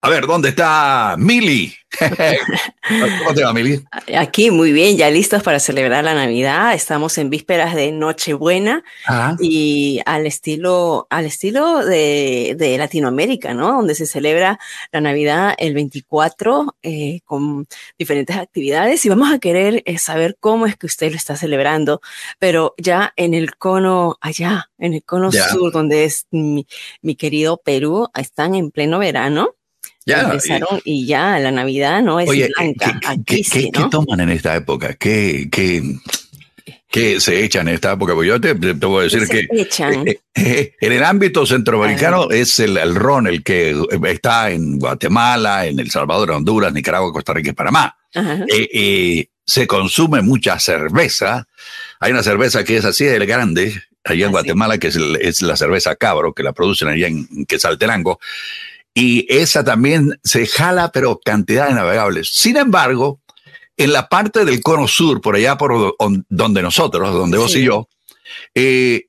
A ver, ¿dónde está Mili? ¿Cómo te va, Mili? Aquí muy bien, ya listos para celebrar la Navidad. Estamos en vísperas de Nochebuena y al estilo, al estilo de, de, Latinoamérica, ¿no? Donde se celebra la Navidad el 24 eh, con diferentes actividades y vamos a querer eh, saber cómo es que usted lo está celebrando, pero ya en el cono allá, en el cono sur, donde es mi, mi querido Perú, están en pleno verano ya, empezaron y, ya la Navidad no es blanca. ¿qué, qué, toman en esta época? ¿Qué, qué, se echan en esta época? Pues yo te, voy a decir que eh, eh, en el ámbito centroamericano es el, el, ron el que está en Guatemala, en El Salvador, Honduras, Nicaragua, Costa Rica y Panamá. Eh, se consume mucha cerveza. Hay una cerveza que es así de grande, allá en ah, Guatemala, que es, es, la cerveza cabro, que la producen allá en Quesaltenango y esa también se jala, pero cantidad de navegables. Sin embargo, en la parte del cono sur, por allá por donde nosotros, donde vos y yo, eh,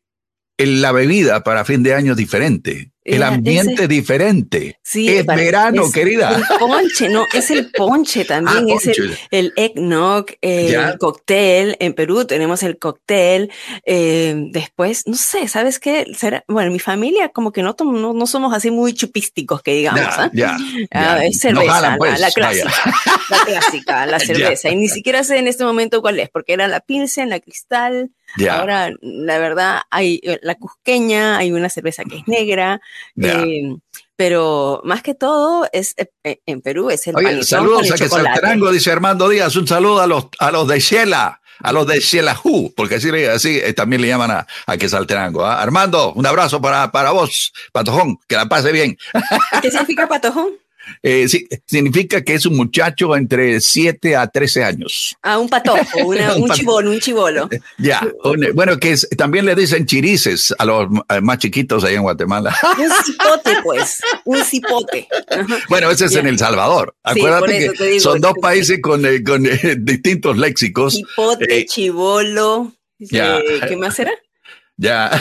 la bebida para fin de año es diferente el ambiente diferente. Sí, es verano, querida. El ponche, no, es el ponche también, ah, es el, el, eggnog, el cóctel. En Perú tenemos el cóctel. Eh, después, no sé, ¿sabes qué? bueno, mi familia como que no, no, no, somos así muy chupísticos, que digamos. ¿ah? Ya, ah, es cerveza, la, pues, clásica. La clásica, la cerveza. Y ni siquiera sé en este momento cuál es, porque era la Pilsen, la Cristal. Ahora, la verdad, hay eh, la cusqueña, hay una cerveza que es negra, eh, pero más que todo es eh, en Perú es el Oye, saludos a que Salterango, dice Armando Díaz, un saludo a los, a los de Shela, a los de Shelahu, porque así, así también le llaman a, a que Salterango. ¿ah? Armando, un abrazo para, para vos, Patojón, que la pase bien. ¿Qué significa Patojón? Eh, sí, significa que es un muchacho entre 7 a 13 años. Ah, un patojo, un, chivolo, un chivolo. Ya, bueno, que también le dicen chirices a los más chiquitos ahí en Guatemala. Un cipote, pues, un cipote. Bueno, ese es en El Salvador. Acuérdate que son dos países con, eh, con eh, distintos léxicos. Cipote, chivolo. ¿Qué más era? Ya.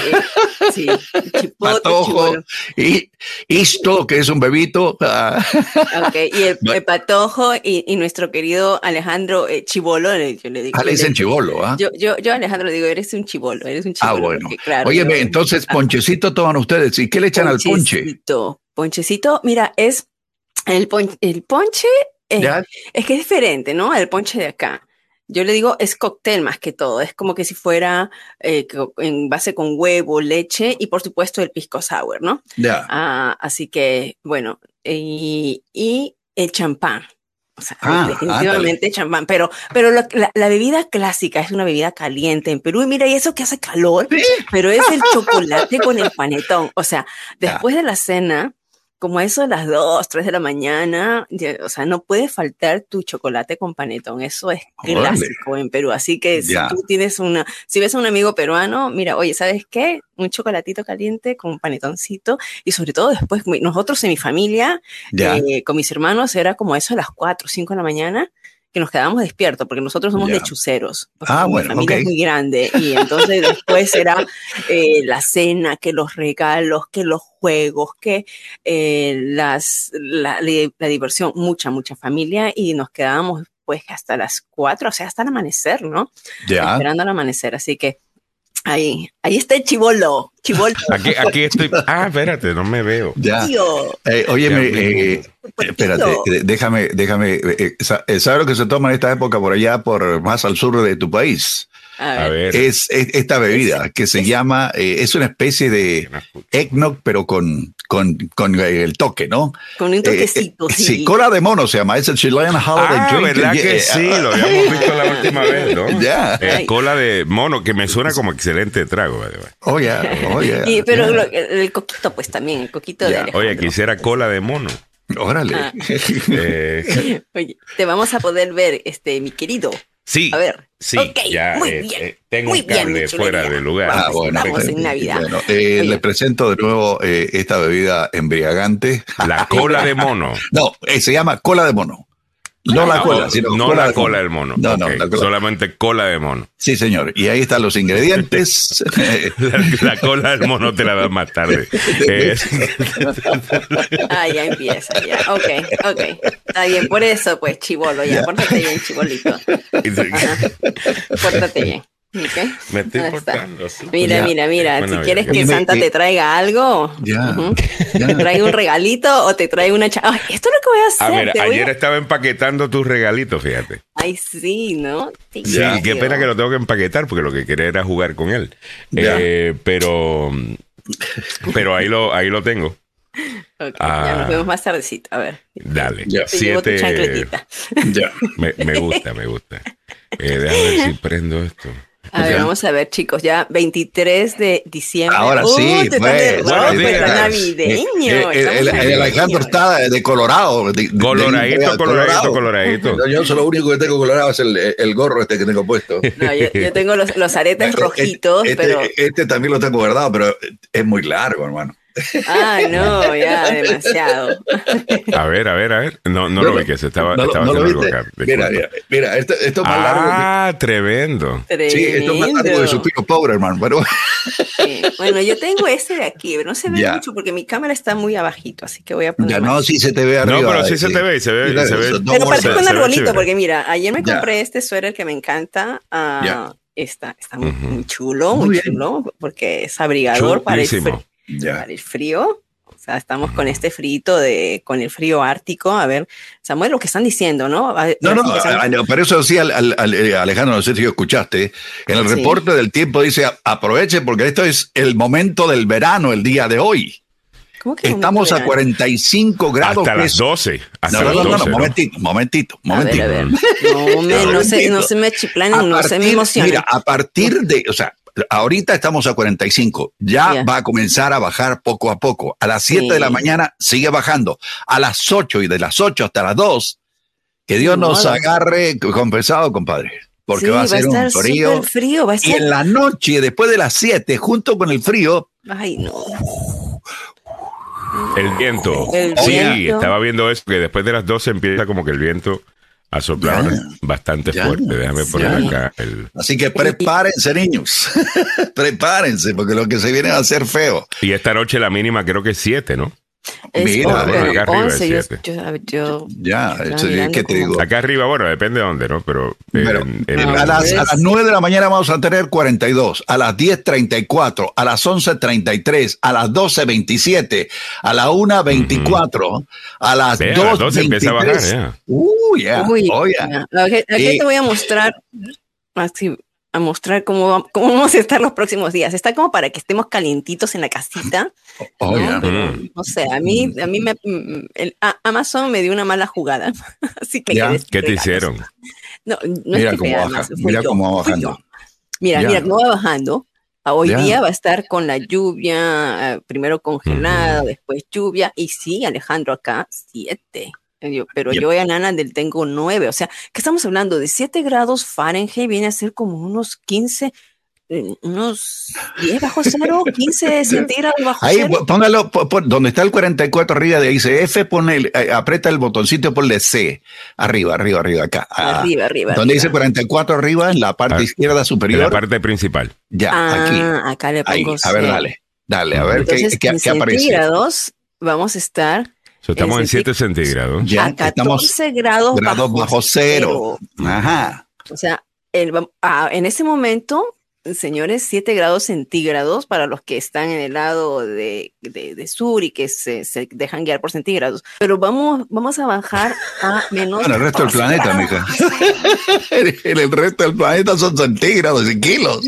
Sí, patojo. Y esto, que es un bebito. Ah. y el, patojo y, nuestro querido Alejandro eh, Chivolo, yo le digo. Ah, le dicen Chivolo, ¿ah? Yo, yo, yo, Alejandro, digo, eres un chivolo, eres un chivolo. Ah, bueno. Oye, entonces, ah. ponchecito toman ustedes. ¿Y qué le echan al ponche? Ponchecito, mira, es el, el ponche. Eh, es que es diferente, ¿no? Al ponche de acá. Yo le digo, es cóctel más que todo. Es como que si fuera eh, en base con huevo, leche y por supuesto el pisco sour, ¿no? Ya. Ah, así que, bueno, y, el champán. O sea, ah, definitivamente champán. Pero, pero la, bebida clásica es una bebida caliente en Perú. Y mira, y eso que hace calor, pero es el chocolate con el panetón. O sea, después de la cena, como eso a las 2, 3 de la mañana, o sea, no puede faltar tu chocolate con panetón, eso es clásico en Perú, así que si tú tienes una, si ves a un amigo peruano, mira, oye, ¿sabes qué? Un chocolatito caliente con panetoncito y sobre todo después, nosotros en mi familia, eh, con mis hermanos, era como eso a las 4, 5 de la mañana, que nos quedábamos despiertos, porque nosotros somos lechuceros. Ah, bueno, mi familia es muy grande. Y entonces después era eh, la cena, que los regalos, que los juegos, que eh, las, la, diversión, mucha, mucha familia. Y nos quedábamos pues hasta las cuatro, o sea, hasta el amanecer, ¿no? Ya. Esperando al amanecer. Así que Ahí, ahí está el chivolo. chivolo. Aquí, aquí estoy. Ah, espérate, no me veo. Ya. Eh, óyeme, eh, espérate, eh, déjame, déjame. Eh, ¿Sabes lo que se toma en esta época por allá, por más al sur de tu país? A ver. Es, esta bebida que se llama, es una especie de eggnog, pero con, con, con el toque, ¿no? Con un toquecito, sí. Sí, cola de mono se llama, es el Chilean Holiday ah, ¿verdad que sí? Lo habíamos visto la última vez, ¿no? Ya. cola de mono, que me suena como excelente trago. Oye, oye. pero el coquito, pues también, el coquito de Oye, quisiera cola de mono. Órale. Ah. Eh, oye, te vamos a poder ver, este, mi querido. Sí. A ver. Sí, ya muy eh, bien, eh, tengo un cable fuera de lugar. Ah, bueno, en Navidad. les presento de nuevo esta bebida embriagante. La cola de mono. No, se llama cola de mono. No la cola, sino no la cola del mono. No, no, solamente cola de mono. Sí, señor. Y ahí están los ingredientes. la, cola del mono te la dan más tarde. ah, ya empieza, ya. Ok, ok. Está bien, por eso, pues, chivolo, ya. Pórtate bien, chibolito. Pórtate bien. Me estoy portando. Mira, mira, mira. si quieres que Santa te traiga algo, te traiga un regalito o te traiga una esto es lo que voy a hacer. ayer estaba empaquetando tus regalitos, fíjate. Ay, sí, ¿no? Sí, qué pena que lo tengo que empaquetar porque lo que quería era jugar con él. Eh, pero, pero ahí lo, ahí lo tengo. ya nos ah. vemos más tardecito. A ver. Dale. Siete. Ya. Me, me, gusta, me gusta. Eh, déjame ver si prendo esto. A ver, vamos a ver, chicos, ya 23 de diciembre. Ahora sí, pues. navideño. El, Alejandro está de Colorado. coloradito, coloradito, coloradito. Yo solo lo único que tengo colorado es el, gorro este que tengo puesto. No, yo, tengo los, los aretes este, rojitos, este, pero... Este también lo tengo guardado, pero es muy largo, hermano. Ah, no, ya, demasiado. A ver, a ver, a ver. No, no, lo vi que se estaba, no, estaba haciendo algo acá. Mira, mira, mira, esto, esto es más largo. Ah, tremendo. Sí, esto es más largo de su tío pobre, hermano. Pero... Bueno, yo tengo este de aquí, pero no se ve mucho porque mi cámara está muy abajito, así que voy a poner. Ya no, sí se te ve arriba. No, pero sí, se te ve, se ve. se ve pero parece un arbolito, porque mira, ayer me compré este suéter que me encanta. Uh, está, está muy, chulo, muy, chulo, porque es abrigador para el, para el frío estamos con este frito de, con el frío ártico. A ver, Samuel, lo que están diciendo, ¿no? No, no, pero eso sí, eh, Alejandro, no sé si escuchaste. En el reporte del tiempo dice, aproveche porque esto es el momento del verano, el día de hoy. ¿Cómo que Estamos a 45 grados. Hasta las 12. Hasta no, no, no, no, momentito, momentito, momentito. A ver, a ver. No, no, se, no se me chiplanen, no se me emocionen. Mira, a partir de, o sea, ahorita estamos a 45, ya va a comenzar a bajar poco a poco. A las 7 de la mañana sigue bajando. A las 8 y de las 8 hasta las 2, que Dios nos agarre compensado, compadre. Porque va a ser un frío. frío va a Y en la noche, después de las 7, junto con el frío. Ay, no. El viento. sí, estaba viendo eso, que después de las 12 empieza como que el viento a soplar bastante fuerte. Déjame poner acá el. Así que prepárense, niños. prepárense, porque lo que se viene a ser feo. Y esta noche la mínima creo que es 7, ¿no? Mira, acá arriba yo, ya, ¿qué te digo? Acá arriba, bueno, depende de dónde, ¿no? Pero, a, las, a, las, 9 de la mañana vamos a tener 42, a las 10, 34, a las 11, 33, a las 12, 27, a la 1, 24, a las 2, 23. a bajar, ya. Uh, yeah. Uy, oh, yeah. Aquí, te voy a mostrar, así, a mostrar cómo, cómo vamos a estar los próximos días. Está como para que estemos calientitos en la casita. Oh, ¿no? sé, a mí, a mí me, el, Amazon me dio una mala jugada. Así que ¿Qué te hicieron? No, no mira es que cómo baja, mira cómo va bajando. Mira, mira cómo va bajando. Hoy día va a estar con la lluvia, eh, primero congelada, después lluvia, y sí, Alejandro, acá siete pero yo a Nana del tengo 9, o sea, ¿qué estamos hablando? De 7 grados Fahrenheit viene a ser como unos 15, eh, unos 10 bajo cero, 15 centígrados bajo Ahí, cero. póngalo, donde está el 44 arriba de ahí, dice F, pone, eh, aprieta el botoncito, ponle C, arriba, arriba, arriba, acá. Ah, arriba, arriba. Donde dice 44 arriba, en la parte ah, izquierda superior. En la parte principal. Ya, ah, aquí. acá le pongo A ver, dale, dale, a ver qué, qué, qué aparece. vamos a estar estamos en 7 centígrados. Ya, a 14 grados, grados bajo, cero. Ajá. O sea, en ese momento señores, 7 grados centígrados para los que están en el lado de, de, sur y que se, se, dejan guiar por centígrados. Pero vamos, vamos a bajar a menos. En el resto del planeta, mija. en el resto del planeta son centígrados y kilos.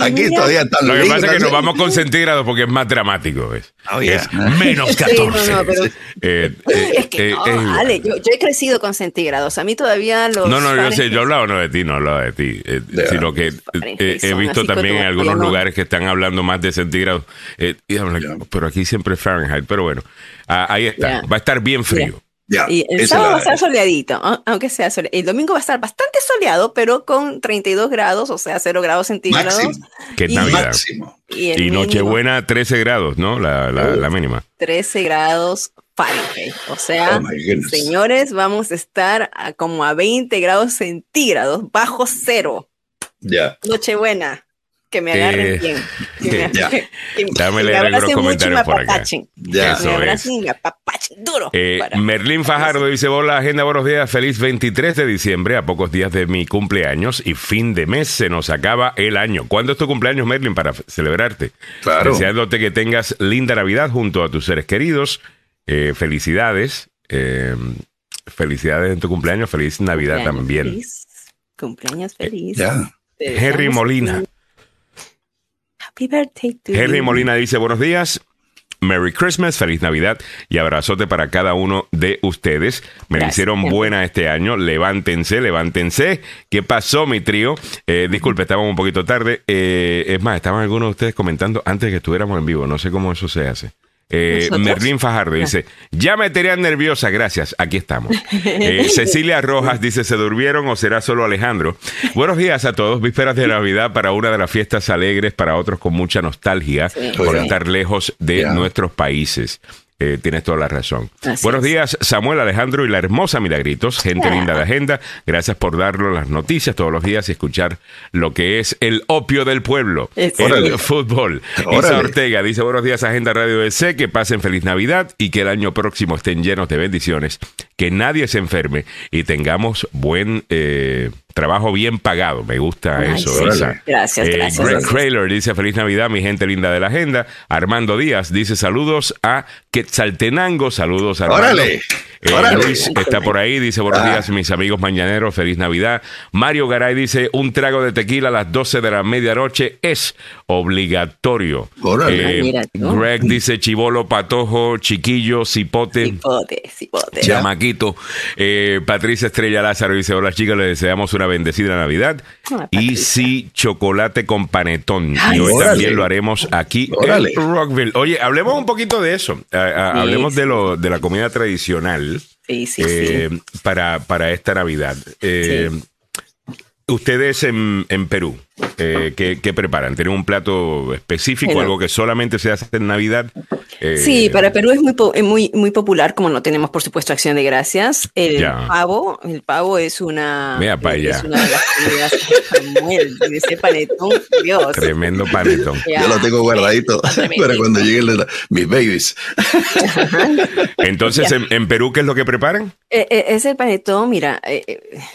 Aquí todavía están Lo que pasa es que nos vamos con centígrados porque es más dramático. ¿ves? Oh, es menos 14. Eh, eh, es que eh, vale, yo, yo, he crecido con centígrados. A mí todavía los. No, no, yo sé, yo hablaba no de ti, no hablaba de ti. sino que he visto también en algunos lugares que están hablando más de centígrados. Eh, pero aquí siempre Fahrenheit. Pero bueno, ah, ahí está. Va a estar bien frío. y el sábado va a estar soleadito, aunque sea soleado. El domingo va a estar bastante soleado, pero con 32 grados, o sea, 0 grados centígrados. Que Navidad. Y, Nochebuena, 13 grados, ¿no? La, la, la, mínima. 13 grados Fahrenheit. O sea, oh señores, vamos a estar a como a 20 grados centígrados, bajo cero. Ya. Nochebuena que me agarren eh, bien. Que me, Dame leer algunos comentarios por acá. Ya. duro. Eh, Merlín Fajardo dice, hola, agenda, buenos días, feliz 23 de diciembre, a pocos días de mi cumpleaños y fin de mes se nos acaba el año. ¿Cuándo es tu cumpleaños, Merlin, para celebrarte? Claro. Deseándote que tengas linda Navidad junto a tus seres queridos. Eh, felicidades. felicidades en tu cumpleaños, feliz Navidad también. Cumpleaños feliz. Henry Molina. Henry Molina dice buenos días. Merry Christmas, feliz Navidad y abrazote para cada uno de ustedes. Me hicieron buena este año. Levántense, levántense. ¿Qué pasó, mi trío? Eh, disculpe, estábamos un poquito tarde. Eh, es más, estaban algunos de ustedes comentando antes de que estuviéramos en vivo. No sé cómo eso se hace. Eh, Merlín Fajardo dice, ya me tenían nerviosa, gracias, aquí estamos. Eh, Cecilia Rojas dice, ¿se durmieron o será solo Alejandro? Buenos días a todos, vísperas de Navidad para una de las fiestas alegres, para otros con mucha nostalgia por estar lejos de nuestros países. Eh, tienes toda la razón. Buenos días, Samuel Alejandro y la hermosa Milagritos, gente linda de agenda. Gracias por darnos las noticias todos los días y escuchar lo que es el opio del pueblo, el fútbol. Isa Ortega dice: Buenos días, Agenda Radio EC, que pasen feliz Navidad y que el año próximo estén llenos de bendiciones, que nadie se enferme y tengamos buen. Eh, trabajo bien pagado, me gusta eso. Gracias, eh, gracias. Greg Kraler dice feliz Navidad, mi gente linda de la agenda. Armando Díaz dice saludos a Quetzaltenango, saludos a Órale. Eh, Luis está por ahí, dice buenos ah. días mis amigos mañaneros, feliz Navidad. Mario Garay dice un trago de tequila a las 12 de la medianoche es obligatorio. Eh, Greg dice chivolo, patojo, chiquillo, cipote. Cipote, cipote. Chamaquito. Eh, Patricia Estrella Lázaro dice hola chicos, les deseamos una bendecida Navidad. y sí, chocolate con panetón. y hoy también lo haremos aquí en Rockville. Oye, hablemos un poquito de eso. Hablemos de, lo, de la comida tradicional. Sí, sí, eh, Para, para esta Navidad. Eh, ustedes en, en Perú, eh, ¿qué, preparan? ¿Tienen un plato específico, algo que solamente se hace en Navidad? Eh, sí, para Perú es muy, muy, muy popular, como no tenemos, por supuesto, acción de gracias. El pavo, el pavo es una, es una de las comidas ese panetón, Dios. Tremendo panetón. Yo lo tengo guardadito para cuando lleguen mis babies. Entonces, en, Perú, ¿qué es lo que preparan? Eh, es el panetón, mira,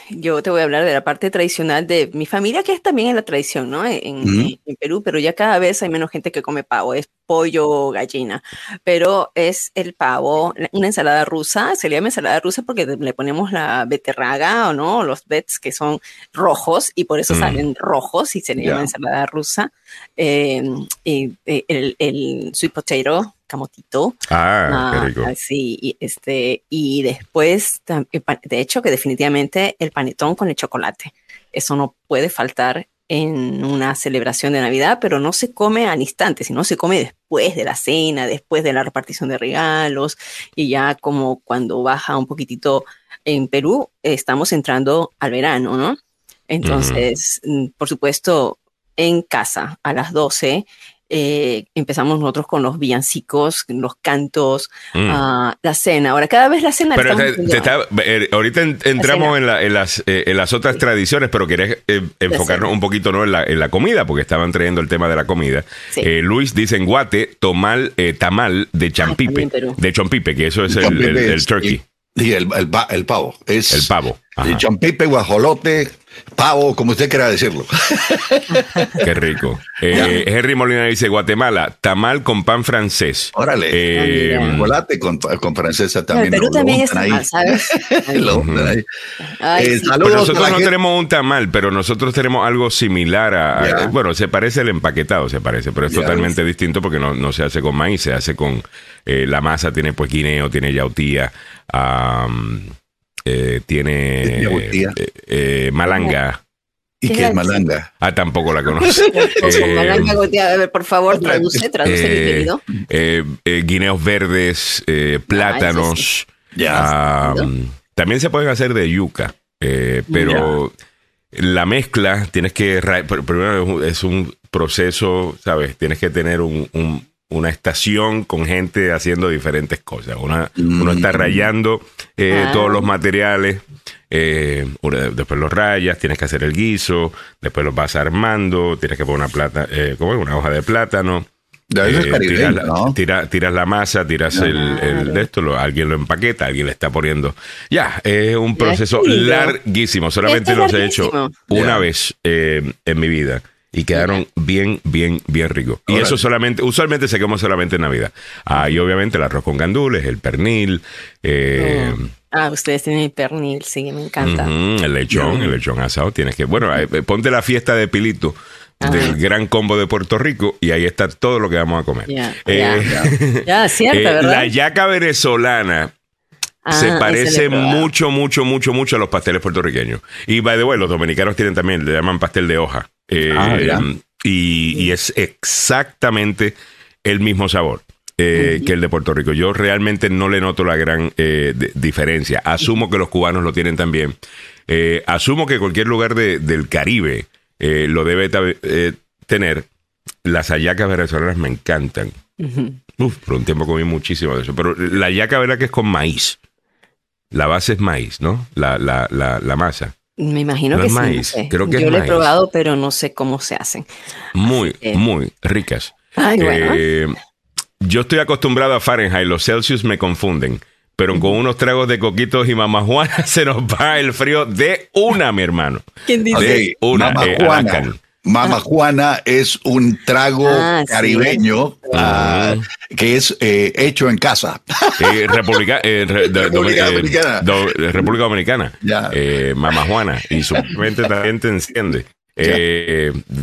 yo te voy a hablar de la parte tradicional de mi familia, que es también en la tradición, ¿no? En, Perú, pero ya cada vez hay menos gente que come pavo, es pollo, gallina, pero es el pavo, una ensalada rusa, se le llama ensalada rusa porque le ponemos la beterraga o no, los bets que son rojos y por eso mm. salen rojos y se le llama ensalada rusa. Em, y, eh, el, el sweet potato, camotito. Ah, qué ah, rico. Sí, y, este, y después, de hecho, que definitivamente el panetón con el chocolate. Eso no puede faltar en una celebración de Navidad, pero no se come al instante, sino se come después de la cena, después de la repartición de regalos y ya como cuando baja un poquitito en Perú, estamos entrando al verano, ¿no? Entonces, mm, por supuesto, en casa a las 12 eh, empezamos nosotros con los villancicos, los cantos, mm. ah, la cena. Ahora, cada vez la cena... Pero eh, ahorita entramos en, las, eh, en, las, otras tradiciones, pero querés enfocarnos un poquito ¿no? en, la, en la comida, porque estaban trayendo el tema de la comida. Luis dice en Guate, tomal, tamal de champipe, de chompipe, que eso es el, turkey. Y el, el, el, pavo. Es el pavo. El champipe, guajolote, pavo, como usted quiera decirlo. Qué rico. Eh, Henry Molina dice, Guatemala, tamal con pan francés. Órale. Eh, chocolate con, con francesa también. Perú también es tamal, ¿sabes? lo ahí. Eh, nosotros no tenemos un tamal, pero nosotros tenemos algo similar a... bueno, se parece el empaquetado, se parece, pero es totalmente distinto porque no, no, se hace con maíz, se hace con... Eh, la masa tiene pues guineo, tiene yautía. Eh, tiene eh, eh, malanga. ¿Y qué es malanga? Ah, tampoco la conozco. malanga por favor, traduce, traduce, mi querido. guineos verdes, plátanos. Ya. también se pueden hacer de yuca, pero la mezcla tienes que. Primero es un proceso, ¿sabes? Tienes que tener un, una estación con gente haciendo diferentes cosas. Uno está mm. rayando eh, ah. todos los materiales, eh, después los rayas, tienes que hacer el guiso, después los vas armando, tienes que poner una plata, eh, como una hoja de plátano. tiras, la, masa, tiras el, de esto, alguien lo empaqueta, alguien le está poniendo. Ya, es un proceso larguísimo. Solamente lo he hecho una vez en mi vida y quedaron bien, bien, bien ricos. Y eso solamente, usualmente se come solamente en Navidad. Ah, y obviamente el arroz con gandules, el pernil. Eh, oh. Ah, ustedes tienen el pernil, sí, me encanta. el lechón, el lechón asado. Tienes que, bueno, eh, ponte la fiesta de Pilito del gran combo de Puerto Rico y ahí está todo lo que vamos a comer. Eh, cierto, ¿verdad? La yaca venezolana se ah, parece mucho, mucho, mucho, mucho a los pasteles puertorriqueños. Y by the way, los dominicanos tienen también, le llaman pastel de hoja. Eh, ah, y, es exactamente el mismo sabor. Eh, que el de Puerto Rico. Yo realmente no le noto la gran eh, diferencia. Asumo que los cubanos lo tienen también. asumo que cualquier lugar del Caribe lo debe tener. Las hallacas venezolanas me encantan. Uf, por un tiempo comí muchísimo de eso. Pero la hallaca, ¿verdad que es con maíz? La base es maíz, ¿no? La, la, la, la masa. Me imagino que es maíz. Creo que Yo lo he probado, pero no sé cómo se hacen. Muy, muy ricas. Ay, bueno. Eh, yo estoy acostumbrado a Fahrenheit, los Celsius me confunden. Pero con unos tragos de coquitos y mamá Juana se nos va el frío de una, mi hermano. ¿Quién dice? De una. Mamá Juana. Mama Juana es un trago ah, caribeño ah, que es eh, hecho en casa. Eh, República, eh, República, Dominicana. República Dominicana. Mama Juana. Y su mente también te enciende.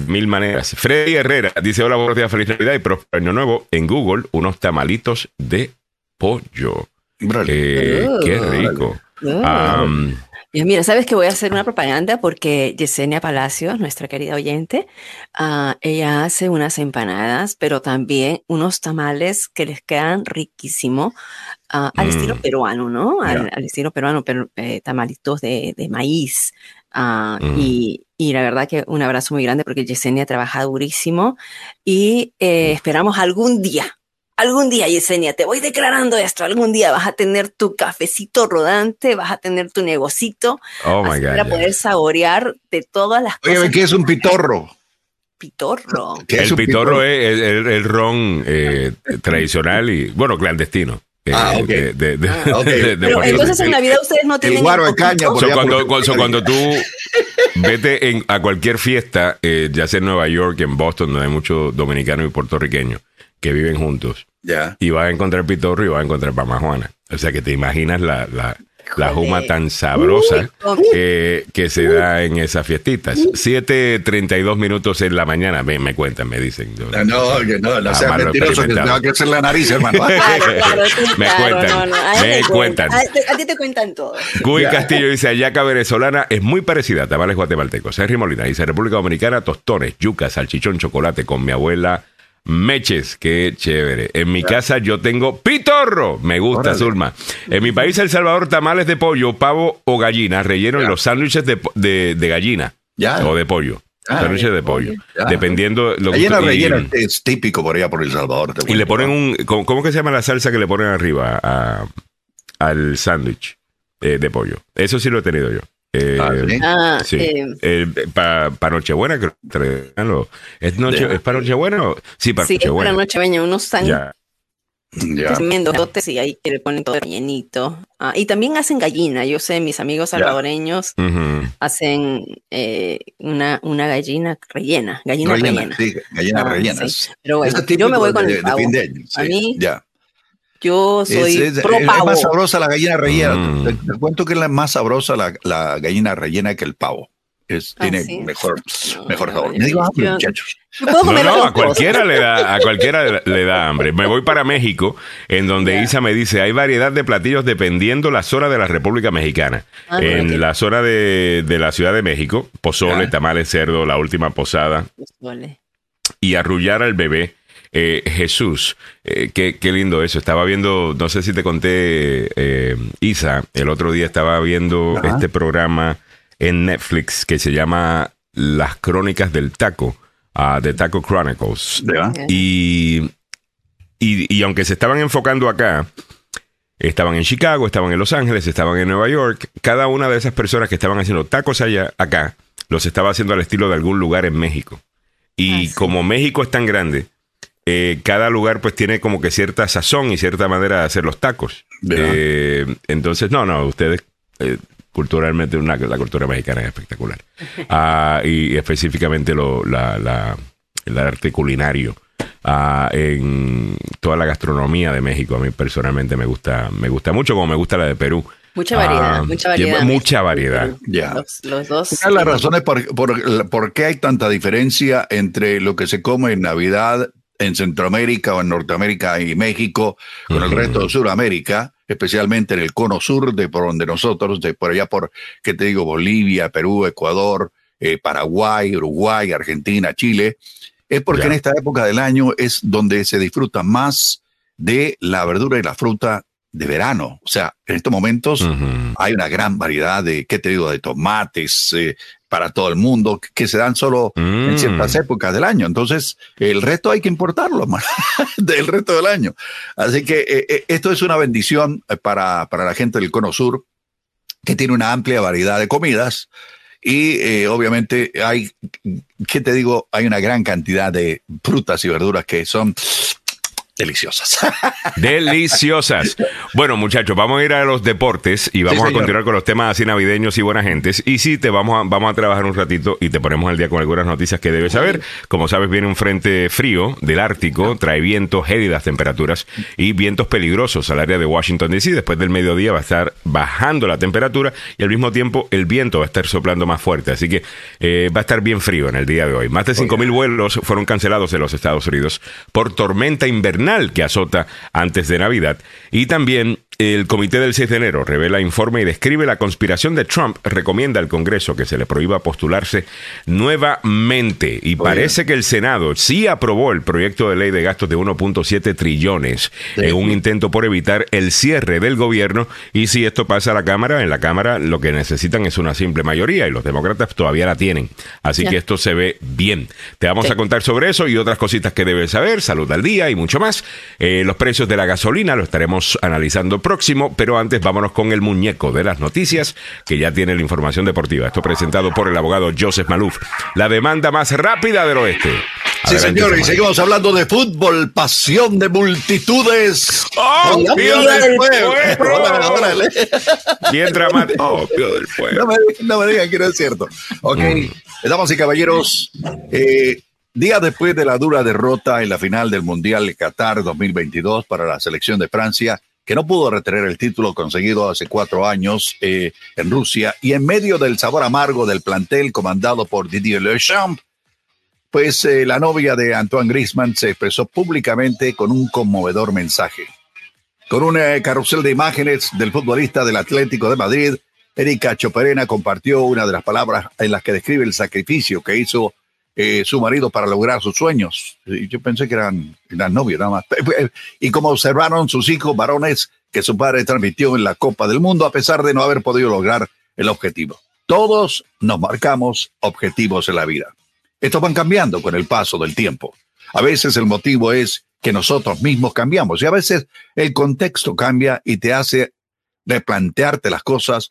mil maneras. Freddy Herrera dice: Hola, buenos días, feliz Navidad y próspero año nuevo. En Google, unos tamalitos de pollo. qué rico. Mira, sabes que voy a hacer una propaganda porque Yesenia Palacios, nuestra querida oyente, ah, ella hace unas empanadas, pero también unos tamales que les quedan riquísimo ah, al estilo mm. peruano, ¿no? Al, estilo peruano, pero eh, tamalitos de, maíz. Ah, mm. y, la verdad que un abrazo muy grande porque Yesenia trabaja durísimo y eh, esperamos algún día Algún día, Yesenia, te voy declarando esto. Algún día vas a tener tu cafecito rodante, vas a tener tu negocito oh my God, para poder saborear de todas las cosas. Oye, ¿qué es un pitorro? Pitorro. el pitorro, es el, ron eh, tradicional y, bueno, clandestino. Eh, ah, ok. Ah, Pero entonces en Navidad ustedes no tienen. El guaro de caña. Por cuando, cuando, tú vete en, a cualquier fiesta, eh, ya sea en Nueva York, en Boston, donde hay muchos dominicanos y puertorriqueños, que viven juntos. Ya. Y vas a encontrar pitorro y vas a encontrar pamajuana. O sea que te imaginas la, la, la juma tan sabrosa que se da en esas fiestitas. 7.32 minutos en la mañana, me, me cuentan, me dicen. no, no, no, no seas mentiroso, que te va a crecer la nariz, hermano. me cuentan, me cuentan. A, ti te cuentan todo. Cuy Castillo dice, ayaca venezolana es muy parecida a tamales guatemaltecos. Henry Molina dice, República Dominicana, tostones, yuca, salchichón, chocolate con mi abuela Meches, qué chévere. En mi casa yo tengo pitorro. Me gusta, Zulma. En mi país, El Salvador, tamales de pollo, pavo o gallina, relleno en los sándwiches de, de, gallina o de pollo. sándwiches de pollo. Dependiendo. Lo gallina rellena es típico por allá por El Salvador. Y le ponen un. ¿Cómo que se llama la salsa que le ponen arriba al sándwich eh, de pollo? Eso sí lo he tenido yo. Eh, ah, sí. Ah, eh, para Nochebuena, creo ¿Es, noche, ¿Es para Nochebuena? Sí, para sí, Nochebuena. para Nochebuena, unos años. Ya. dotes y ahí le ponen todo rellenito. Ah, y también hacen gallina. Yo sé, mis amigos salvadoreños hacen eh, una, una gallina rellena. Gallina rellena. Sí, gallina ah, rellena. Pero bueno, yo me voy con el pavo. A mí, ya. Yo soy es, más sabrosa la gallina rellena. Mm. Te, cuento que es más sabrosa la, la, gallina rellena que el pavo. Es, ah, tiene mejor, mejor sabor. Me digo hambre, muchachos. No, no, a cualquiera le da, a cualquiera le, da hambre. Me voy para México, en donde Isa me dice, hay variedad de platillos dependiendo la zona de la República Mexicana. Ah, en la zona de, de, la Ciudad de México, pozole, tamales, cerdo, la última posada. Pozole. Y arrullar al bebé eh, Jesús, eh, qué, lindo eso. Estaba viendo, no sé si te conté, eh, Isa, el otro día estaba viendo este programa en Netflix que se llama Las Crónicas del Taco, uh, The Taco Chronicles. Y y, y aunque se estaban enfocando acá, estaban en Chicago, estaban en Los Ángeles, estaban en Nueva York. Cada una de esas personas que estaban haciendo tacos allá, acá, los estaba haciendo al estilo de algún lugar en México. Y ah, como México es tan grande, eh, cada lugar pues tiene como que cierta sazón y cierta manera de hacer los tacos. Eh, entonces, no, no, ustedes eh, culturalmente una, la cultura mexicana es espectacular. Ah, y específicamente lo, la, la, el arte culinario en toda la gastronomía de México. A mí personalmente me gusta, me gusta mucho, como me gusta la de Perú. Mucha variedad, ah, mucha variedad. Mucha variedad. Ya. Los, dos. las razones por, por, qué hay tanta diferencia entre lo que se come en Navidad en Centroamérica o en Norteamérica y México con el resto de Sudamérica, especialmente en el cono sur de por donde nosotros, de por allá por, ¿qué te digo? Bolivia, Perú, Ecuador, eh, Paraguay, Uruguay, Argentina, Chile es porque en esta época del año es donde se disfruta más de la verdura y la fruta de verano. O sea, en estos momentos hay una gran variedad de, ¿qué te digo?, de tomates eh, para todo el mundo que se dan solo en mm. ciertas épocas del año. Entonces, el resto hay que importarlo del resto del año. Así que eh, eh, esto es una bendición para, para la gente del Cono Sur, que tiene una amplia variedad de comidas y eh, obviamente hay, ¿qué te digo? Hay una gran cantidad de frutas y verduras que son deliciosas. Deliciosas. Bueno, muchachos, vamos a ir a los deportes y vamos a continuar con los temas así navideños y buenas gentes. Y sí, te vamos a, vamos a trabajar un ratito y te ponemos al día con algunas noticias que debes saber. Como sabes, viene un frente frío del Ártico, trae vientos, gélidas temperaturas y vientos peligrosos al área de Washington DC. Después del mediodía va a estar bajando la temperatura y al mismo tiempo el viento va a estar soplando más fuerte. Así que eh, va a estar bien frío en el día de hoy. Más de 5.000 vuelos fueron cancelados en los Estados Unidos por tormenta invernal que azota antes de Navidad. Y también el Comité del 6 de enero revela informe y describe la conspiración de Trump. Recomienda al Congreso que se le prohíba postularse nuevamente. Y parece que el Senado sí aprobó el proyecto de ley de gastos de 1.7 trillones en un intento por evitar el cierre del gobierno. Y si esto pasa a la Cámara, en la Cámara lo que necesitan es una simple mayoría y los demócratas todavía la tienen. Así que esto se ve bien. Te vamos a contar sobre eso y otras cositas que debes saber. Salud al día y mucho más. Eh, los precios de la gasolina lo estaremos analizando próximo, pero antes vámonos con el muñeco de las noticias, que ya tiene la información deportiva. Esto presentado por el abogado Joseph Maluf, la demanda más rápida del oeste. sí, señores, y seguimos hablando de fútbol, pasión de multitudes. ¡Oh, Pío del pueblo! Bien dramático. ¡Oh, Pío del pueblo! No me, digan que no es cierto. Ok, mm. damas y caballeros, eh, Días después de la dura derrota en la final del Mundial de Qatar 2022 para la selección de Francia, que no pudo retener el título conseguido hace cuatro años eh, en Rusia, y en medio del sabor amargo del plantel comandado por Didier Deschamps, pues eh, la novia de Antoine Griezmann se expresó públicamente con un conmovedor mensaje. Con un eh, carrusel de imágenes del futbolista del Atlético de Madrid, Erika Choperena compartió una de las palabras en las que describe el sacrificio que hizo eh, su marido para lograr sus sueños. Yo pensé que eran, eran novios nada más. Y como observaron sus hijos varones que su padre transmitió en la Copa del Mundo a pesar de no haber podido lograr el objetivo. Todos nos marcamos objetivos en la vida. Estos van cambiando con el paso del tiempo. A veces el motivo es que nosotros mismos cambiamos y a veces el contexto cambia y te hace replantearte las cosas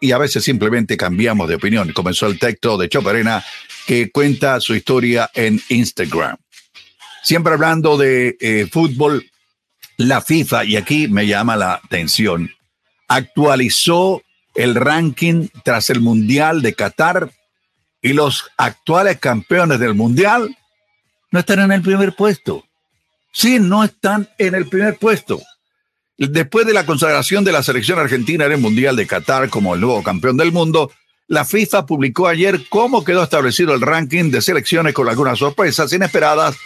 y a veces simplemente cambiamos de opinión. Comenzó el texto de Choperena que cuenta su historia en Instagram. Siempre hablando de eh, fútbol, la FIFA, y aquí me llama la atención, actualizó el ranking tras el Mundial de Qatar y los actuales campeones del Mundial no están en el primer puesto. Sí, no están en el primer puesto. Después de la consagración de la selección argentina en el Mundial de Qatar como el nuevo campeón del mundo, la FIFA publicó ayer cómo quedó establecido el ranking de selecciones con algunas sorpresas inesperadas,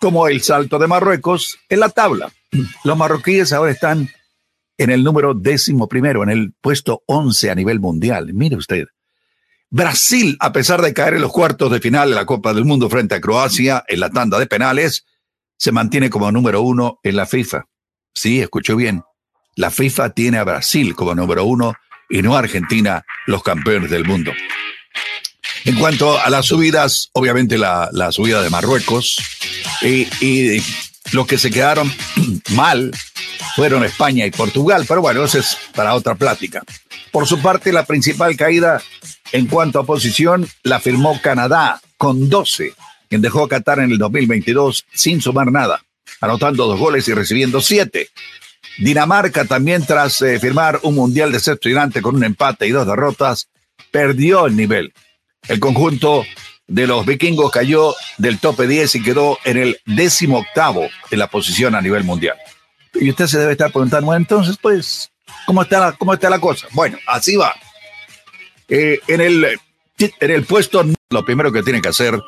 como el salto de Marruecos en la tabla. Los marroquíes ahora están en el número décimo primero, en el puesto once a nivel mundial. Mire usted. Brasil, a pesar de caer en los cuartos de final de la Copa del Mundo frente a Croacia en la tanda de penales, se mantiene como número uno en la FIFA. Sí, escuchó bien. La FIFA tiene a Brasil como número uno y no a Argentina, los campeones del mundo. En cuanto a las subidas, obviamente la, subida de Marruecos y, Los que se quedaron mal fueron España y Portugal, pero bueno, eso es para otra plática. Por su parte, la principal caída en cuanto a posición la firmó Canadá con 12, quien dejó a Qatar en el 2022 sin sumar nada, anotando dos goles y recibiendo siete. Dinamarca también tras eh, firmar un mundial decepcionante con un empate y dos derrotas, perdió el nivel. El conjunto de los vikingos cayó del tope 10 y quedó en el décimo octavo de la posición a nivel mundial. Y usted se debe estar preguntando, entonces, pues, ¿cómo está la, cómo está la cosa? Bueno, así va. Eh, en, el, en el puesto, lo primero que tiene que hacer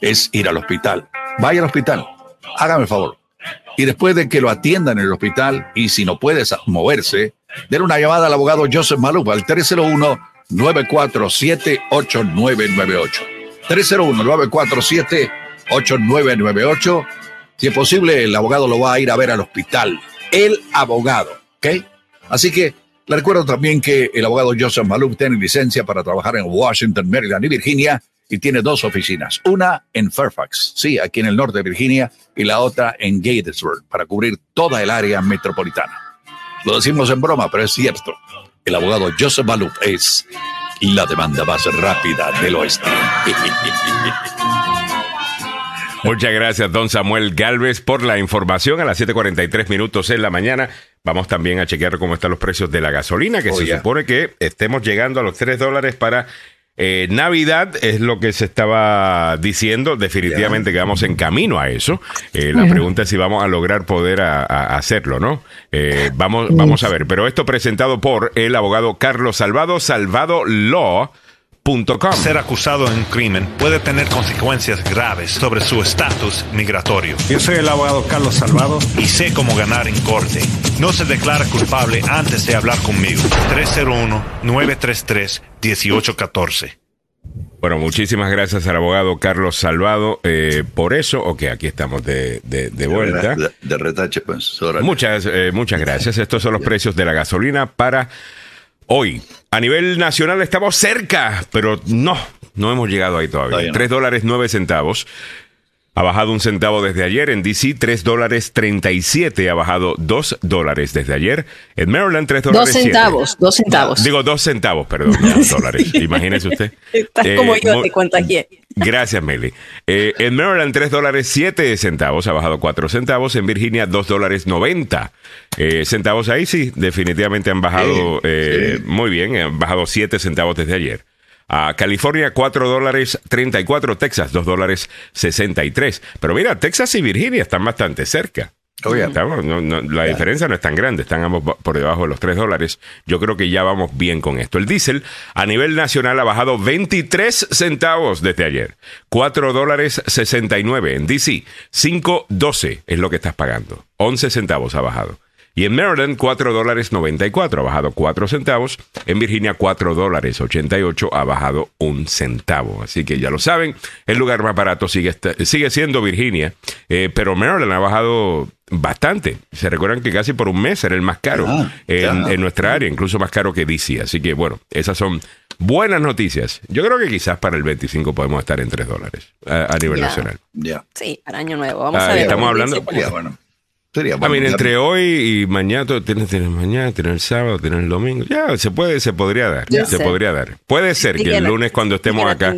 es ir al hospital. Vaya al hospital, hágame el favor. Y después de que lo atiendan en el hospital, y si no puede moverse, den una llamada al abogado Joseph Maluf al 301-947-8998. 301-947-8998. Si es posible, el abogado lo va a ir a ver al hospital. El abogado, ¿ok? Así que le recuerdo también que el abogado Joseph Maluf tiene licencia para trabajar en Washington, Maryland y Virginia y tiene dos oficinas. Una en Fairfax, sí, aquí en el norte de Virginia, y la otra en Gatesburg, para cubrir toda el área metropolitana. Lo decimos en broma, pero es cierto. El abogado Joseph Maluf es la demanda más rápida del oeste. Muchas gracias, don Samuel Galvez, por la información a las 7:43 minutos en la mañana. Vamos también a chequear cómo están los precios de la gasolina, que se supone que estemos llegando a los 3 dólares para eh, Navidad es lo que se estaba diciendo, definitivamente que vamos en camino a eso. Eh, la pregunta es si vamos a lograr poder hacerlo, ¿no? Eh, vamos, vamos a ver, pero esto presentado por el abogado Carlos Salvado, Salvado Law. Ser acusado en un crimen puede tener consecuencias graves sobre su estatus migratorio. Yo soy el abogado Carlos Salvado y sé cómo ganar en corte. No se declara culpable antes de hablar conmigo. 301-933-1814. Bueno, muchísimas gracias al abogado Carlos Salvado eh, por eso. Ok, aquí estamos de, de, vuelta. De, retache, pues. Muchas, eh, muchas gracias. Estos son los precios de la gasolina para hoy. A nivel nacional estamos cerca, pero no, no hemos llegado ahí todavía. Tres dólares nueve centavos. Ha bajado un centavo desde ayer. En DC, 3 dólares 37. Ha bajado 2 dólares desde ayer. En Maryland, 3 dólares. 2 centavos, 2 centavos. Digo, 2 centavos, perdón, no dólares. Imagínese usted. Estás eh, como yo, te contagié. Gracias, Meli. Eh, en Maryland, 3 dólares 7 centavos. Ha bajado 4 centavos. En Virginia, 2 dólares 90 eh, centavos. Ahí sí, definitivamente han bajado eh, muy bien. Han bajado 7 centavos desde ayer. A California, 4 dólares 34. Texas, 2 dólares 63. Pero mira, Texas y Virginia están bastante cerca. Oh, la diferencia no es tan grande, están ambos por debajo de los 3 dólares. Yo creo que ya vamos bien con esto. El diésel a nivel nacional ha bajado 23 centavos desde ayer. 4 dólares 69 en DC. 5.12 es lo que estás pagando. 11 centavos ha bajado. Y en Maryland, 4 dólares 94, ha bajado 4 centavos. En Virginia, 4 dólares 88, ha bajado un centavo. Así que ya lo saben, el lugar más barato sigue, sigue siendo Virginia, eh, pero Maryland ha bajado bastante. Se recuerdan que casi por un mes era el más caro ah, en, nuestra área, incluso más caro que DC. Así que bueno, esas son buenas noticias. Yo creo que quizás para el 25 podemos estar en 3 dólares a, nivel nacional. Ya. Sí, para año nuevo. Vamos ah, a ver. Estamos hablando. bueno. Sería entre hoy y mañana, tienes, tienes mañana, tienes el sábado, tienes el domingo. Ya, se puede, se podría dar. se podría dar. Puede ser que el lunes cuando estemos acá,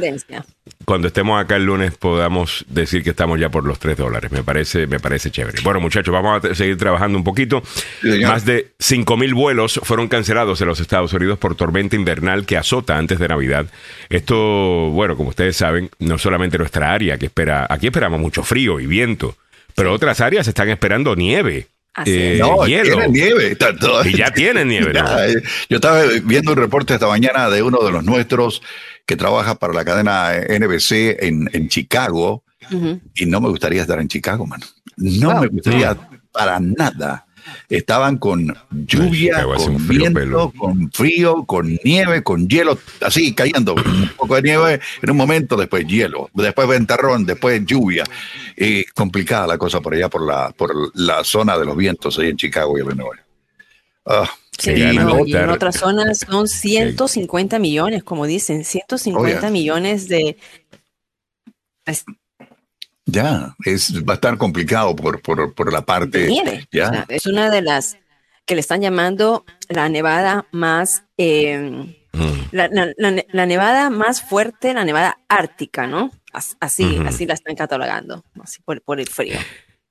cuando estemos acá el lunes podamos decir que estamos ya por los 3 dólares. Me parece, me parece chévere. Bueno, muchachos, vamos a seguir trabajando un poquito. Más de 5 mil vuelos fueron cancelados en los Estados Unidos por tormenta invernal que azota antes de Navidad. Esto, bueno, como ustedes saben, no solamente nuestra área que espera, aquí esperamos mucho frío y viento pero otras áreas están esperando nieve. Eh, no, hielo. nieve. Y ya tienen nieve. Eh, yo estaba viendo un reporte esta mañana de uno de los nuestros que trabaja para la cadena NBC en, en Chicago. Y no me gustaría estar en Chicago, mano. No me gustaría para nada estaban con lluvia, con viento, con frío, con nieve, con hielo, así cayendo. Un poco de nieve en un momento, después hielo, después ventarrón, después lluvia. Y complicada la cosa por allá, por la, por la zona de los vientos ahí en Chicago y Illinois. Ah, sí, y, en otras zonas son 150 millones, como dicen, 150 millones de Ya, es va a estar complicado por, por, la parte. Ya. es una de las que le están llamando la nevada más. Eh, mm. la, nevada más fuerte, la nevada ártica, ¿no? Así, así la están catalogando, así por, por el frío.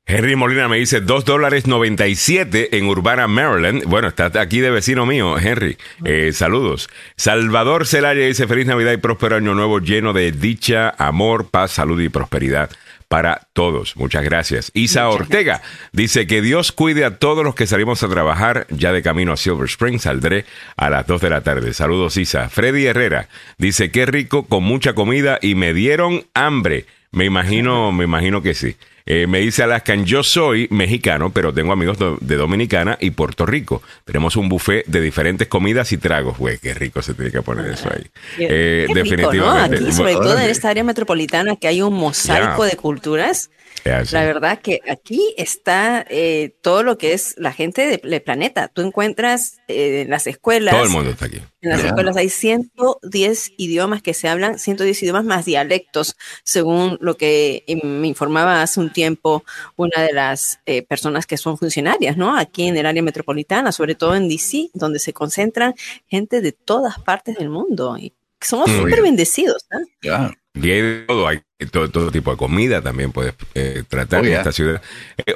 Henry Molina me dice 2 dólares 97 en Urbana, Maryland. Bueno, está aquí de vecino mío, Henry. Eh, saludos. Salvador Celaya dice feliz Navidad y próspero año nuevo lleno de dicha, amor, paz, salud y prosperidad para todos. Muchas gracias. Isa Ortega dice que Dios cuide a todos los que salimos a trabajar. Ya de camino a Silver Spring saldré a las 2 de la tarde. Saludos, Isa. Freddy Herrera dice qué rico con mucha comida y me dieron hambre. Me imagino, me imagino que sí. Eh, me dice Alaskan, yo soy mexicano, pero tengo amigos de Dominicana y Puerto Rico. Tenemos un buffet de diferentes comidas y tragos. Güey, qué rico se tiene que poner eso ahí. Eh, definitivamente. Aquí, sobre todo en esta área metropolitana, que hay un mosaico de culturas. La verdad que aquí está eh, todo lo que es la gente del planeta. Tú encuentras eh, en las escuelas. Todo el mundo está aquí. En las escuelas hay 110 idiomas que se hablan, 110 idiomas más dialectos, según lo que eh, me informaba hace un tiempo una de las personas que son funcionarias, ¿no? Aquí en el área metropolitana, sobre todo en DC, donde se concentran gente de todas partes del mundo. Y somos súper bendecidos. ¿eh? Y hay todo, hay todo, tipo de comida también puedes eh, tratar en esta ciudad.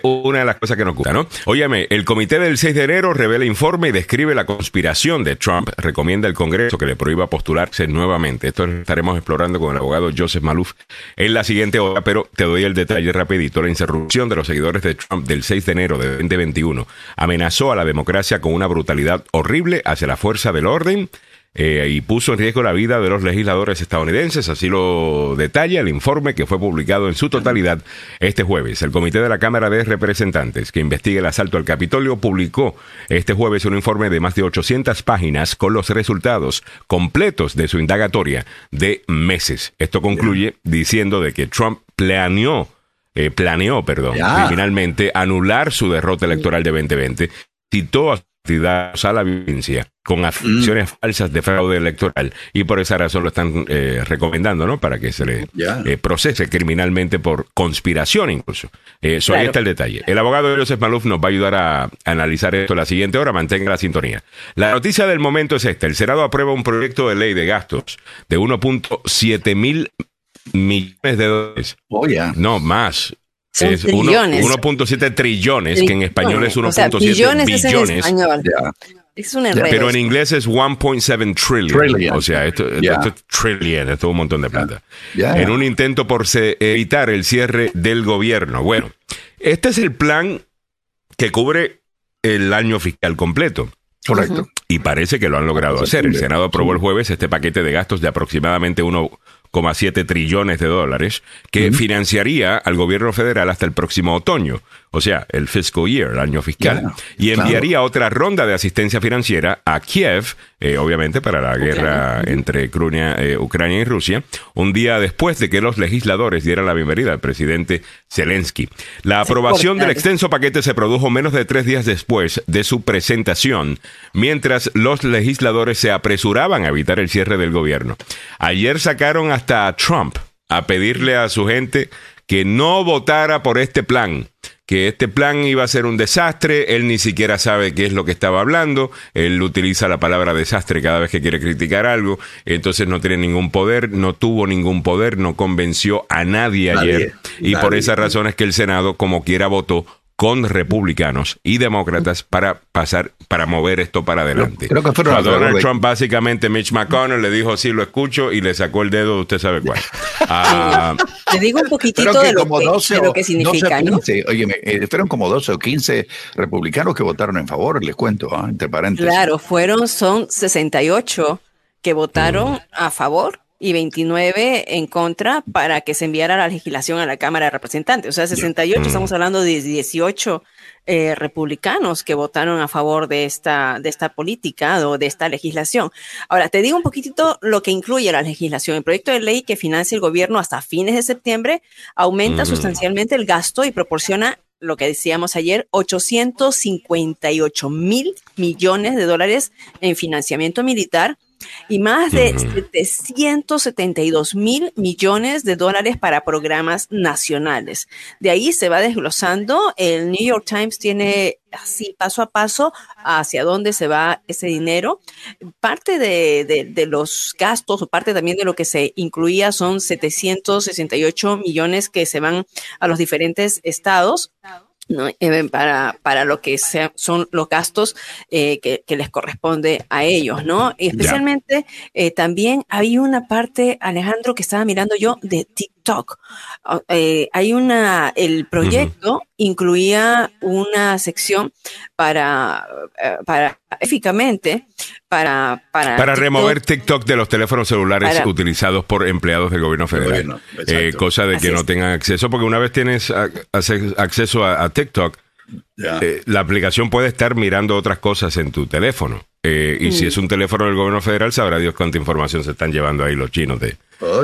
una de las cosas que nos gusta, ¿no? Óyeme, el comité del 6 de enero revela informe y describe la conspiración de Trump. Recomienda al Congreso que le prohíba postularse nuevamente. Esto estaremos explorando con el abogado Joseph Maluf en la siguiente hora, pero te doy el detalle rapidito. La insurrección de los seguidores de Trump del 6 de enero de 2021 amenazó a la democracia con una brutalidad horrible hacia la fuerza del orden eh, y puso en riesgo la vida de los legisladores estadounidenses. Así lo detalla el informe que fue publicado en su totalidad este jueves. El Comité de la Cámara de Representantes que investiga el asalto al Capitolio publicó este jueves un informe de más de 800 páginas con los resultados completos de su indagatoria de meses. Esto concluye diciendo de que Trump planeó eh, planeó, perdón, criminalmente anular su derrota electoral de 2020, citó a a la violencia con afirmaciones mm. falsas de fraude electoral y por esa razón lo están eh, recomendando, ¿no? Para que se le eh, procese criminalmente por conspiración incluso. Eso eh, ahí está el detalle. El abogado Joseph Maluf nos va a ayudar a analizar esto la siguiente hora. Mantenga la sintonía. La noticia del momento es esta. El Senado aprueba un proyecto de ley de gastos de 1.7 mil millones de dólares. Oh, no, más. Es 1.7 trillones, que en español es 1.7 o billones. Es, una. Pero en inglés es 1.7 trillion. trillion. O sea, esto, yeah. esto, esto, trillion, esto es un montón de plata. En un intento por evitar el cierre del gobierno. Bueno, este es el plan que cubre el año fiscal completo. Correcto. Y parece que lo han logrado hacer. El Senado aprobó el jueves este paquete de gastos de aproximadamente uno 1,7 trillones de dólares que financiaría al gobierno federal hasta el próximo otoño o sea, el fiscal year, el año fiscal, y enviaría otra ronda de asistencia financiera a Kiev, eh, obviamente para la guerra entre eh, Ucrania, y Rusia, un día después de que los legisladores dieran la bienvenida al presidente Zelensky. La aprobación del extenso paquete se produjo menos de tres días después de su presentación, mientras los legisladores se apresuraban a evitar el cierre del gobierno. Ayer sacaron hasta a Trump a pedirle a su gente que no votara por este plan que este plan iba a ser un desastre, él ni siquiera sabe qué es lo que estaba hablando, él utiliza la palabra desastre cada vez que quiere criticar algo, entonces no tiene ningún poder, no tuvo ningún poder, no convenció a nadie, ayer, y por esa razón es que el Senado como quiera votó con republicanos y demócratas para pasar, para mover esto para adelante. Creo, que a Donald Trump, básicamente, Mitch McConnell le dijo, sí, lo escucho, y le sacó el dedo, usted sabe cuál. Ah, Te digo un poquitito de lo, que, significa, ¿no? Oye, eh, fueron como 12 o 15 republicanos que votaron en favor, les cuento, ¿ah? entre paréntesis. Claro, fueron, son 68 que votaron mm. a favor y 29 en contra para que se enviara la legislación a la Cámara de Representantes. O sea, 68, estamos hablando de 18 eh, republicanos que votaron a favor de esta, de esta política o de esta legislación. Ahora, te digo un poquitito lo que incluye la legislación. El proyecto de ley que financia el gobierno hasta fines de septiembre aumenta sustancialmente el gasto y proporciona lo que decíamos ayer, 858 mil millones de dólares en financiamiento militar y más de 772 mil millones de dólares para programas nacionales. De ahí se va desglosando. El New York Times tiene así paso a paso hacia dónde se va ese dinero. Parte de, los gastos o parte también de lo que se incluía son 768 millones que se van a los diferentes estados. Eh, para, para lo que son los gastos eh, que, les corresponde a ellos, ¿no? especialmente eh, también hay una parte, Alejandro, que estaba mirando yo de TikTok. Ah, hay una, el proyecto incluía una sección para, para eficazmente para, para, remover TikTok de los teléfonos celulares utilizados por empleados del gobierno federal. Eh, cosa de que no tengan acceso, porque una vez tienes acceso a, TikTok, eh, la aplicación puede estar mirando otras cosas en tu teléfono. Eh, y si mm. es un teléfono del gobierno federal, sabrá Dios cuánta información se están llevando ahí los chinos de oh,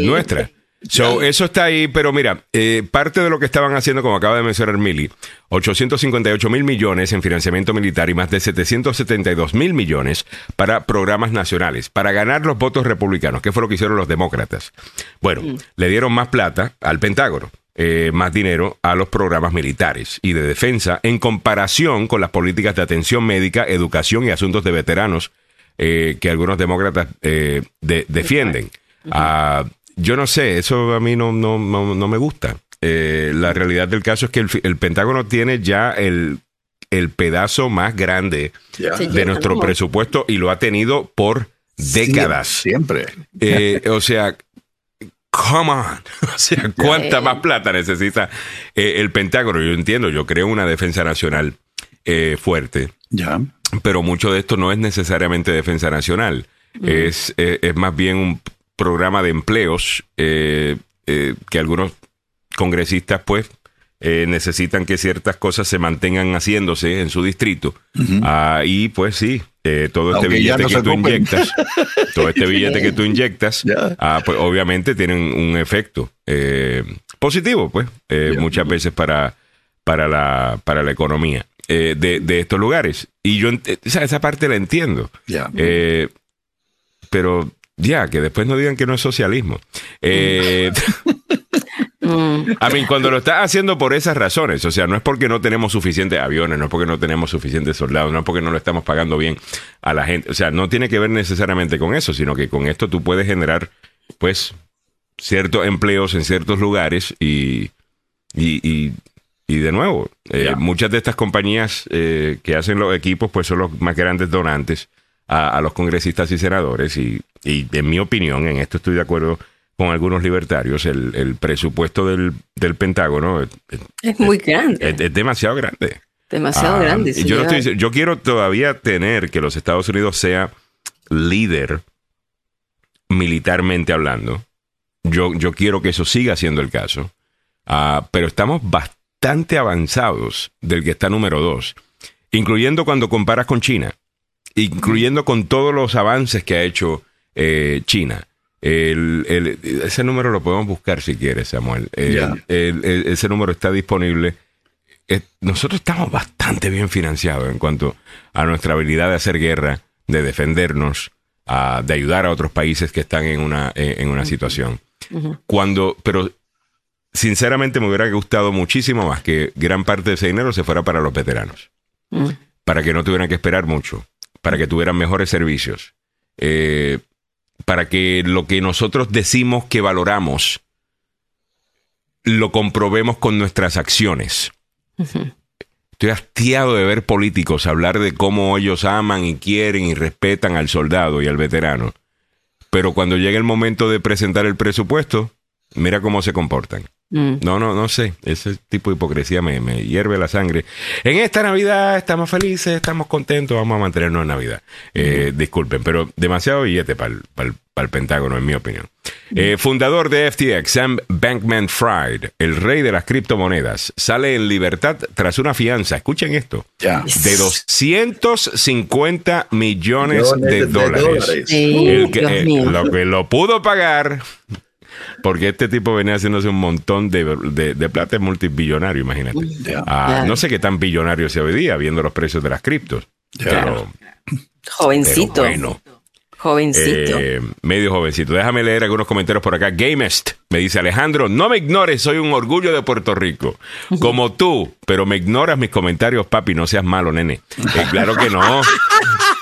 nuestra. So, eso está ahí, pero mira, eh, parte de lo que estaban haciendo, como acaba de mencionar Mili, 858 mil millones en financiamiento militar y más de 772 mil millones para programas nacionales, para ganar los votos republicanos. ¿Qué fue lo que hicieron los demócratas? Bueno, mm. le dieron más plata al Pentágono. Eh, más dinero a los programas militares y de defensa en comparación con las políticas de atención médica, educación y asuntos de veteranos eh, que algunos demócratas defienden. Yo no sé, eso a mí no, no, no, me gusta. Eh, la realidad del caso es que el, Pentágono tiene ya el, pedazo más grande de nuestro presupuesto y lo ha tenido por décadas. Siempre. Eh, o sea, come on. O sea, ¿cuánta más plata necesita eh, el Pentágono? Yo entiendo, yo creo una defensa nacional fuerte. Ya. Pero mucho de esto no es necesariamente defensa nacional. Mm. Es, es, más bien un programa de empleos eh, eh, que algunos congresistas pues eh, necesitan que ciertas cosas se mantengan haciéndose en su distrito. Ah, y pues sí, todo este billete que tú inyectas, todo este billete que tú inyectas, ah, pues obviamente tienen un efecto positivo, pues, muchas veces para, para, la, para la economía de, de, estos lugares. Y yo esa parte la entiendo. pero ya, que después no digan que no es socialismo. A mí, cuando lo estás haciendo por esas razones, o sea, no es porque no tenemos suficientes aviones, no es porque no tenemos suficientes soldados, no es porque no lo estamos pagando bien a la gente, o sea, no tiene que ver necesariamente con eso, sino que con esto tú puedes generar, pues, ciertos empleos en ciertos lugares y, y, y, de nuevo, eh, muchas de estas compañías eh, que hacen los equipos, pues son los más grandes donantes a, los congresistas y senadores y, y, en mi opinión, en esto estoy de acuerdo con algunos libertarios, el, presupuesto del, Pentágono es, muy grande. Es, demasiado grande. Demasiado ah, grande. yo, yo quiero todavía tener que los Estados Unidos sea líder militarmente hablando. Yo, yo quiero que eso siga siendo el caso. Ah, pero estamos bastante avanzados del que está número dos, incluyendo cuando comparas con China incluyendo con todos los avances que ha hecho eh, China. Ese número lo podemos buscar si quieres, Samuel. ese número está disponible. Nosotros estamos bastante bien financiados en cuanto a nuestra habilidad de hacer guerra, de defendernos, de ayudar a otros países que están en una, en una situación. Cuando, pero sinceramente me hubiera gustado muchísimo más que gran parte de ese dinero se fuera para los veteranos, para que no tuvieran que esperar mucho para que tuvieran mejores servicios, eh, para que lo que nosotros decimos que valoramos lo comprobemos con nuestras acciones. Estoy hastiado de ver políticos hablar de cómo ellos aman y quieren y respetan al soldado y al veterano. Pero cuando llega el momento de presentar el presupuesto, mira cómo se comportan. Mm. No, no, no sé. Ese tipo de hipocresía me, me, hierve la sangre. En esta Navidad estamos felices, estamos contentos, vamos a mantenernos en Navidad. Eh, mm. Disculpen, pero demasiado billete para el, Pentágono, en mi opinión. Mm. Eh, fundador de FTX, Sam Bankman Fried, el rey de las criptomonedas, sale en libertad tras una fianza, escuchen esto, de 250 millones, de, dólares. el que, eh, lo que lo pudo pagar porque este tipo venía haciéndose un montón de, de, plata multibillonario, imagínate. Ah, no sé qué tan billonario se hoy día, viendo los precios de las criptos. Jovencito. bueno, Jovencito. Eh, medio jovencito. Déjame leer algunos comentarios por acá. Gamest me dice Alejandro, no me ignores, soy un orgullo de Puerto Rico. Como tú, pero me ignoras mis comentarios, papi, no seas malo, nene. Eh, claro que no.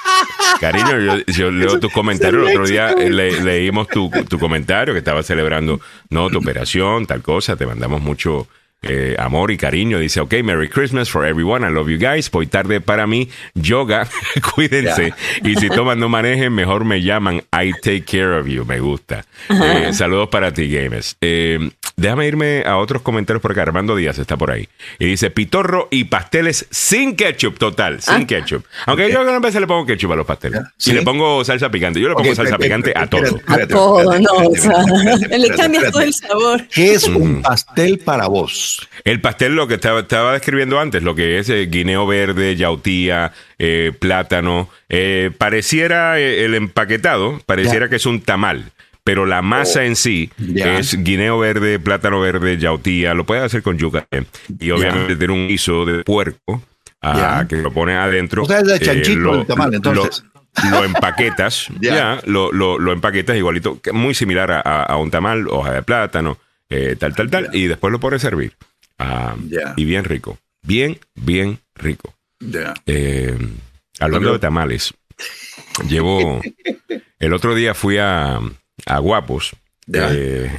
Cariño, yo, leo tus comentarios. El otro día leímos tu, tu comentario que estaba celebrando, no, tu operación, tal cosa. Te mandamos mucho eh, amor y cariño. Dice, ok, Merry Christmas for everyone. I love you guys. Voy tarde para mí. Yoga. Cuídense. Y si toman, no manejen, mejor me llaman. I take care of you. Me gusta. Eh, saludos para ti, gamers. Eh, déjame irme a otros comentarios por acá. Armando Díaz está por ahí. Y dice, pitorro y pasteles sin ketchup. Total, sin ah. ketchup. Aunque yo algunas veces le pongo ketchup a los pasteles. Y le pongo salsa picante. Yo le pongo salsa picante a todo. A todo, no. le cambias todo el sabor. ¿Qué es un pastel para vos? El pastel, lo que estaba, estaba describiendo antes, lo que es eh, guineo verde, yautía, eh, plátano, eh, pareciera el empaquetado, pareciera que es un tamal. Pero la masa oh. en sí es guineo verde, plátano verde, yautía, lo puedes hacer con yuca. Y obviamente tiene un guiso de puerco ah, que lo pone adentro. O sea, es de chanchito el tamal, entonces. Lo, empaquetas, ya, lo, lo, empaquetas igualito, muy similar a, a, un tamal, hoja de plátano, eh, tal, tal, tal, y después lo puedes servir. Ah, y bien rico. Bien, bien rico. Eh, hablando de tamales, llevo. El otro día fui a, a Guapos. Eh,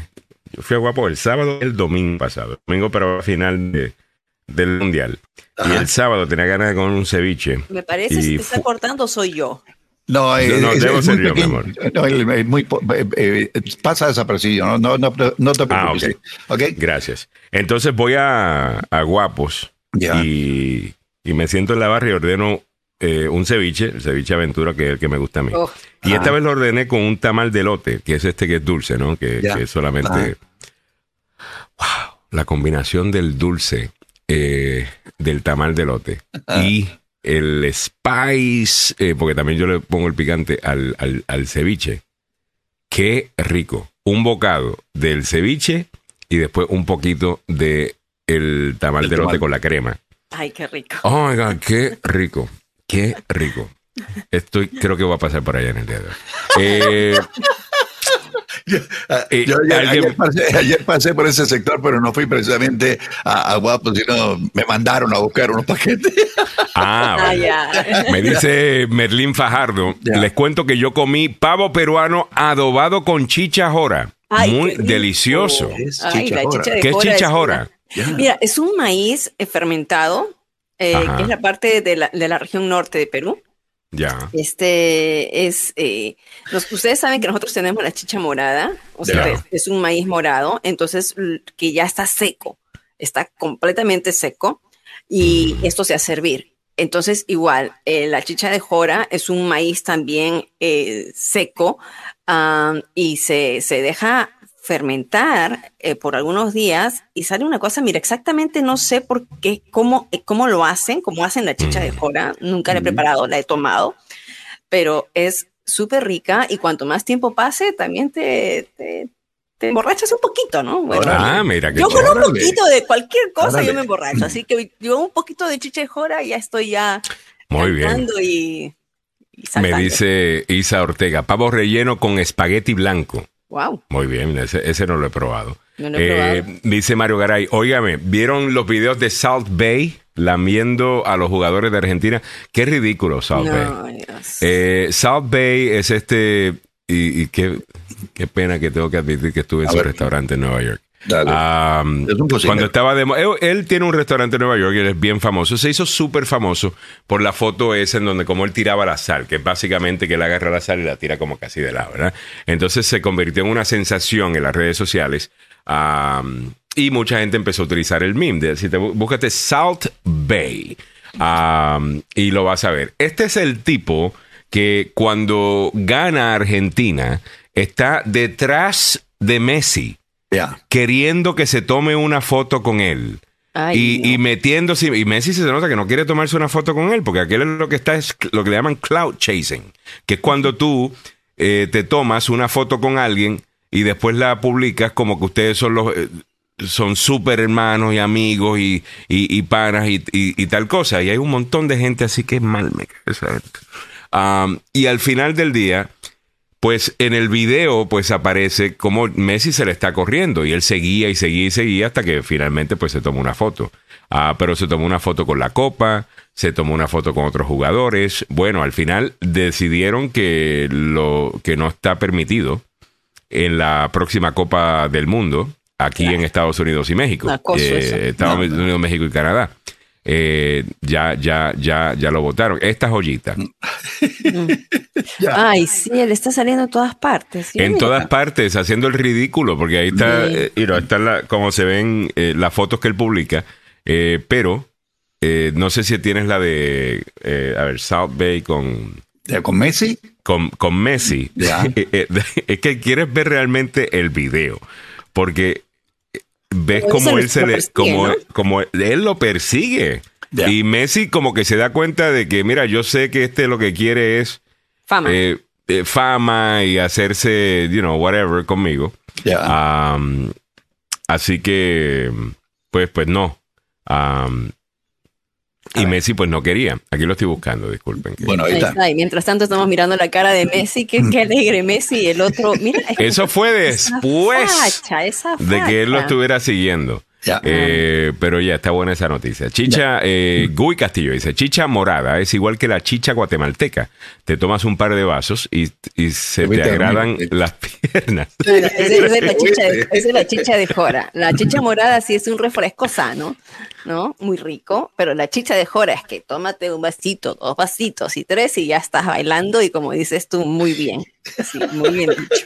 fui a Guapos el sábado el domingo pasado. Domingo, pero al final del mundial. Y el sábado tenía ganas de comer un ceviche. Me parece que se está cortando, soy yo. No, no, debo ser yo, mi amor. No, es muy, eh, eh, pasa desapercibido, no, no, no, no te ah, preocupes. Ah, okay. Gracias. Entonces voy a, a Guapos y, y, me siento en la barra y ordeno eh, un ceviche, el ceviche aventura, que es el que me gusta a mí. Oh. y esta vez lo ordené con un tamal de lote, que es este que es dulce, ¿no? Que, que es solamente... Wow, la combinación del dulce del tamal de lote y el spice, eh, porque también yo le pongo el picante al, al, ceviche. Qué rico. Un bocado del ceviche y después un poquito de el tamal de lote con la crema. Ay, qué rico. Oh my God, qué rico. Qué rico. Estoy, creo que voy a pasar por allá en el día de hoy. Eh, Ah, yo, ayer, pasé, por ese sector, pero no fui precisamente a, Guapo, sino me mandaron a buscar unos paquetes. Ah, ah me dice Merlín Fajardo, les cuento que yo comí pavo peruano adobado con chicha jora. Muy delicioso. ¿Qué es chicha jora? Mira, es un maíz eh, fermentado, eh, que es la parte de la, de la región norte de Perú. Ya. Este es, eh, ustedes saben que nosotros tenemos la chicha morada, o sea, es, un maíz morado, entonces que ya está seco, está completamente seco y mm. esto se hace servir. Entonces, igual, eh, la chicha de jora es un maíz también eh, seco y se, se deja fermentar eh, por algunos días y sale una cosa, mira, exactamente no sé por qué, cómo, eh, cómo lo hacen, cómo hacen la chicha de mm. jora, nunca la he preparado, la he tomado, pero es súper rica y cuanto más tiempo pase, también te, te, emborrachas un poquito, ¿no? ah, mira, yo con un poquito de cualquier cosa yo me emborracho, así que yo un poquito de chicha de jora y ya estoy ya Muy bien. y, me dice Isa Ortega, pavo relleno con espagueti blanco. Wow. Muy bien, ese, no lo he probado. Eh, dice Mario Garay, óigame, ¿vieron los videos de Salt Bay lamiendo a los jugadores de Argentina? Qué ridículo Salt Bay. Eh, Salt Bay es este, y, qué, qué, pena que tengo que admitir que estuve en su restaurante en Nueva York cuando estaba de él, tiene un restaurante en Nueva York y él es bien famoso. Se hizo súper famoso por la foto esa en donde como él tiraba la sal, que es básicamente que él agarra la sal y la tira como casi de lado, ¿verdad? Entonces se convirtió en una sensación en las redes sociales. y mucha gente empezó a utilizar el meme. si te búscate Salt Bay y lo vas a ver. Este es el tipo que cuando gana Argentina está detrás de Messi queriendo que se tome una foto con él. y, metiéndose, y Messi se nota que no quiere tomarse una foto con él, porque aquel es lo que está, es lo que le llaman cloud chasing, que es cuando tú eh, te tomas una foto con alguien y después la publicas como que ustedes son los, eh, son súper hermanos y amigos y, y, panas y, tal cosa. Y hay un montón de gente así que es mal me um, y al final del día, Pues en el video pues aparece como Messi se le está corriendo y él seguía y seguía y seguía hasta que finalmente pues se tomó una foto. Ah, pero se tomó una foto con la copa, se tomó una foto con otros jugadores. Bueno, al final decidieron que lo que no está permitido en la próxima Copa del Mundo aquí en Estados Unidos y México. Eh, Estados Unidos, México y Canadá. Eh, ya, ya, ya, ya lo votaron. Esta joyita. Ay, sí, él está saliendo en todas partes. En todas partes, haciendo el ridículo, porque ahí está, eh, está como se ven eh, las fotos que él publica, pero no sé si tienes la de, a ver, South Bay con... ¿Con Messi? Con, con Messi. es que quieres ver realmente el video, porque ves como él se le, como, como él lo persigue. Y Messi como que se da cuenta de que, mira, yo sé que este lo que quiere es fama, eh, eh, fama y hacerse, you know, whatever conmigo. así que, pues, pues no. Y Messi pues no quería. Aquí lo estoy buscando, disculpen. Bueno, ahí está. Mientras tanto estamos mirando la cara de Messi, que, qué alegre Messi y el otro. Mira, Eso fue después de que él lo estuviera siguiendo. Eh, pero ya está buena esa noticia. Chicha, eh, Gui Castillo dice, chicha morada es igual que la chicha guatemalteca. Te tomas un par de vasos y, se te agradan las piernas. esa, es la chicha de, Jora. La chicha morada sí es un refresco sano, ¿no? Muy rico, pero la chicha de Jora es que tómate un vasito, dos vasitos y tres y ya estás bailando y como dices tú, muy bien. muy bien dicho.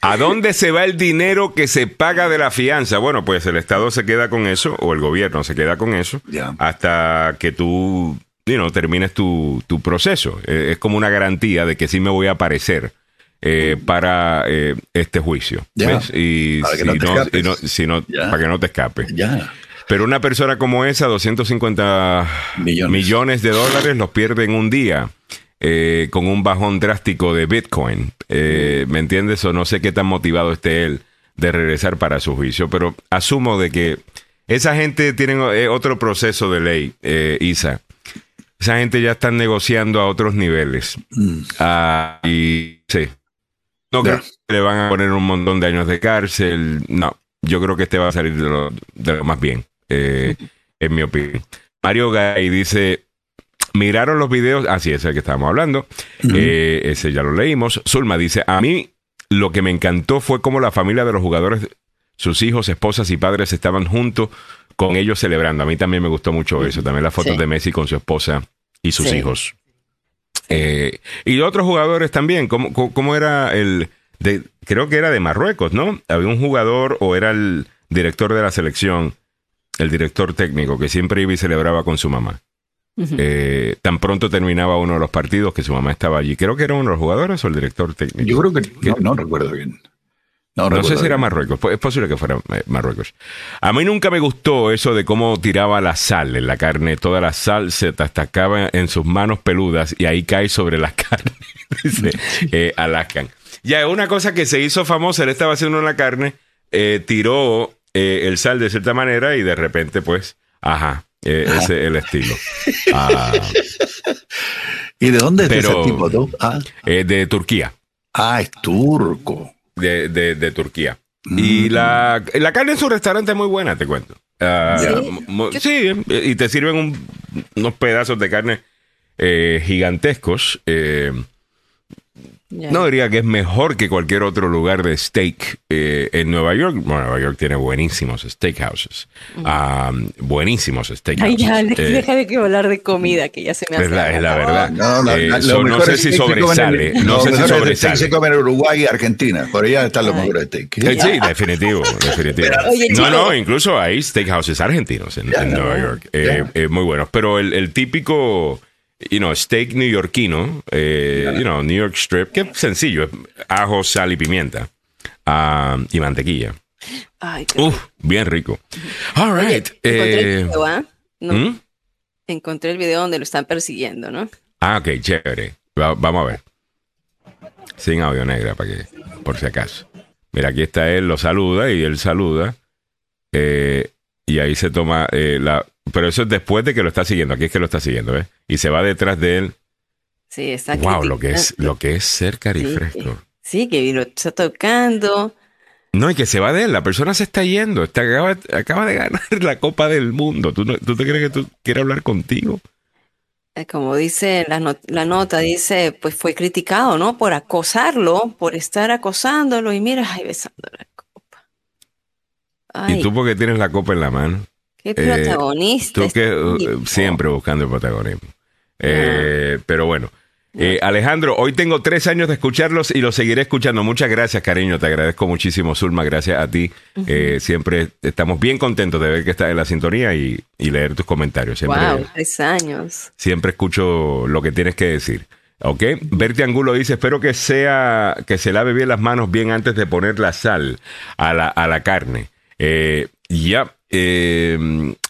¿A dónde se va el dinero que se paga de la fianza? Bueno, pues el Estado se queda con eso, o el gobierno se queda con eso, hasta que tú termines tu, proceso. Eh, es como una garantía de que sí me voy a aparecer. Eh, para eh, este juicio. Y si no, para que no te escape. Pero una persona como esa, 250 millones de dólares, los pierde en un día. Eh, con un bajón drástico de Bitcoin. Eh, ¿Me entiendes? O no sé qué tan motivado esté él de regresar para su juicio, pero asumo de que esa gente tiene eh, otro proceso de ley, Isa. Esa gente ya está negociando a otros niveles. Mm. Ah, y sí. No creo que le van a poner un montón de años de cárcel. No, yo creo que este va a salir de lo, de lo más bien, en mi opinión. Mario Gay dice, miraron los videos, así es el que estábamos hablando, eh, ese ya lo leímos. Zulma dice, a mí lo que me encantó fue cómo la familia de los jugadores, sus hijos, esposas y padres estaban juntos con ellos celebrando. A mí también me gustó mucho eso, también las fotos de Messi con su esposa y sus hijos. Eh, y otros jugadores también, ¿cómo, cómo era el... De, creo que era de Marruecos, ¿no? Había un jugador o era el director de la selección, el director técnico, que siempre iba y celebraba con su mamá. Eh, tan pronto terminaba uno de los partidos que su mamá estaba allí. Creo que era uno de los jugadores o el director técnico. Yo creo que no, recuerdo bien. No, sé si era Marruecos, es posible que fuera eh, Marruecos. A mí nunca me gustó eso de cómo tiraba la sal en la carne, toda la sal se destacaba en sus manos peludas y ahí cae sobre la carne, dice eh, Alaskan. Ya, una cosa que se hizo famosa, él estaba haciendo una carne, tiró el sal de cierta manera y de repente pues, ajá, eh, ese es el estilo. Ah. ¿Y de dónde es ese tipo tú? Ah. Eh, de Turquía. Ah, es turco. De, de, Turquía. Y mm. la, la, carne en su restaurante es muy buena, te cuento. Ah, ¿Sí? y te sirven unos pedazos de carne eh, gigantescos. Eh, no diría que es mejor que cualquier otro lugar de steak eh, en Nueva York. Bueno, Nueva York tiene buenísimos steakhouses. Um, buenísimos steakhouses. Ay, ya, eh, deja de que hablar de comida, que ya se me hace. Es la, es la verdad. No, no, eh, no sé si sobresale. no sé si sobresale. Se come en Uruguay y Argentina. Por allá están los mejores steaks. sí, definitivo. definitivo. no, no, incluso hay steakhouses argentinos en, Nueva York. muy buenos. Pero el, el típico you know, steak neoyorquino, eh, you know, New York strip, que sencillo, ajo, sal y pimienta ah, y mantequilla. Ay, Uf, bien rico. All right. encontré, el eh, video, ¿ah? ¿Mm? encontré el video donde lo están persiguiendo, ¿no? Ah, ok, chévere. vamos a ver. Sin audio negra, para que, por si acaso. Mira, aquí está él, lo saluda y él saluda. Eh, y ahí se toma eh, la, pero eso es después de que lo está siguiendo. Aquí es que lo está siguiendo, ¿ves? Y se va detrás de él. Sí, está Wow, lo que es, lo que es ser carifresco. Sí, que lo está tocando. No, y que se va de él, la persona se está yendo, está, acaba, de ganar la Copa del Mundo. ¿Tú, ¿Tú te crees que tú quiere hablar contigo? Eh, como dice la, nota, dice, pues fue criticado, ¿no? Por acosarlo, por estar acosándolo y mira, ay, besando la copa. ¿Y tú por qué tienes la copa en la mano? Qué eh, protagonista. tú que uh, siempre buscando el protagonismo. Eh, pero bueno. Eh, Alejandro, hoy tengo tres años de escucharlos y los seguiré escuchando. Muchas gracias, cariño. Te agradezco muchísimo, Zulma. Gracias a ti. Eh, siempre estamos bien contentos de ver que estás en la sintonía y, leer tus comentarios. Siempre, wow, tres años. Siempre escucho lo que tienes que decir. ¿Ok? Berti Angulo dice, espero que sea, que se lave bien las manos bien antes de poner la sal a la, a la carne. Eh, ya,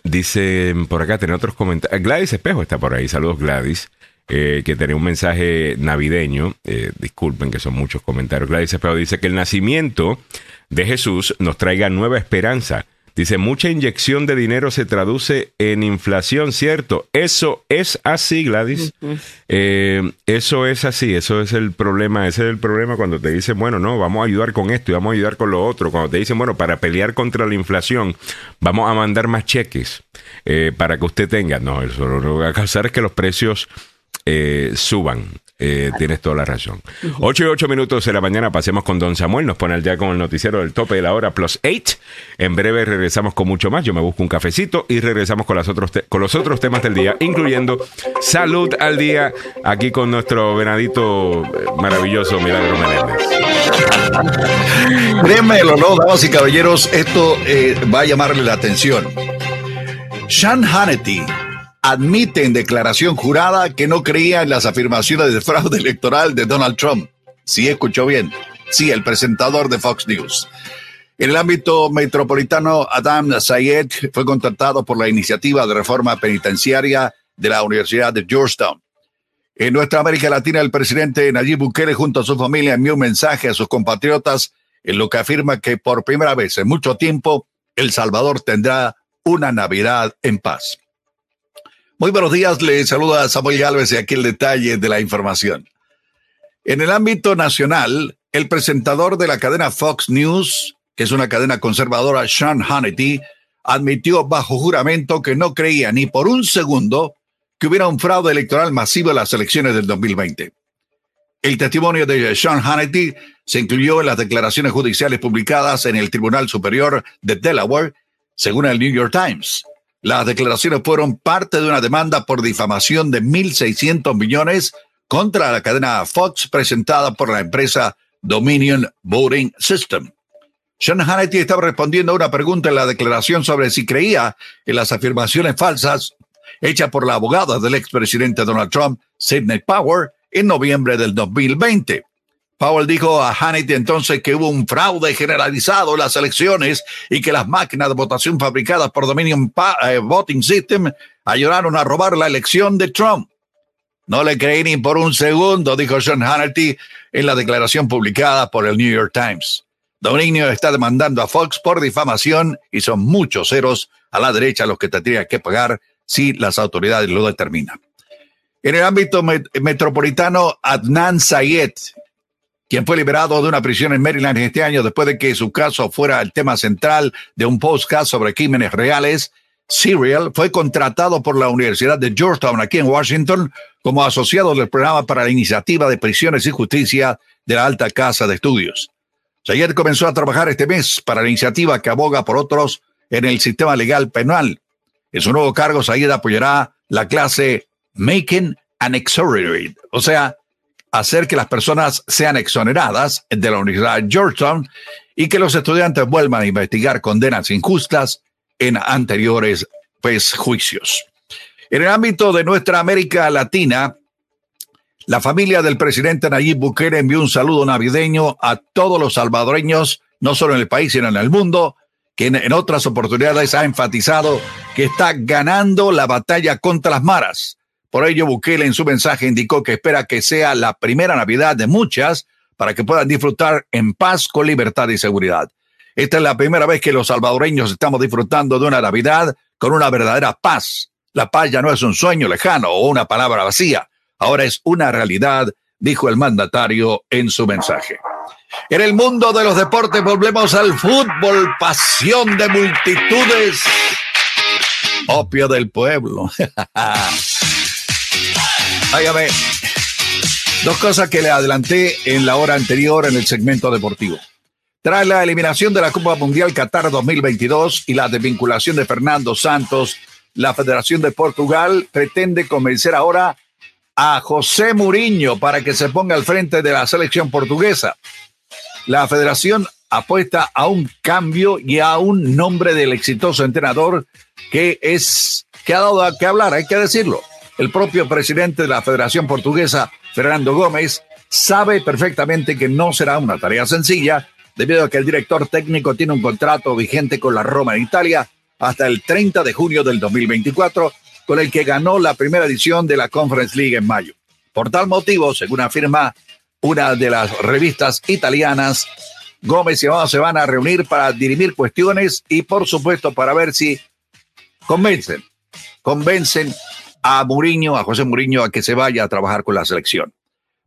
dice por acá, tener otros comentarios. Gladys Espejo está por ahí. Saludos, Gladys. Eh, que tenía un mensaje navideño. Eh, disculpen que son muchos comentarios. Gladys pero dice que el nacimiento de Jesús nos traiga nueva esperanza. Dice, mucha inyección de dinero se traduce en inflación, ¿cierto? Eso es así, Gladys. Eh, eso es así, eso es el problema. Ese es el problema cuando te dicen, bueno, no, vamos a ayudar con esto y vamos a ayudar con lo otro. Cuando te dicen, bueno, para pelear contra la inflación, vamos a mandar más cheques para que usted tenga. No, eso lo que va a causar es que los precios eh, suban. Eh, tienes toda la razón. 8 y 8 minutos de la mañana, pasemos con Don Samuel. Nos pone al día con el noticiero del tope de la hora plus 8. En breve regresamos con mucho más. Yo me busco un cafecito y regresamos con, las otros con los otros temas del día, incluyendo salud al día, aquí con nuestro venadito eh, maravilloso Milagro Menéndez. Créemelo, no, damas y caballeros, esto va a llamarle la atención. Sean Hannity admite en declaración jurada que no creía en las afirmaciones de fraude electoral de Donald Trump. Sí, escuchó bien. Sí, el presentador de Fox News. En el ámbito metropolitano, Adam Sayed fue contratado por la iniciativa de reforma penitenciaria de la Universidad de Georgetown. En nuestra América Latina, el presidente Nayib Bukele junto a su familia envió un mensaje a sus compatriotas en lo que afirma que por primera vez en mucho tiempo El Salvador tendrá una Navidad en paz. Muy buenos días, le saluda Samuel Galvez y aquí el detalle de la información. En el ámbito nacional, el presentador de la cadena Fox News, que es una cadena conservadora, Sean Hannity, admitió bajo juramento que no creía ni por un segundo que hubiera un fraude electoral masivo en las elecciones del 2020. El testimonio de Sean Hannity se incluyó en las declaraciones judiciales publicadas en el Tribunal Superior de Delaware, según el New York Times. Las declaraciones fueron parte de una demanda por difamación de 1.600 millones contra la cadena Fox presentada por la empresa Dominion Voting System. Sean Hannity estaba respondiendo a una pregunta en la declaración sobre si creía en las afirmaciones falsas hechas por la abogada del expresidente Donald Trump, Sidney Power, en noviembre del 2020. Powell dijo a Hannity entonces que hubo un fraude generalizado en las elecciones y que las máquinas de votación fabricadas por Dominion eh, Voting System ayudaron a robar la elección de Trump. No le creí ni por un segundo, dijo Sean Hannity en la declaración publicada por el New York Times. Dominion está demandando a Fox por difamación y son muchos ceros a la derecha los que tendría que pagar si las autoridades lo determinan. En el ámbito metropolitano, Adnan Sayed, quien fue liberado de una prisión en Maryland este año después de que su caso fuera el tema central de un podcast sobre crímenes reales. Serial fue contratado por la Universidad de Georgetown aquí en Washington como asociado del programa para la iniciativa de prisiones y justicia de la Alta Casa de Estudios. Ayer comenzó a trabajar este mes para la iniciativa que aboga por otros en el sistema legal penal. En su nuevo cargo, Sayed apoyará la clase Making an Exonerate, o sea, hacer que las personas sean exoneradas de la Universidad de Georgetown y que los estudiantes vuelvan a investigar condenas injustas en anteriores pues, juicios. En el ámbito de nuestra América Latina, la familia del presidente Nayib Bukele envió un saludo navideño a todos los salvadoreños, no solo en el país, sino en el mundo, que en, otras oportunidades ha enfatizado que está ganando la batalla contra las maras por ello, Bukele en su mensaje indicó que espera que sea la primera Navidad de muchas para que puedan disfrutar en paz con libertad y seguridad. Esta es la primera vez que los salvadoreños estamos disfrutando de una Navidad con una verdadera paz. La paz ya no es un sueño lejano o una palabra vacía, ahora es una realidad, dijo el mandatario en su mensaje. En el mundo de los deportes volvemos al fútbol, pasión de multitudes, opio del pueblo. Váyame, dos cosas que le adelanté en la hora anterior en el segmento deportivo. Tras la eliminación de la Copa Mundial Qatar 2022 y la desvinculación de Fernando Santos, la Federación de Portugal pretende convencer ahora a José Muriño para que se ponga al frente de la selección portuguesa. La federación apuesta a un cambio y a un nombre del exitoso entrenador que es que ha dado a que hablar, hay que decirlo. El propio presidente de la Federación Portuguesa, Fernando Gómez, sabe perfectamente que no será una tarea sencilla debido a que el director técnico tiene un contrato vigente con la Roma en Italia hasta el 30 de junio del 2024, con el que ganó la primera edición de la Conference League en mayo. Por tal motivo, según afirma una de las revistas italianas, Gómez y Amado se van a reunir para dirimir cuestiones y, por supuesto, para ver si convencen, convencen a Muriño, a José Muriño, a que se vaya a trabajar con la selección.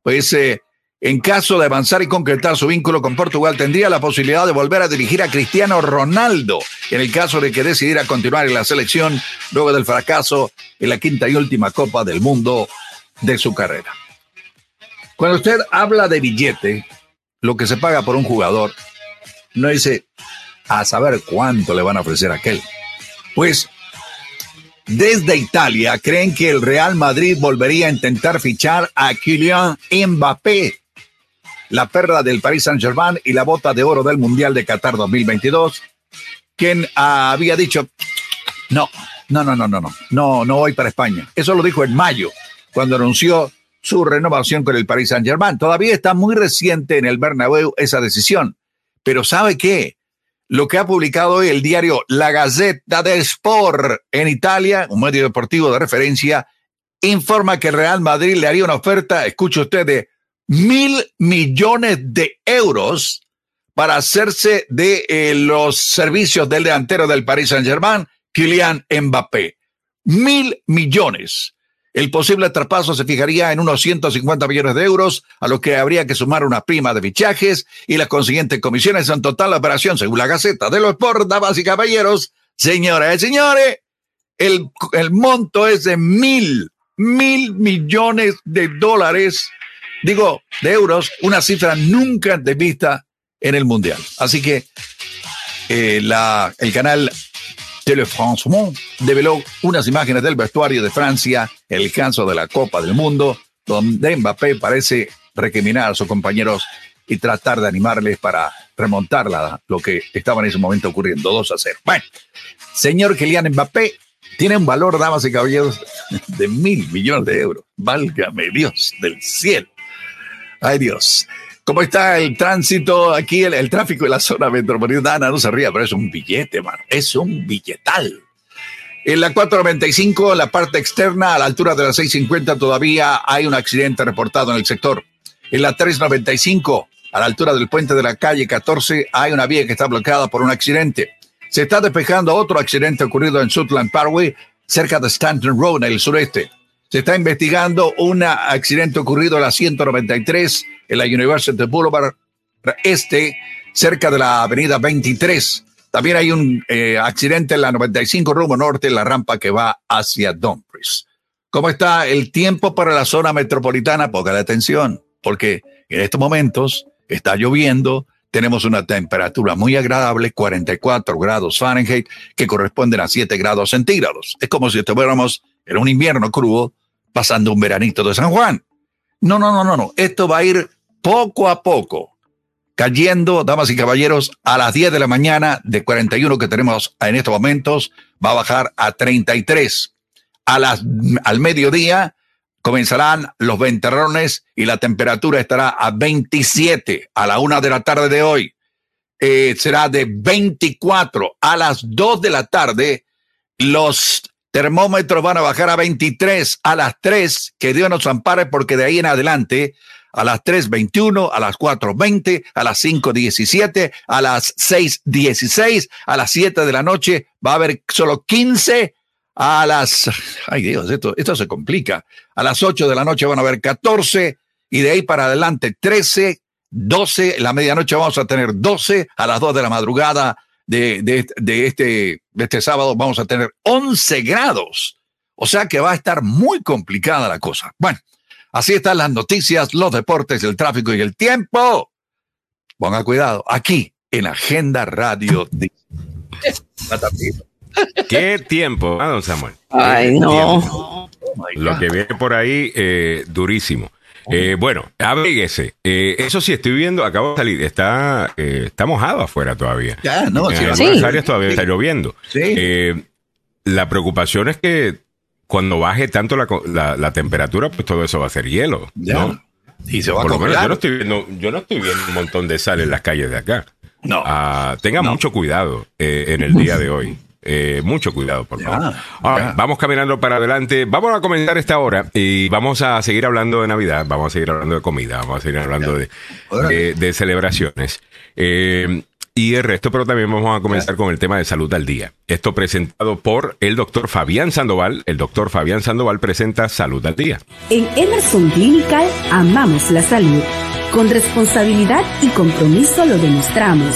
Pues eh, en caso de avanzar y concretar su vínculo con Portugal, tendría la posibilidad de volver a dirigir a Cristiano Ronaldo, en el caso de que decidiera continuar en la selección luego del fracaso en la quinta y última Copa del Mundo de su carrera. Cuando usted habla de billete, lo que se paga por un jugador, no dice a saber cuánto le van a ofrecer a aquel. Pues desde Italia creen que el Real Madrid volvería a intentar fichar a Kylian Mbappé, la perra del Paris Saint-Germain y la bota de oro del Mundial de Qatar 2022, quien había dicho, no, no, no, no, no, no, no, no voy para España. Eso lo dijo en mayo, cuando anunció su renovación con el Paris Saint-Germain. Todavía está muy reciente en el Bernabéu esa decisión. Pero ¿sabe qué? Lo que ha publicado hoy el diario La Gazzetta del Sport en Italia, un medio deportivo de referencia, informa que Real Madrid le haría una oferta, escuche usted, de mil millones de euros para hacerse de eh, los servicios del delantero del Paris Saint-Germain, Kylian Mbappé. Mil millones. El posible traspaso se fijaría en unos 150 millones de euros, a lo que habría que sumar una prima de fichajes y las consiguientes comisiones en total la operación, según la Gaceta de los Sport, y caballeros, señoras y señores, el, monto es de mil, mil millones de dólares, digo, de euros, una cifra nunca de vista en el Mundial. Así que eh, el canal Tele France develó unas imágenes del vestuario de Francia, el caso de la Copa del Mundo, donde Mbappé parece recriminar a sus compañeros y tratar de animarles para remontar lo que estaba en ese momento ocurriendo, 2 a 0. Bueno, señor Kylian Mbappé tiene un valor, damas y caballeros, de mil millones de euros. Válgame Dios del cielo. Ay Dios. ¿Cómo está el tránsito aquí, el, tráfico en la zona metropolitana? No se ría, pero es un billete, mano. Es un billetal. En la 495, la parte externa, a la altura de la 650, todavía hay un accidente reportado en el sector. En la 395, a la altura del puente de la calle 14, hay una vía que está bloqueada por un accidente. Se está despejando otro accidente ocurrido en Sutland Parkway, cerca de Stanton Road, en el sureste. Se está investigando un accidente ocurrido en la 193 en la University Boulevard Este, cerca de la avenida 23. También hay un eh, accidente en la 95 rumbo norte, en la rampa que va hacia Dumfries. ¿Cómo está el tiempo para la zona metropolitana? Poca atención, porque en estos momentos está lloviendo, tenemos una temperatura muy agradable, 44 grados Fahrenheit, que corresponden a 7 grados centígrados. Es como si estuviéramos en un invierno crudo pasando un veranito de San Juan. No, no, no, no, no. Esto va a ir poco a poco, cayendo, damas y caballeros, a las 10 de la mañana de 41 que tenemos en estos momentos, va a bajar a 33. A las, al mediodía comenzarán los ventarrones y la temperatura estará a 27 a la una de la tarde de hoy. Eh, será de 24 a las 2 de la tarde. Los termómetros van a bajar a 23 a las 3, que Dios nos ampare porque de ahí en adelante a las 3.21, a las 4.20, a las 5.17, a las 6.16, a las 7 de la noche va a haber solo 15, a las, ay Dios, esto, esto se complica, a las 8 de la noche van a haber 14 y de ahí para adelante 13, 12, la medianoche vamos a tener 12, a las 2 de la madrugada de, de, este, de este sábado vamos a tener 11 grados. O sea que va a estar muy complicada la cosa. Bueno, así están las noticias, los deportes, el tráfico y el tiempo. Ponga cuidado, aquí en Agenda Radio. ¿Qué tiempo, ah, don Samuel? Ay, no. Lo que viene por ahí, eh, durísimo. Eh, bueno, abríguese. Eh, eso sí, estoy viendo, acabo de salir, está, eh, está mojado afuera todavía. Ya, no, en algunas áreas todavía está lloviendo. Eh, la preocupación es que cuando baje tanto la, la, temperatura, pues todo eso va a ser hielo. ¿no? Y se va Por a lo menos yo no, estoy viendo, yo no estoy viendo un montón de sal en las calles de acá. No. Ah, tenga mucho cuidado en el día de hoy. Eh, mucho cuidado, por favor. vamos caminando para adelante. Vamos a comenzar esta hora y vamos a seguir hablando de Navidad, vamos a seguir hablando de comida, vamos a seguir hablando de, de, celebraciones. Eh, y el resto, pero también vamos a comenzar con el tema de salud al día. Esto presentado por el doctor Fabián Sandoval. El doctor Fabián Sandoval presenta Salud al día. En Emerson Clinical amamos la salud. Con responsabilidad y compromiso lo demostramos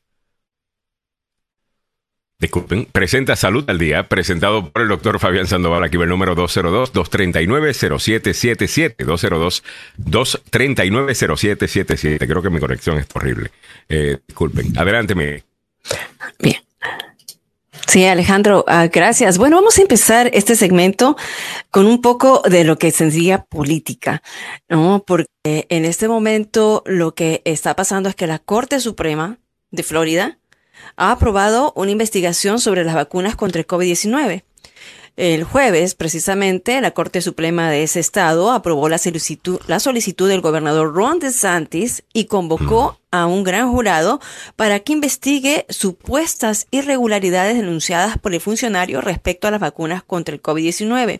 Disculpen, presenta Salud al Día, presentado por el doctor Fabián Sandoval, aquí va el número 202-239-0777, 202-239-0777. Creo que mi conexión es horrible. Eh, disculpen, adelante, Bien. Sí, Alejandro, ah, gracias. Bueno, vamos a empezar este segmento con un poco de lo que sería política, ¿no? Porque en este momento lo que está pasando es que la Corte Suprema de Florida ha aprobado una investigación sobre las vacunas contra el COVID-19. El jueves, precisamente, la Corte Suprema de ese estado aprobó la solicitud, la solicitud del gobernador Ron DeSantis y convocó a un gran jurado para que investigue supuestas irregularidades denunciadas por el funcionario respecto a las vacunas contra el COVID-19.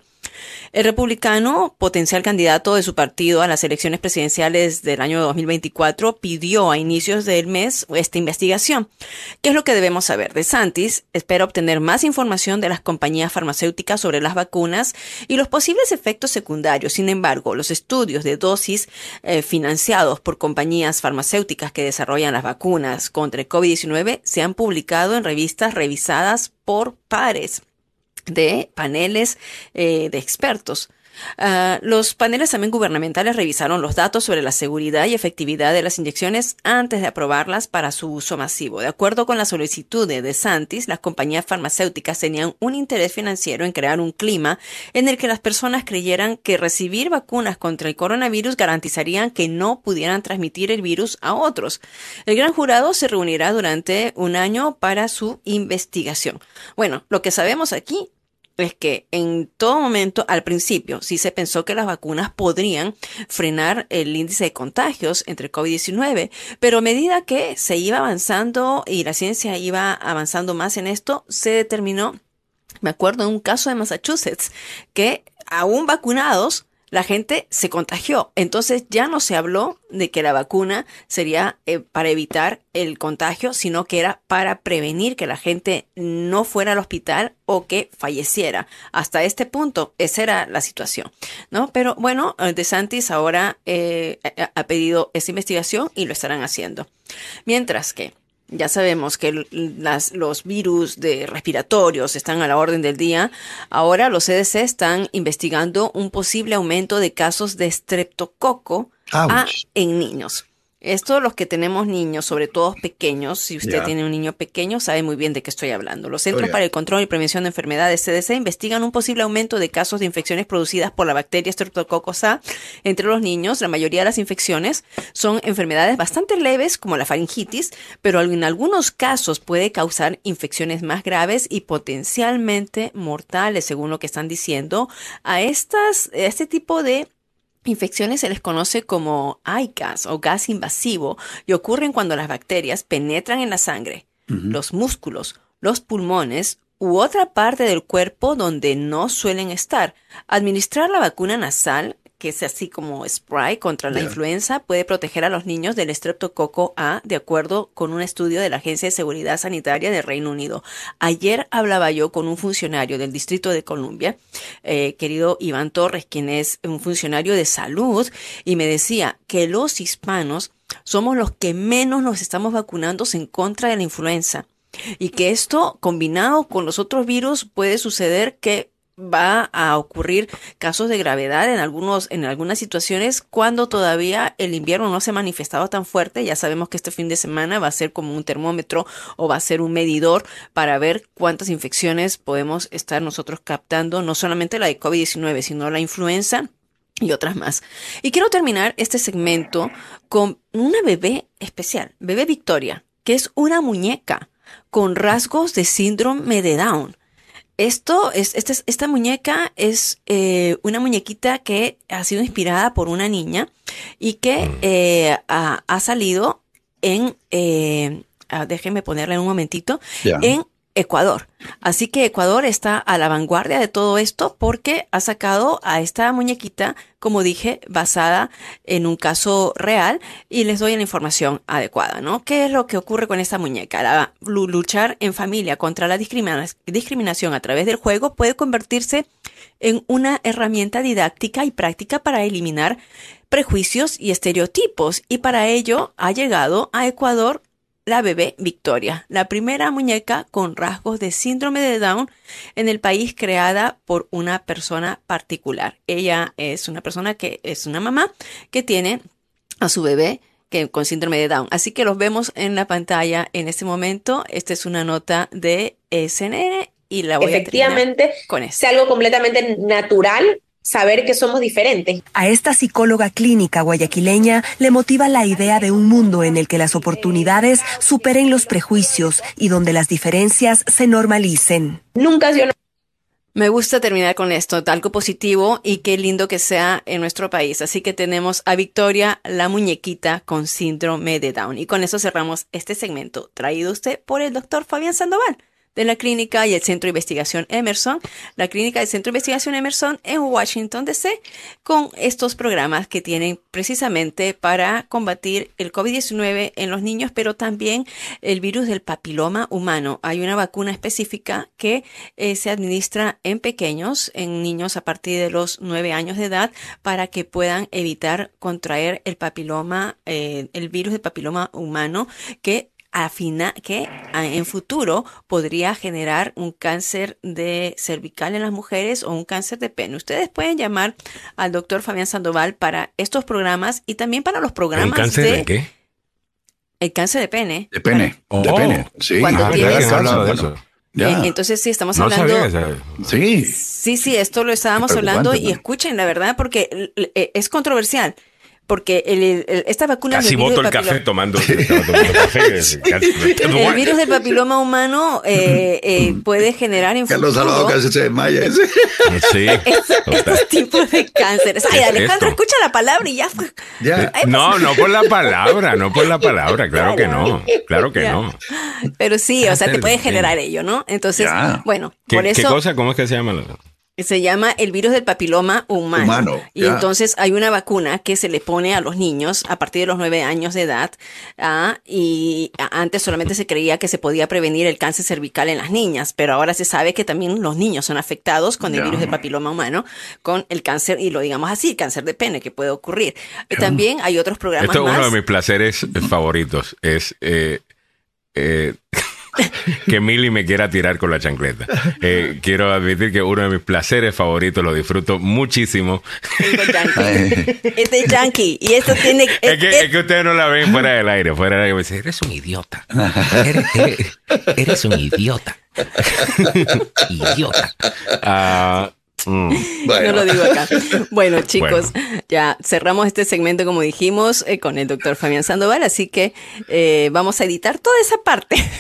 El republicano, potencial candidato de su partido a las elecciones presidenciales del año 2024, pidió a inicios del mes esta investigación. ¿Qué es lo que debemos saber? De Santis espera obtener más información de las compañías farmacéuticas sobre las vacunas y los posibles efectos secundarios. Sin embargo, los estudios de dosis eh, financiados por compañías farmacéuticas que desarrollan las vacunas contra el COVID-19 se han publicado en revistas revisadas por pares de paneles eh, de expertos. Ah, los paneles también gubernamentales revisaron los datos sobre la seguridad y efectividad de las inyecciones antes de aprobarlas para su uso masivo. De acuerdo con la solicitud de DeSantis, las compañías farmacéuticas tenían un interés financiero en crear un clima en el que las personas creyeran que recibir vacunas contra el coronavirus garantizarían que no pudieran transmitir el virus a otros. El gran jurado se reunirá durante un año para su investigación. Bueno, lo que sabemos aquí es que en todo momento, al principio, sí se pensó que las vacunas podrían frenar el índice de contagios entre COVID-19, pero a medida que se iba avanzando y la ciencia iba avanzando más en esto, se determinó, me acuerdo de un caso de Massachusetts, que aún vacunados, la gente se contagió. Entonces ya no se habló de que la vacuna sería eh, para evitar el contagio, sino que era para prevenir que la gente no fuera al hospital o que falleciera. Hasta este punto, esa era la situación, ¿no? Pero bueno, eh, DeSantis ahora eh, ha pedido esa investigación y lo estarán haciendo. Mientras que ya sabemos que los virus de respiratorios están a la orden del día. Ahora los CDC están investigando un posible aumento de casos de streptococo en niños. Esto los que tenemos niños, sobre todo pequeños, si usted tiene un niño pequeño, sabe muy bien de qué estoy hablando. Los Centros oh, para el Control y Prevención de Enfermedades CDC investigan un posible aumento de casos de infecciones producidas por la bacteria Streptococcus A entre los niños. La mayoría de las infecciones son enfermedades bastante leves como la faringitis, pero en algunos casos puede causar infecciones más graves y potencialmente mortales, según lo que están diciendo. A estas, a este tipo de Infecciones se les conoce como ICAS o gas invasivo y ocurren cuando las bacterias penetran en la sangre, los músculos, los pulmones u otra parte del cuerpo donde no suelen estar. Administrar la vacuna nasal que es así como spray contra la influenza, puede proteger a los niños del estreptococo A, de acuerdo con un estudio de la Agencia de Seguridad Sanitaria del Reino Unido. Ayer hablaba yo con un funcionario del Distrito de Columbia, eh, querido Iván Torres, quien es un funcionario de salud, y me decía que los hispanos somos los que menos nos estamos vacunando en contra de la influenza. Y que esto, combinado con los otros virus, puede suceder que va a ocurrir casos de gravedad en algunos en algunas situaciones cuando todavía el invierno no se ha manifestado tan fuerte ya sabemos que este fin de semana va a ser como un termómetro o va a ser un medidor para ver cuántas infecciones podemos estar nosotros captando no solamente la de COVID-19 sino la influenza y otras más. Y quiero terminar este segmento con una bebé especial, bebé Victoria, que es una muñeca con rasgos de síndrome de Down. Esto es, esta, esta muñeca es eh, una muñequita que ha sido inspirada por una niña y que mm. eh, ha, salido en, eh, ah, déjenme ponerla en un momentito, en Ecuador. Así que Ecuador está a la vanguardia de todo esto porque ha sacado a esta muñequita, como dije, basada en un caso real y les doy la información adecuada, ¿no? ¿Qué es lo que ocurre con esta muñeca? La, luchar en familia contra la discriminación a través del juego puede convertirse en una herramienta didáctica y práctica para eliminar prejuicios y estereotipos y para ello ha llegado a Ecuador la bebé Victoria, la primera muñeca con rasgos de síndrome de Down en el país creada por una persona particular. Ella es una persona que es una mamá que tiene a su bebé que, con síndrome de Down. Así que los vemos en la pantalla en este momento. Esta es una nota de CNN y la voy Efectivamente, a con Es algo completamente natural saber que somos diferentes. A esta psicóloga clínica guayaquileña le motiva la idea de un mundo en el que las oportunidades superen los prejuicios y donde las diferencias se normalicen. Nunca yo me gusta terminar con esto, algo positivo y qué lindo que sea en nuestro país. Así que tenemos a Victoria, la muñequita con síndrome de Down. Y con eso cerramos este segmento, traído usted por el doctor Fabián Sandoval de la clínica y el Centro de Investigación Emerson, la clínica del Centro de Investigación Emerson en Washington, D.C., con estos programas que tienen precisamente para combatir el COVID-19 en los niños, pero también el virus del papiloma humano. Hay una vacuna específica que eh, se administra en pequeños, en niños a partir de los nueve años de edad, para que puedan evitar contraer el papiloma, eh, el virus del papiloma humano, que afina que en futuro podría generar un cáncer de cervical en las mujeres o un cáncer de pene. Ustedes pueden llamar al doctor Fabián Sandoval para estos programas y también para los programas. ¿El cáncer de, qué? El cáncer de pene. De pene. De oh. pene. Sí. Cuando ah, tienes... de eso. Entonces sí, estamos hablando. sí. Sí, sí, esto lo estábamos hablando y escuchen, la verdad, porque eh, es controversial porque el, esta vacuna... Casi voto el café tomando, café. el virus del papiloma humano eh, eh, puede generar en Carlos Salvador casi se desmaya. Sí. Estos tipos de cánceres. Ay, Alejandro, escucha la palabra y ya fue. Ya. No, no por la palabra, no por la palabra, claro que no, claro que no. Pero sí, o sea, te puede generar ello, ¿no? Entonces, bueno, por eso... ¿Qué cosa? ¿Cómo es que se llama? Se llama el virus del papiloma humano. y entonces hay una vacuna que se le pone a los niños a partir de los nueve años de edad. ¿ah? y antes solamente se creía que se podía prevenir el cáncer cervical en las niñas, pero ahora se sabe que también los niños son afectados con el virus del papiloma humano, con el cáncer, y lo digamos así, cáncer de pene que puede ocurrir. También hay otros programas. Esto es uno de mis placeres favoritos. Es. Eh, eh, que Milly me quiera tirar con la chancleta. Eh, quiero admitir que uno de mis placeres favoritos, lo disfruto muchísimo. Este es yankee. Y esto tiene. Es, que, ustedes no la ven fuera del aire. Fuera del aire me dicen, eres un idiota. Eres, un idiota. idiota. Ah, mm. No lo digo acá. Bueno, chicos, ya cerramos este segmento, como dijimos, eh, con el doctor Fabián Sandoval, así que eh, vamos a editar toda esa parte.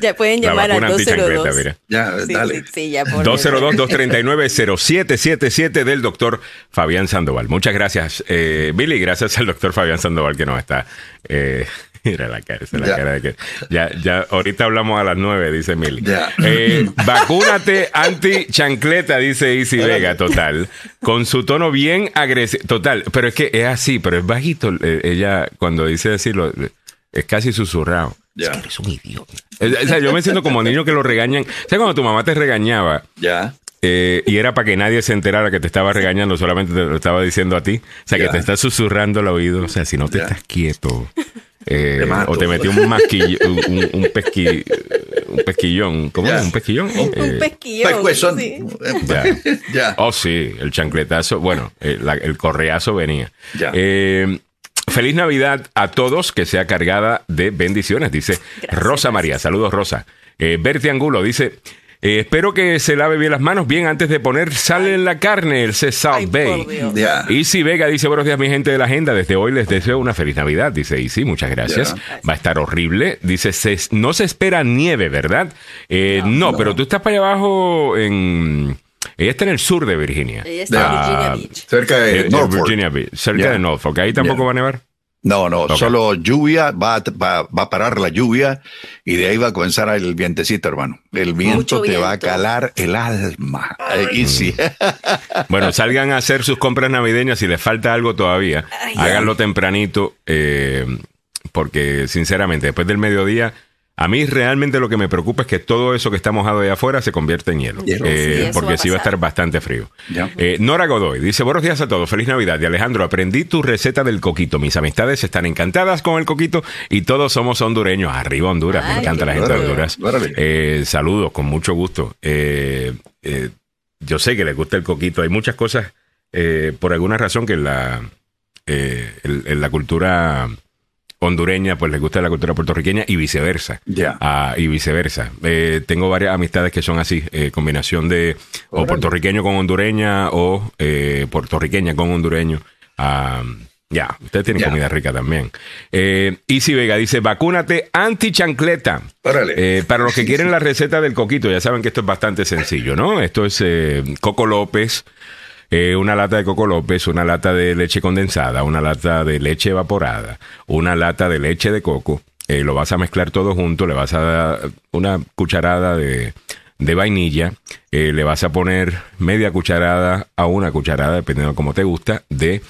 Ya. pueden llamar al 202. Ya, dale. 202-239-0777 del doctor Fabián Sandoval. Muchas gracias, eh, Billy. Gracias al doctor Fabián Sandoval que nos está eh, Mira la cara, esa la cara de que. Ya, ya, ahorita hablamos a las nueve, dice Mili. Eh, vacúnate anti-chancleta, dice Isi Vega, total. Con su tono bien agresivo. Total, pero es que es así, pero es bajito. Eh, ella, cuando dice decirlo, es casi susurrado. Es que eres un idiota. O sea, yo me siento como niño que lo regañan. ¿Sabes cuando tu mamá te regañaba? Ya. Eh, y era para que nadie se enterara que te estaba regañando, solamente te lo estaba diciendo a ti. O sea, que te está susurrando al oído. O sea, si no te estás quieto. Eh, o te metió un masquillo, un, un, pesqui, un pesquillón. ¿Cómo es? ¿Un pesquillón? Un, eh, pesquillón. Sí. Ya. Oh, sí, el chancletazo. Bueno, el, el correazo venía. Feliz Navidad a todos, que sea cargada de bendiciones, dice Rosa María. Saludos, Rosa. Eh, Berti Angulo dice. Eh, espero que se lave bien las manos bien antes de poner sal en la carne, el South Bay. Easy Vega dice, buenos días mi gente de la agenda, desde hoy les deseo una feliz Navidad, dice Easy, muchas gracias. Va a estar horrible, dice, no se espera nieve, ¿verdad? Eh, no, pero tú estás para allá abajo en... Ella está en el sur de Virginia. Ella está en Virginia Beach. Cerca de, Norfolk. Virginia Beach, cerca de Norfolk. Ahí tampoco va a nevar. No, no, solo lluvia, va, va, va, a parar la lluvia y de ahí va a comenzar el vientecito, hermano. El viento te va a calar el alma. Y sí. bueno, salgan a hacer sus compras navideñas si les falta algo todavía. háganlo tempranito, eh, porque sinceramente, después del mediodía a mí realmente lo que me preocupa es que todo eso que está mojado ahí afuera se convierta en hielo. Eh, porque sí va a estar bastante frío. Eh, Nora Godoy dice, buenos días a todos, feliz Navidad. Y Alejandro, aprendí tu receta del coquito. Mis amistades están encantadas con el coquito y todos somos hondureños. Arriba Honduras, me encanta la gente de Honduras. Eh, saludos, con mucho gusto. yo sé que les gusta el coquito. Hay muchas cosas, por alguna razón, que la, en la cultura hondureña, pues les gusta la cultura puertorriqueña y viceversa. Ah, y viceversa. Eh, tengo varias amistades que son así, eh, combinación de o puertorriqueño con hondureña o eh, puertorriqueña con hondureño. Ya, ustedes tienen comida rica también. Eh, Easy Vega dice, vacúnate anti-chancleta. para los que quieren la receta del coquito, ya saben que esto es bastante sencillo, ¿no? Esto es Coco López, eh, una lata de Coco López, una lata de leche condensada, una lata de leche evaporada, una lata de leche de coco. Eh, lo vas a mezclar todo junto, le vas a dar una cucharada de, vainilla, eh, le vas a poner media cucharada a una cucharada, dependiendo de cómo te gusta, de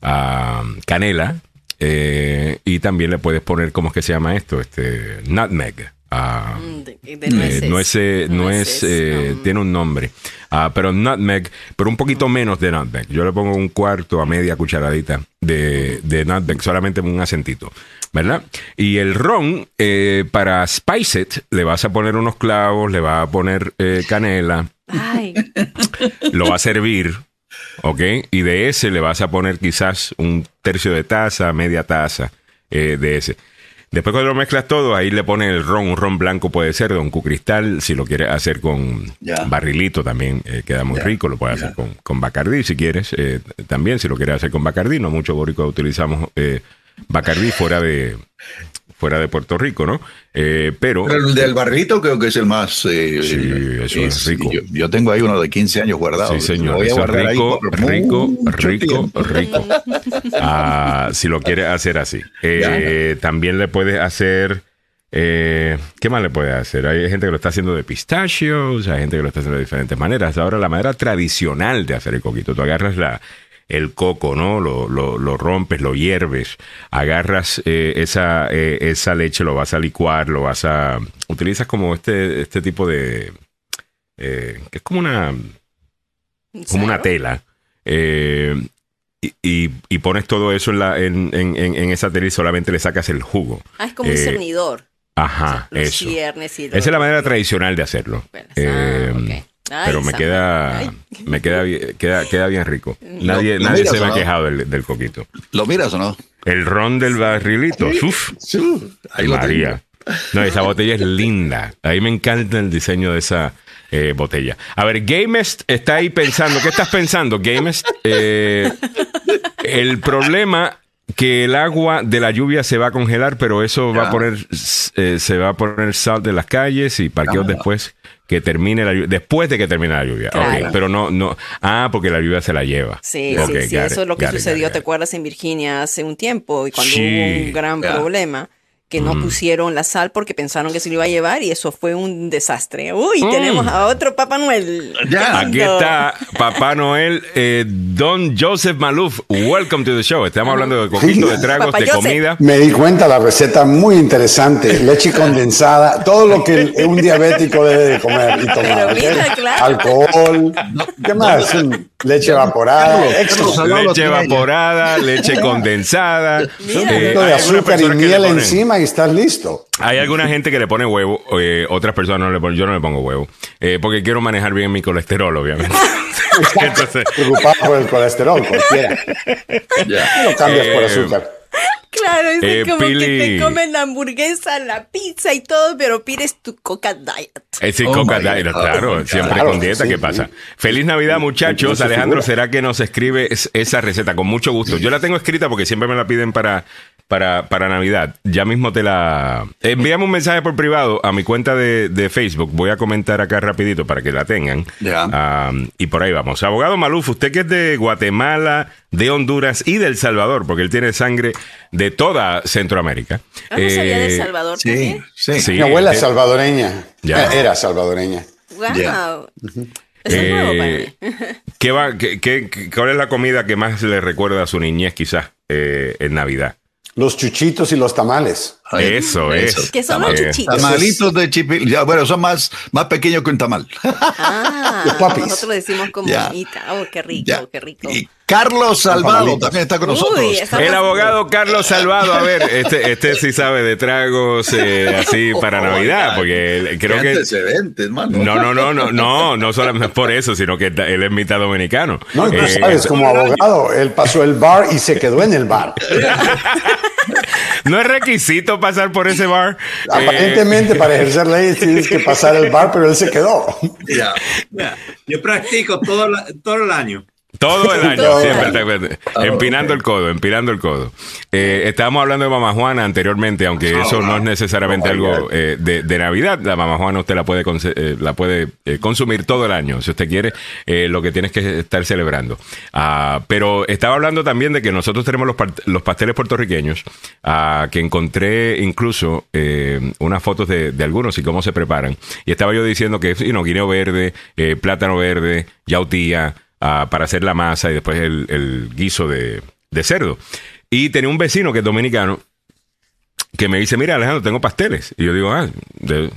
ah, canela. y también le puedes poner, ¿cómo es que se llama esto? Este, nutmeg. Ah, mm, eh, eh, tiene un nombre. Ah, pero nutmeg, pero un poquito menos de nutmeg. Yo le pongo un cuarto a media cucharadita de, de nutmeg, solamente un acentito, ¿verdad? Y el ron, eh, para spice it, le vas a poner unos clavos, le vas a poner canela. Lo va a servir, ¿ok? Y de ese le vas a poner quizás un tercio de taza, media taza de ese. Después cuando lo mezclas todo, ahí le pones el ron, un ron blanco puede ser, de un cristal, si lo quieres hacer con barrilito también eh, queda muy rico, lo puedes hacer con, con Bacardí si quieres, eh, también si lo quieres hacer con Bacardí, no mucho borico utilizamos eh, Bacardí fuera de, fuera de Puerto Rico, ¿no? Eh, pero, el del barrito creo que es el más... Eh, sí, eso es, rico. Yo, tengo ahí uno de 15 años guardado. Sí, señor. Voy a rico, rico, rico, rico, ah, si lo quieres hacer así. Eh, también le puedes hacer... ¿Qué más le puedes hacer? Hay gente que lo está haciendo de pistachios, hay gente que lo está haciendo de diferentes maneras. Ahora, la manera tradicional de hacer el coquito, tú agarras la, el coco, ¿no? Lo, lo, rompes, lo hierves, agarras eh, esa, eh, esa leche, lo vas a licuar, lo vas a... Utilizas como este, este tipo de... Eh, que es como una... como una tela. Y, y, pones todo eso en, la, en, en, en, esa tela y solamente le sacas el jugo. Ah, es como un cernidor. Ajesa es la manera tradicional de hacerlo. Ah, pero me queda, me queda, queda, queda bien rico. Nadie, nadie se me ha quejado del, coquito. ¿Lo miras o no? El ron del barrilito. Uf. Ahí María. No, esa botella es linda. A mí me encanta el diseño de esa eh, botella. A ver, Gamest está ahí pensando. ¿Qué estás pensando, Gamest? Eh, el problema que el agua de la lluvia se va a congelar, pero eso va a poner, eh, se va a poner sal de las calles y parqueos después que termine la lluvia, después de que termine la lluvia. pero no, no, ah, porque la lluvia se la lleva. Sí, sí, sí, eso es lo que sucedió, ¿te acuerdas en Virginia hace un tiempo y cuando hubo un gran problema? Que no mm. pusieron la sal porque pensaron que se lo iba a llevar y eso fue un desastre. Uy, mm. tenemos a otro Papá Noel. Ya. Aquí está Papá Noel, eh, Don Joseph Maluf. Welcome to the show. Estamos hablando de coquito, de tragos, de comida. Me di cuenta, la receta muy interesante. Leche condensada, todo lo que un diabético debe de comer y tomar. Alcohol. ¿Qué más? Leche evaporada. Leche evaporada, leche condensada. Un poquito de azúcar y miel encima y estás listo. Hay alguna gente que le pone huevo, eh, otras personas no le ponen, yo no le pongo huevo, eh, porque quiero manejar bien mi colesterol, obviamente. Entonces, Preocupado por el colesterol, cualquiera. Ya. Lo cambias por eh, azúcar. Claro, es eh, como que te comen la hamburguesa, la pizza y todo, pero pides tu Coca Diet. Es eh, Coca Diet, claro, siempre con dieta, ¿qué pasa? Feliz Navidad, muchachos. Alejandro, ¿será que nos escribe esa receta? Con mucho gusto. Yo la tengo escrita porque siempre me la piden para para, para Navidad. Ya mismo te la... Envíame un mensaje por privado a mi cuenta de, Facebook. Voy a comentar acá rapidito para que la tengan. Ya. y por ahí vamos. Abogado Maluf, usted que es de Guatemala, de Honduras y del Salvador, porque él tiene sangre de toda Centroamérica. Ah, ¿No sabía de eh, Salvador sí, Sí, Mi abuela es salvadoreña. Ya. Era salvadoreña. Wow. Eh, ¿qué va, qué, qué, ¿Cuál es la comida que más le recuerda a su niñez quizás eh, en Navidad? Los chuchitos y los tamales. Eso, es. ¿Qué son los chuchitos? Tamalitos de chipil. Ya, bueno, son más, más pequeños que un tamal. Ah, nosotros decimos como Oh, qué rico, qué rico. Y Carlos Salvado también está con nosotros. el abogado Carlos Salvado. A ver, este, este sí sabe de tragos eh, así para Navidad, porque creo que. No, no, no, no, no, no solamente por eso, sino que él es mitad dominicano. No, tú eh, sabes, como abogado, él pasó el bar y se quedó en el bar. no es requisito pasar por ese bar. Aparentemente, para ejercer ley tienes que pasar el bar, pero él se quedó. Ya, Yo practico todo, todo el año. Todo el año, siempre, empinando el codo, empinando el codo. Eh, estábamos hablando de Mamá Juana anteriormente, aunque eso no es necesariamente algo eh, de, Navidad. La Mamá Juana usted la puede, eh, la puede consumir todo el año, si usted quiere, lo que tienes que estar celebrando. Ah, pero estaba hablando también de que nosotros tenemos los, pasteles puertorriqueños, ah, que encontré incluso unas fotos de, algunos y cómo se preparan. Y estaba yo diciendo que, you know, guineo verde, plátano verde, yautía, para hacer la masa y después el, guiso de, cerdo. Y tenía un vecino que es dominicano que me dice, mira Alejandro, tengo pasteles. Y yo digo, ah, de,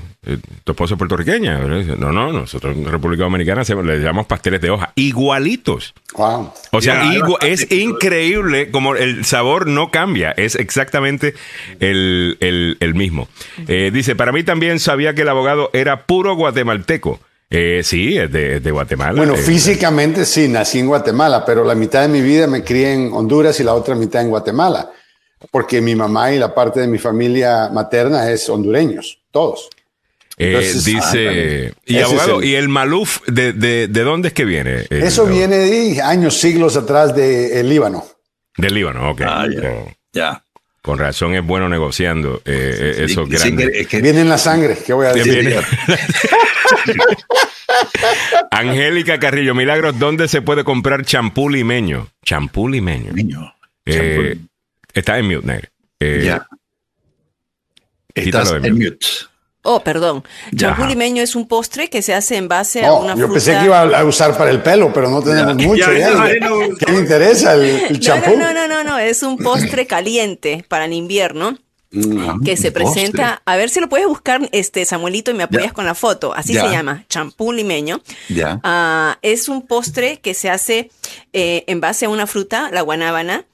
tu esposo es puertorriqueña. No, no, nosotros en República Dominicana le llamamos pasteles de hoja, igualitos. Wow. O sea, es increíble como el sabor no cambia, es exactamente el, mismo. Eh, dice, para mí también sabía que el abogado era puro guatemalteco. Eh, sí, es de, Guatemala. Bueno, físicamente sí, nací en Guatemala, pero la mitad de mi vida me crié en Honduras y la otra mitad en Guatemala, porque mi mamá y la parte de mi familia materna es hondureños, todos. Eh, dice, ah, y abogado, ¿y el maluf de, de, dónde es que viene? Eso viene de años, siglos atrás del Líbano. Del Líbano, ok. Ah, ya. Con razón es bueno negociando eh, eso grande. Viene en la sangre, ¿qué voy a decir? Angélica Carrillo, Milagros, ¿dónde se puede comprar champú limeño? Champú limeño. Eh, está en mute, eh, ya. Estás en mute. Oh, perdón. Champú limeño es un postre que se hace en base a una yo pensé que iba a usar para el pelo, pero no tenemos mucho. ¿Qué me interesa el, champú? No, no, no, no, es un postre caliente para el invierno. Mm, que se presenta, a ver si lo puedes buscar, este Samuelito, y me apoyas con la foto. Así se llama, champú limeño. Ya. Ah, es un postre que se hace eh, en base a una fruta, la guanábana,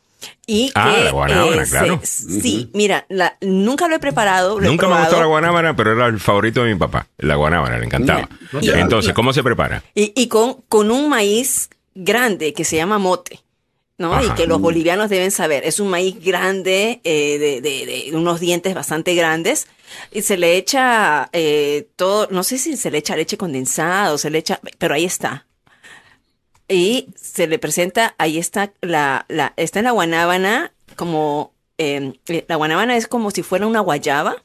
y ah, la guanábana, claro. Sí, mira, nunca lo he preparado. nunca me gustó la guanábana, pero era el favorito de mi papá. La guanábana, le encantaba. Entonces, ¿cómo se prepara? Y, con, con un maíz grande que se llama mote. ¿no? Y que los bolivianos deben saber. Es un maíz grande, eh, de, de, unos dientes bastante grandes, y se le echa eh, todo, no sé si se le echa leche condensada o se le echa, pero ahí está y se le presenta, ahí está la, la está en la guanábana, como, em, eh, la guanábana es como si fuera una guayaba,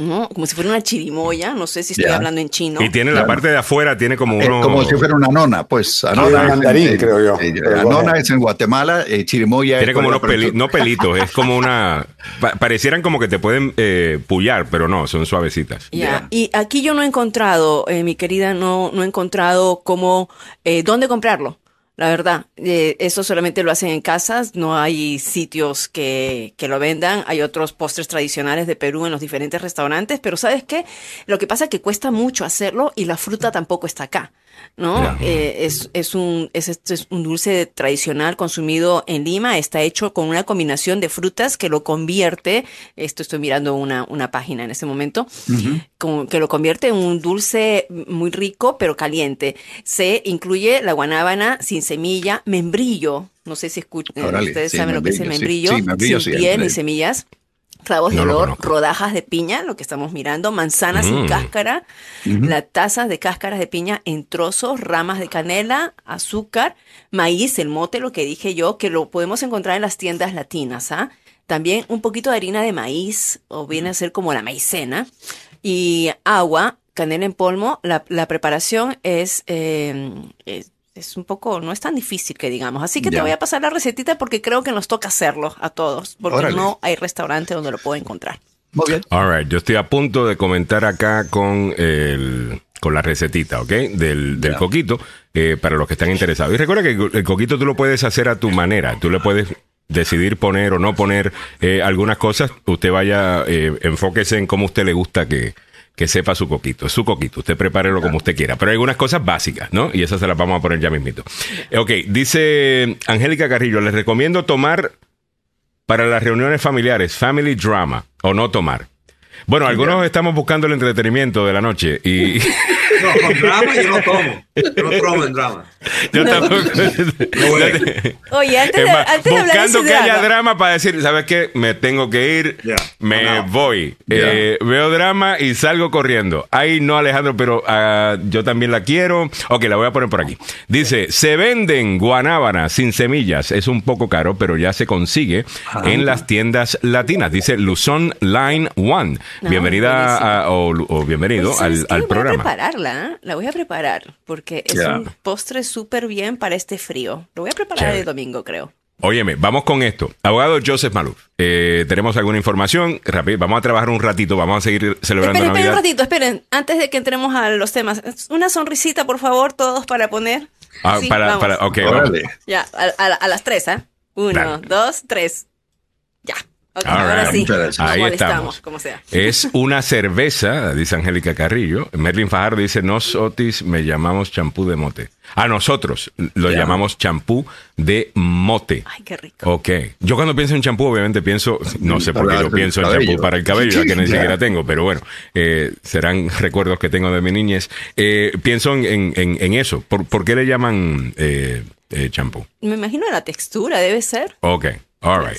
¿no? Como si fuera una chirimoya, no sé si estoy hablando en chino. Y tiene la parte de afuera, tiene como uno... como si fuera una nona, pues. Anona mandarín, creo yo. Eh, anona es en Guatemala, eh, chirimoya Tiene como unos pelitos, no pelitos, es como una... parecieran como que te pueden eh, pullar, pero no, son suavecitas. Ya, y aquí yo no he encontrado, mi querida, no, no he encontrado cómo, dónde comprarlo. La verdad, eh, eso solamente lo hacen en casas, no hay sitios que, que, lo vendan, hay otros postres tradicionales de Perú en los diferentes restaurantes, pero ¿sabes qué? Lo que pasa es que cuesta mucho hacerlo y la fruta tampoco está acá. ¿No? Eh, es, es, un, es, es, un dulce tradicional consumido en Lima, está hecho con una combinación de frutas que lo convierte, esto estoy mirando una, una página en este momento, que lo convierte en un dulce muy rico pero caliente. Se incluye la guanábana sin semilla, membrillo, no sé si escuchan, ustedes saben lo que es el membrillo, sin piel ni semillas clavos de olor, rodajas de piña, lo que estamos mirando, manzanas sin mm. cáscara, las tazas de cáscaras de piña en trozos, ramas de canela, azúcar, maíz, el mote, lo que dije yo, que lo podemos encontrar en las tiendas latinas, ¿ah? También un poquito de harina de maíz, o viene a ser como la maicena, y agua, canela en polvo. La, preparación es, eh, es es un poco, no es tan difícil que digamos. Así que te voy a pasar la recetita porque creo que nos toca hacerlo a todos, porque no hay restaurante donde lo puedo encontrar. Muy bien. All right, yo estoy a punto de comentar acá con el con la recetita, ¿ok? Del, del coquito, eh, para los que están interesados. Y recuerda que el coquito tú lo puedes hacer a tu manera. Tú le puedes decidir poner o no poner eh, algunas cosas. Usted vaya, eh, enfóquese en cómo usted le gusta que, que sepa su coquito. Es su coquito. Usted prepárelo como usted quiera. Pero hay algunas cosas básicas, ¿no? Y esas se las vamos a poner ya mismito. Ok, dice Angélica Carrillo, les recomiendo tomar para las reuniones familiares, family drama, o no tomar. Bueno, algunos estamos buscando el entretenimiento de la noche y... No, con drama yo no tomo. Yo no tomo en drama. Yo tampoco. Oye, antes de, antes Buscando que haya drama para decir, ¿sabes qué? Me tengo que ir, me voy. Eh, veo drama y salgo corriendo. Ay, no, Alejandro, pero uh, yo también la quiero. Ok, la voy a poner por aquí. Dice, se venden guanábanas sin semillas. Es un poco caro, pero ya se consigue ah. en las tiendas latinas. Dice Luzon Line One. Bienvenida o, bienvenido pues, al, al programa. A prepararla, la voy a preparar porque es un postre súper bien para este frío. Lo voy a preparar el domingo, creo. Óyeme, vamos con esto. Abogado Joseph Maluf, eh, ¿tenemos alguna información? Rápido, vamos a trabajar un ratito, vamos a seguir celebrando esperen, Navidad. Esperen un ratito, esperen, antes de que entremos a los temas. Una sonrisita, por favor, todos para poner. Ah, para, para, ok, vamos. Ya, a, las tres, ¿eh? Uno, dos, tres. Ahora sí, Ahí estamos. Es una cerveza, dice Angélica Carrillo. Merlin Fajardo dice, nos Otis me llamamos champú de mote. A nosotros lo llamamos champú de mote. Ay, qué rico. Ok. Yo cuando pienso en champú, obviamente pienso, no sé por qué yo pienso en champú para el cabello, ya que ni siquiera tengo, pero bueno, eh, serán recuerdos que tengo de mi niñez. Eh, pienso en, en, eso. ¿Por, qué le llaman eh, champú? Me imagino la textura, debe ser. Ok. All right.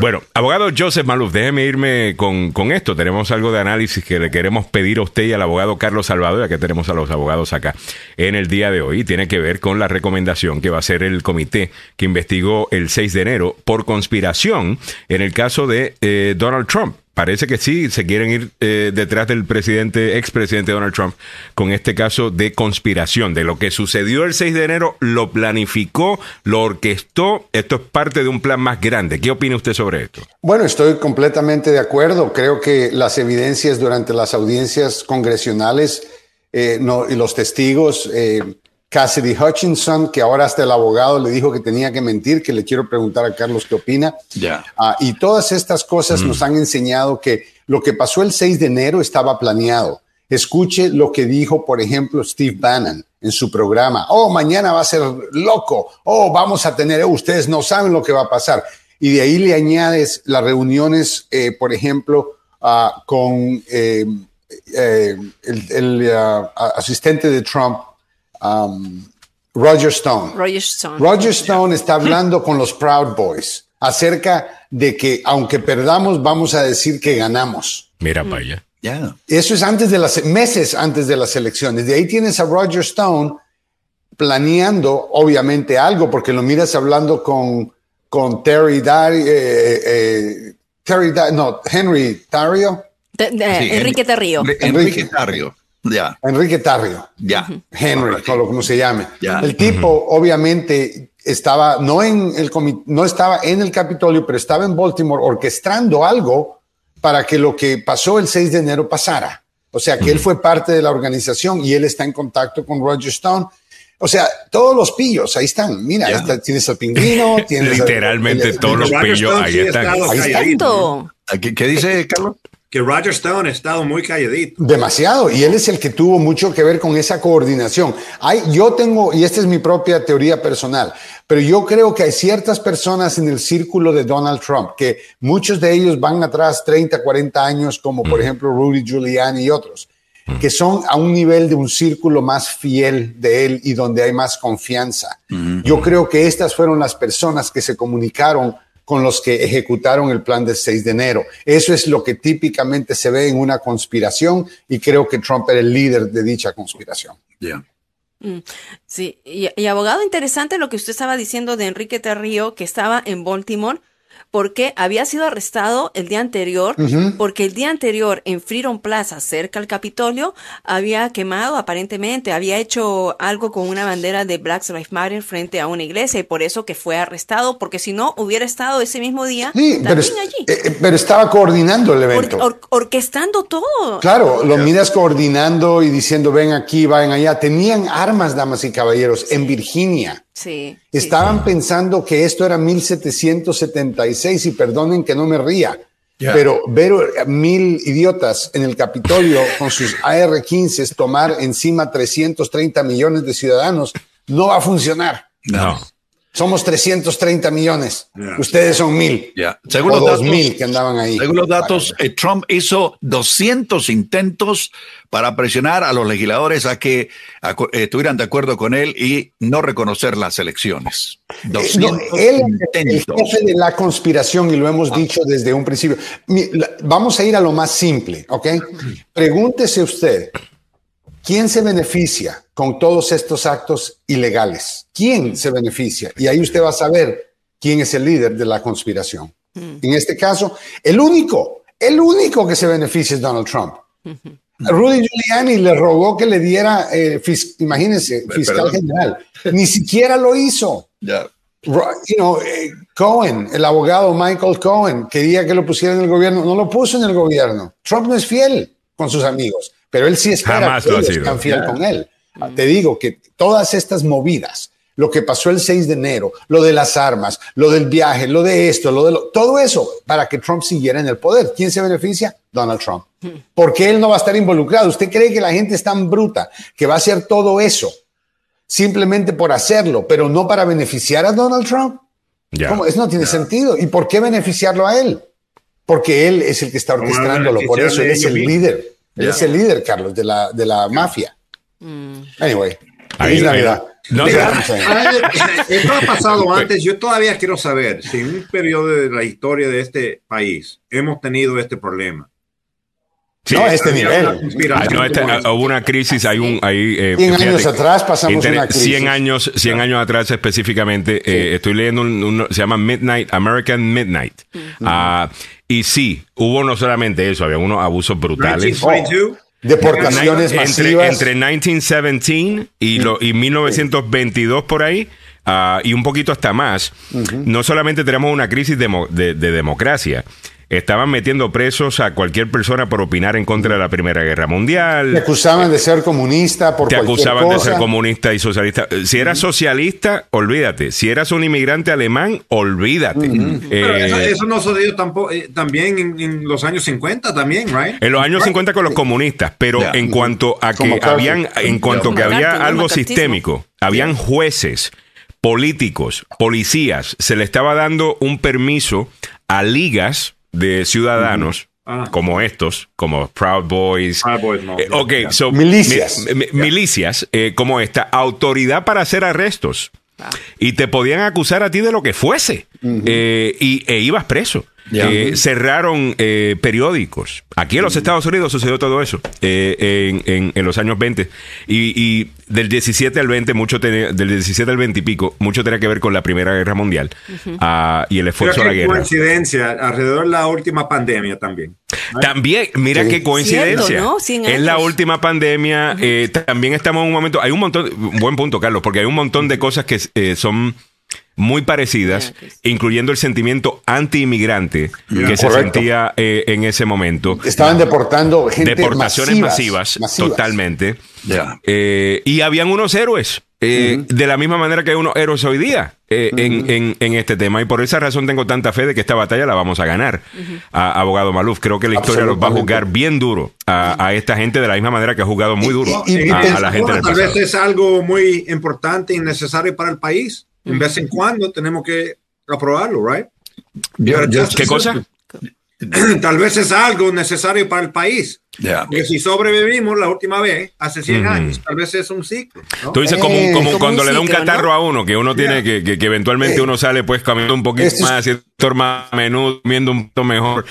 Bueno, abogado Joseph Maluf, déjeme irme con, con, esto. Tenemos algo de análisis que le queremos pedir a usted y al abogado Carlos Salvador, ya que tenemos a los abogados acá en el día de hoy. Tiene que ver con la recomendación que va a hacer el comité que investigó el 6 de enero por conspiración en el caso de eh, Donald Trump parece que sí se quieren ir eh, detrás del presidente, expresidente Donald Trump, con este caso de conspiración, de lo que sucedió el 6 de enero, lo planificó, lo orquestó, esto es parte de un plan más grande. ¿Qué opina usted sobre esto? Bueno, estoy completamente de acuerdo. Creo que las evidencias durante las audiencias congresionales eh, y los testigos eh, Cassidy Hutchinson, que ahora hasta el abogado le dijo que tenía que mentir, que le quiero preguntar a Carlos qué opina. Ya. Ah, y todas estas cosas nos mm. han enseñado que lo que pasó el 6 de enero estaba planeado. Escuche lo que dijo, por ejemplo, Steve Bannon en su programa. Oh, mañana va a ser loco. Oh, vamos a tener, ustedes no saben lo que va a pasar. Y de ahí le añades las reuniones, eh, por ejemplo, ah, con eh, eh, el, ah, asistente de Trump, Um, Roger Stone. Roger Stone. está hablando con los Proud Boys acerca de que aunque perdamos, vamos a decir que ganamos. Mira para allá. Eso es antes de las meses antes de las elecciones. De ahí tienes a Roger Stone planeando, obviamente, algo, porque lo miras hablando con, con Terry Dari, eh, eh, Terry no, Henry Dario. Enrique Tarrio. Enrique Tarrio. Ya. Enrique Tarrio. Ya. Henry, como se llame. El tipo, obviamente, estaba no en el no estaba en el Capitolio, pero estaba en Baltimore orquestando algo para que lo que pasó el 6 de enero pasara. O sea, que él fue parte de la organización y él está en contacto con Roger Stone. O sea, todos los pillos, ahí están. Mira, tienes el pingüino, tienes literalmente todos los pillos, ahí están. Ahí están. ¿Qué dice Carlos? Que Roger Stone ha estado muy calladito. Demasiado, y él es el que tuvo mucho que ver con esa coordinación. Hay, yo tengo, y esta es mi propia teoría personal, pero yo creo que hay ciertas personas en el círculo de Donald Trump, que muchos de ellos van atrás 30, 40 años, como por mm. ejemplo Rudy Giuliani y otros, mm. que son a un nivel de un círculo más fiel de él y donde hay más confianza. Mm. Yo creo que estas fueron las personas que se comunicaron con los que ejecutaron el plan del 6 de enero. Eso es lo que típicamente se ve en una conspiración y creo que Trump era el líder de dicha conspiración. Mm, sí, y, y, abogado, interesante lo que usted estaba diciendo de Enrique Terrío, que estaba en Baltimore porque había sido arrestado el día anterior, porque el día anterior en Freedom Plaza, cerca al Capitolio, había quemado aparentemente, había hecho algo con una bandera de Black Lives Matter frente a una iglesia y por eso que fue arrestado, porque si no hubiera estado ese mismo día también pero, allí. Eh, eh, pero estaba coordinando el evento. orquestando todo. Claro, lo miras coordinando y diciendo ven aquí, vayan allá. Tenían armas, damas y caballeros, en Virginia. Estaban pensando que esto era 1776 y perdonen que no me ría, pero ver mil idiotas en el Capitolio con sus AR-15 tomar encima 330 millones de ciudadanos no va a funcionar. No. Somos 330 millones. Ustedes son mil. Según los datos, mil que andaban ahí. Según los datos, eh, Trump hizo 200 intentos para presionar a los legisladores a que eh, estuvieran de acuerdo con él y no reconocer las elecciones. 200 eh, él es el jefe de la conspiración y lo hemos dicho desde un principio. Vamos a ir a lo más simple, ¿ok? Pregúntese usted, ¿quién se beneficia con todos estos actos ilegales? ¿Quién se beneficia? Y ahí usted va a saber quién es el líder de la conspiración. Mm. En este caso, el único, el único que se beneficia es Donald Trump. Rudy Giuliani le rogó que le diera, eh, imagínense, fiscal general. Ni siquiera lo hizo. You know, eh, Cohen, el abogado Michael Cohen, quería que lo pusiera en el gobierno, no lo puso en el gobierno. Trump no es fiel con sus amigos, pero él sí espera Jamás que ellos fiel con él. Te digo que todas estas movidas, lo que pasó el 6 de enero, lo de las armas, lo del viaje, lo de esto, lo de lo, todo eso para que Trump siguiera en el poder. ¿Quién se beneficia? Donald Trump. Porque él no va a estar involucrado. ¿Usted cree que la gente es tan bruta que va a hacer todo eso simplemente por hacerlo, pero no para beneficiar a Donald Trump? ¿Cómo? Eso no tiene sentido. ¿Y por qué beneficiarlo a él? Porque él es el que está orquestrándolo. Por eso él es el líder. Él es el líder, Carlos, de la, de la mafia. Mm. Anyway, feliz Navidad. No, esto ha pasado antes. Yo todavía quiero saber si en un periodo de la historia de este país hemos tenido este problema. no, a este nivel. no, este, hubo una crisis, hay un... Hay, eh, 100 años atrás pasamos una crisis. 100 años, 100 años atrás específicamente, eh, estoy leyendo, un, se llama Midnight, American Midnight. Uh, y sí, hubo no solamente eso, había unos abusos brutales. Deportaciones masivas. Entre, 1917 y, lo, y 1922 por ahí, uh, y un poquito hasta más, no solamente tenemos una crisis de, de, de democracia, estaban metiendo presos a cualquier persona por opinar en contra de la Primera Guerra Mundial. Te acusaban de ser comunista por Te acusaban de ser comunista y socialista. Si eras socialista, olvídate. Si eras un inmigrante alemán, olvídate. Eh, eso, no sucedió tampoco, eh, también en, los años 50 también, right? En los años 50 con los comunistas, pero en cuanto a que habían, en cuanto que había algo sistémico, habían jueces políticos, policías, se le estaba dando un permiso a ligas de ciudadanos. Ah. Como estos, como Proud Boys. Eh, ok, milicias. milicias eh, como esta, autoridad para hacer arrestos. Ah. Y te podían acusar a ti de lo que fuese. Eh, y, e ibas preso. Eh, cerraron eh, periódicos. Aquí en los Estados Unidos sucedió todo eso eh, en, en, los años 20. Y, del 17 al 20, mucho del 17 al 20 y pico, mucho tenía que ver con la Primera Guerra Mundial ah, y el esfuerzo de la guerra. coincidencia, alrededor de la última pandemia también. También, mira qué coincidencia. Es la última pandemia. también estamos en un momento. Hay un montón. Buen punto, Carlos, porque hay un montón de cosas que son muy parecidas, incluyendo el sentimiento anti-inmigrante que se sentía eh, en ese momento. Estaban deportando gente Deportaciones masivas, totalmente. Eh, y habían unos héroes. Eh, de la misma manera que hay unos héroes hoy día en, este tema. Y por esa razón tengo tanta fe de que esta batalla la vamos a ganar, a, abogado Maluf. Creo que la historia los va a juzgar bien duro a, esta gente de la misma manera que ha jugado muy duro a, la gente. tal vez es algo muy importante y necesario para el país en vez en cuando tenemos que aprobarlo, right? ¿Qué cosa? Tal vez es algo necesario para el país. Porque si sobrevivimos la última vez, hace 100 años, tal vez es un ciclo. Tú dices como, eh, como, cuando le da un catarro a uno, que uno tiene que, que, eventualmente eh. uno sale pues caminando un poquito más, haciendo más menudo, comiendo un poquito mejor.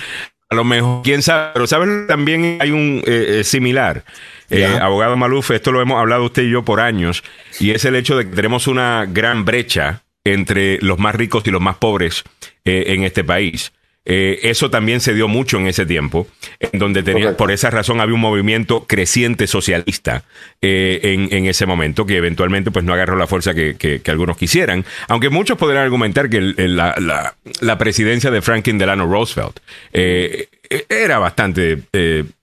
A lo mejor, quién sabe, pero sabes, también hay un eh, similar. Abogado Maluf, esto lo hemos hablado usted y yo por años, y es el hecho de que tenemos una gran brecha entre los más ricos y los más pobres en este país. Eh, eso también se dio mucho en ese tiempo, en donde tenía, por esa razón había un movimiento creciente socialista eh, en, ese momento, que eventualmente pues no agarró la fuerza que, algunos quisieran, aunque muchos podrían argumentar que la, presidencia de Franklin Delano Roosevelt eh, era bastante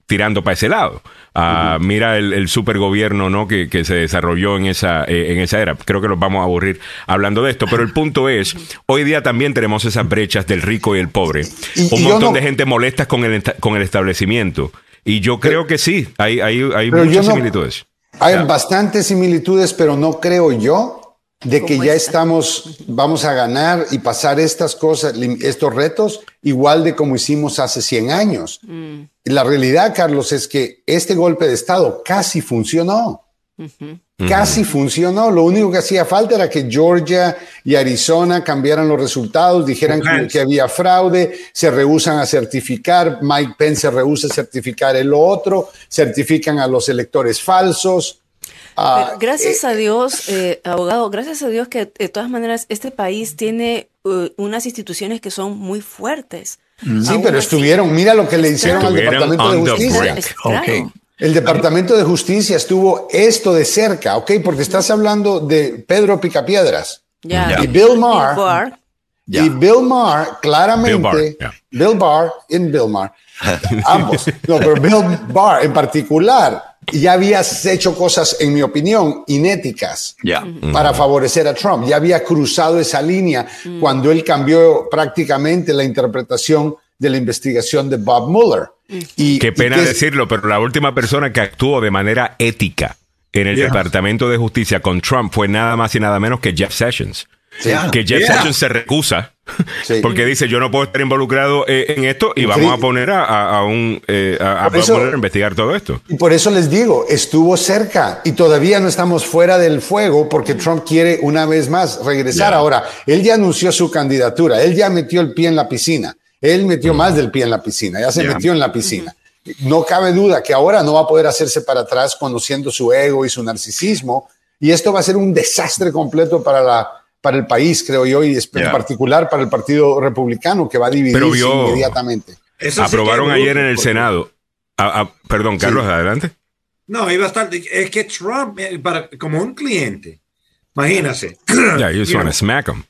tirando para ese lado. Ah, mira el, el supergobierno ¿no? Que, se desarrolló en esa, eh, en esa era. Creo que nos vamos a aburrir hablando de esto, pero el punto es, hoy día también tenemos esas brechas del rico y el pobre. Un montón de gente molesta con el, con el establecimiento. Y yo creo que sí, hay, hay, hay muchas similitudes. Hay bastantes similitudes, pero no creo yo de que ya estamos, vamos a ganar y pasar estas cosas, estos retos, igual de como hicimos hace 100 años. Mm. La realidad, Carlos, es que este golpe de Estado casi funcionó. Casi funcionó. Lo único que hacía falta era que Georgia y Arizona cambiaran los resultados, dijeran que, había fraude, se rehusan a certificar, Mike Pence se rehúsa a certificar el otro, certifican a los electores falsos. Ah, gracias eh, a Dios, eh, abogado, gracias a Dios que de todas maneras este país tiene uh, unas instituciones que son muy fuertes. Sí, pero estuvieron, mira lo que le hicieron al Departamento de Justicia. El Departamento de Justicia estuvo esto de cerca, ¿ok? Porque estás hablando de Pedro Picapiedras. Y Bill Maher. Y Bill Maher, claramente, Bill Barr, en Bill Maher, ambos, no, pero Bill Barr en particular ya habías hecho cosas, en mi opinión, inéticas para favorecer a Trump. Ya había cruzado esa línea mm. cuando él cambió prácticamente la interpretación de la investigación de Bob Mueller. Mm. Y, Qué pena decirlo, pero la última persona que actuó de manera ética en el Departamento de Justicia con Trump fue nada más y nada menos que Jeff Sessions. Que Jeff Sessions se recusa porque dice yo no puedo estar involucrado eh, en esto y vamos a poner a, un eh, a, investigar todo esto. Y por eso les digo, estuvo cerca y todavía no estamos fuera del fuego porque Trump quiere una vez más regresar. Ahora, él ya anunció su candidatura, él ya metió el pie en la piscina, él metió más del pie en la piscina, ya se metió en la piscina. No cabe duda que ahora no va a poder hacerse para atrás conociendo su ego y su narcisismo y esto va a ser un desastre completo para la para el país, creo yo, y en particular para el Partido Republicano, que va a dividirse inmediatamente. aprobaron ayer en el Senado. perdón, Carlos, adelante. No, iba a estar. Es que Trump, eh, para, como un cliente, imagínase. Yeah, you just want to smack him.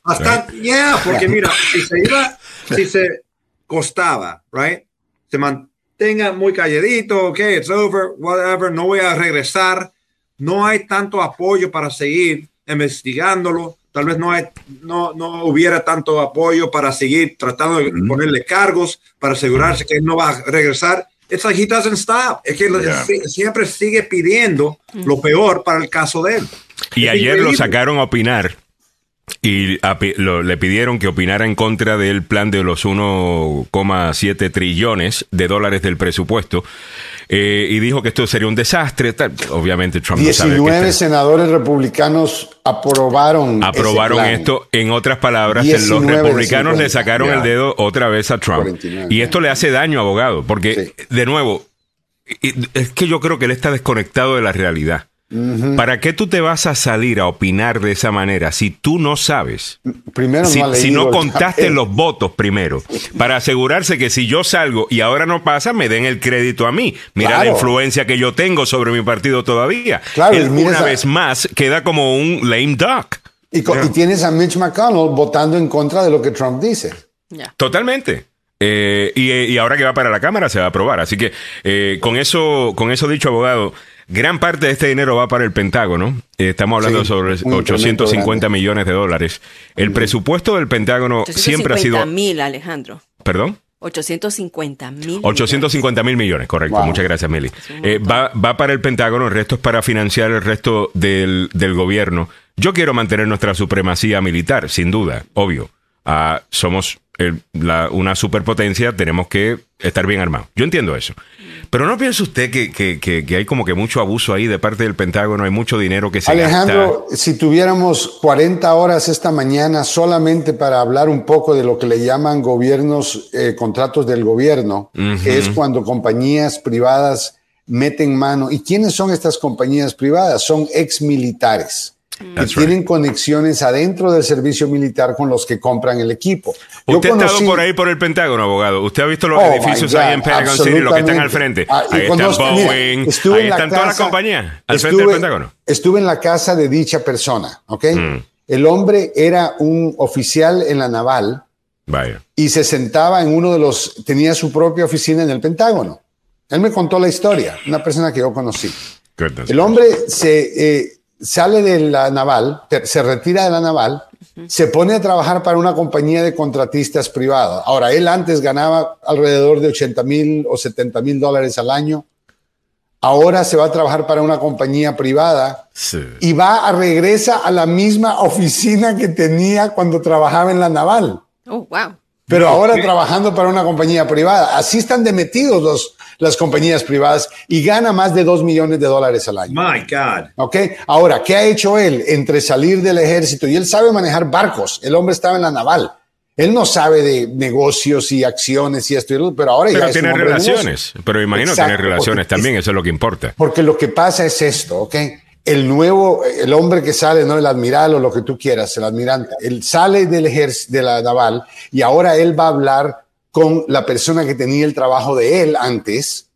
yeah, porque mira, si se iba, si se costaba, right? Se mantenga muy calladito, ok, it's over, whatever, no voy a regresar. No hay tanto apoyo para seguir investigándolo tal vez no, hay, no, no hubiera tanto apoyo para seguir tratando de ponerle cargos para asegurarse que él no va a regresar. It's like he doesn't stop. Es que siempre sigue pidiendo lo peor para el caso de él. Y ayer lo sacaron a opinar y le pidieron que opinara en contra del plan de los 1,7 trillones de dólares del presupuesto eh, y dijo que esto sería un desastre. Obviamente Trump 19 senadores republicanos aprobaron. Aprobaron esto. En otras palabras, los republicanos le sacaron el dedo otra vez a Trump. y esto le hace daño, abogado, porque, de nuevo, es que yo creo que él está desconectado de la realidad. ¿Para qué tú te vas a salir a opinar de esa manera si tú no sabes? Primero si no, si no contaste los votos primero, para asegurarse que si yo salgo y ahora no pasa, me den el crédito a mí. Mira la influencia que yo tengo sobre mi partido todavía. Claro, una vez más queda como un lame duck. Y, tienes a Mitch McConnell votando en contra de lo que Trump dice. Totalmente. Eh, y, ahora que va para la Cámara se va a aprobar. Así que eh, con eso, con eso dicho, abogado, Gran parte de este dinero va para el Pentágono. Eh, estamos hablando sobre 850 millones de dólares. El presupuesto del Pentágono siempre ha sido... mil, Alejandro. ¿Perdón? 850 mil. 850 mil millones, correcto. Muchas gracias, Meli. Eh, va, va, para el Pentágono, el resto es para financiar el resto del, del gobierno. Yo quiero mantener nuestra supremacía militar, sin duda, obvio. Ah, somos una superpotencia, tenemos que estar bien armados. Yo entiendo eso. Pero ¿no piensa usted que, hay como que mucho abuso ahí de parte del Pentágono? Hay mucho dinero que se Alejandro, si tuviéramos 40 horas esta mañana solamente para hablar un poco de lo que le llaman gobiernos, eh, contratos del gobierno, que es cuando compañías privadas meten mano. ¿Y quiénes son estas compañías privadas? Son ex militares que tienen conexiones adentro del servicio militar con los que compran el equipo. Usted ha estado por ahí por el Pentágono, abogado. Usted ha visto los oh edificios ahí en Pentagon City, los que están al frente. Ah, ahí están Boeing, ahí están todas las compañías al frente del Pentágono. Estuve en la casa de dicha persona, ¿ok? Mm. El hombre era un oficial en la naval Vaya. y se sentaba en uno de los, tenía su propia oficina en el Pentágono. Él me contó la historia, una persona que yo conocí. El hombre se... Eh, sale de la naval, se retira de la naval, se pone a trabajar para una compañía de contratistas privados. Ahora, él antes ganaba alrededor de 80 mil o 70 mil dólares al año. Ahora se va a trabajar para una compañía privada y va a regresa a la misma oficina que tenía cuando trabajaba en la naval. Oh, wow. Pero ahora trabajando para una compañía privada. Así están demetidos los, las compañías privadas y gana más de 2 millones de dólares al año. My God. Ok. Ahora, ¿qué ha hecho él entre salir del ejército? Y él sabe manejar barcos. El hombre estaba en la naval. Él no sabe de negocios y acciones y esto y pero ahora pero ya tiene relaciones. Pero imagino tener relaciones también, eso es lo que importa. Porque lo que pasa es esto, ¿ok? El nuevo, el hombre que sale, no el admiral o lo que tú quieras, el admirante, él sale del ejército, de la naval y ahora él va a hablar con la persona que tenía el trabajo de él antes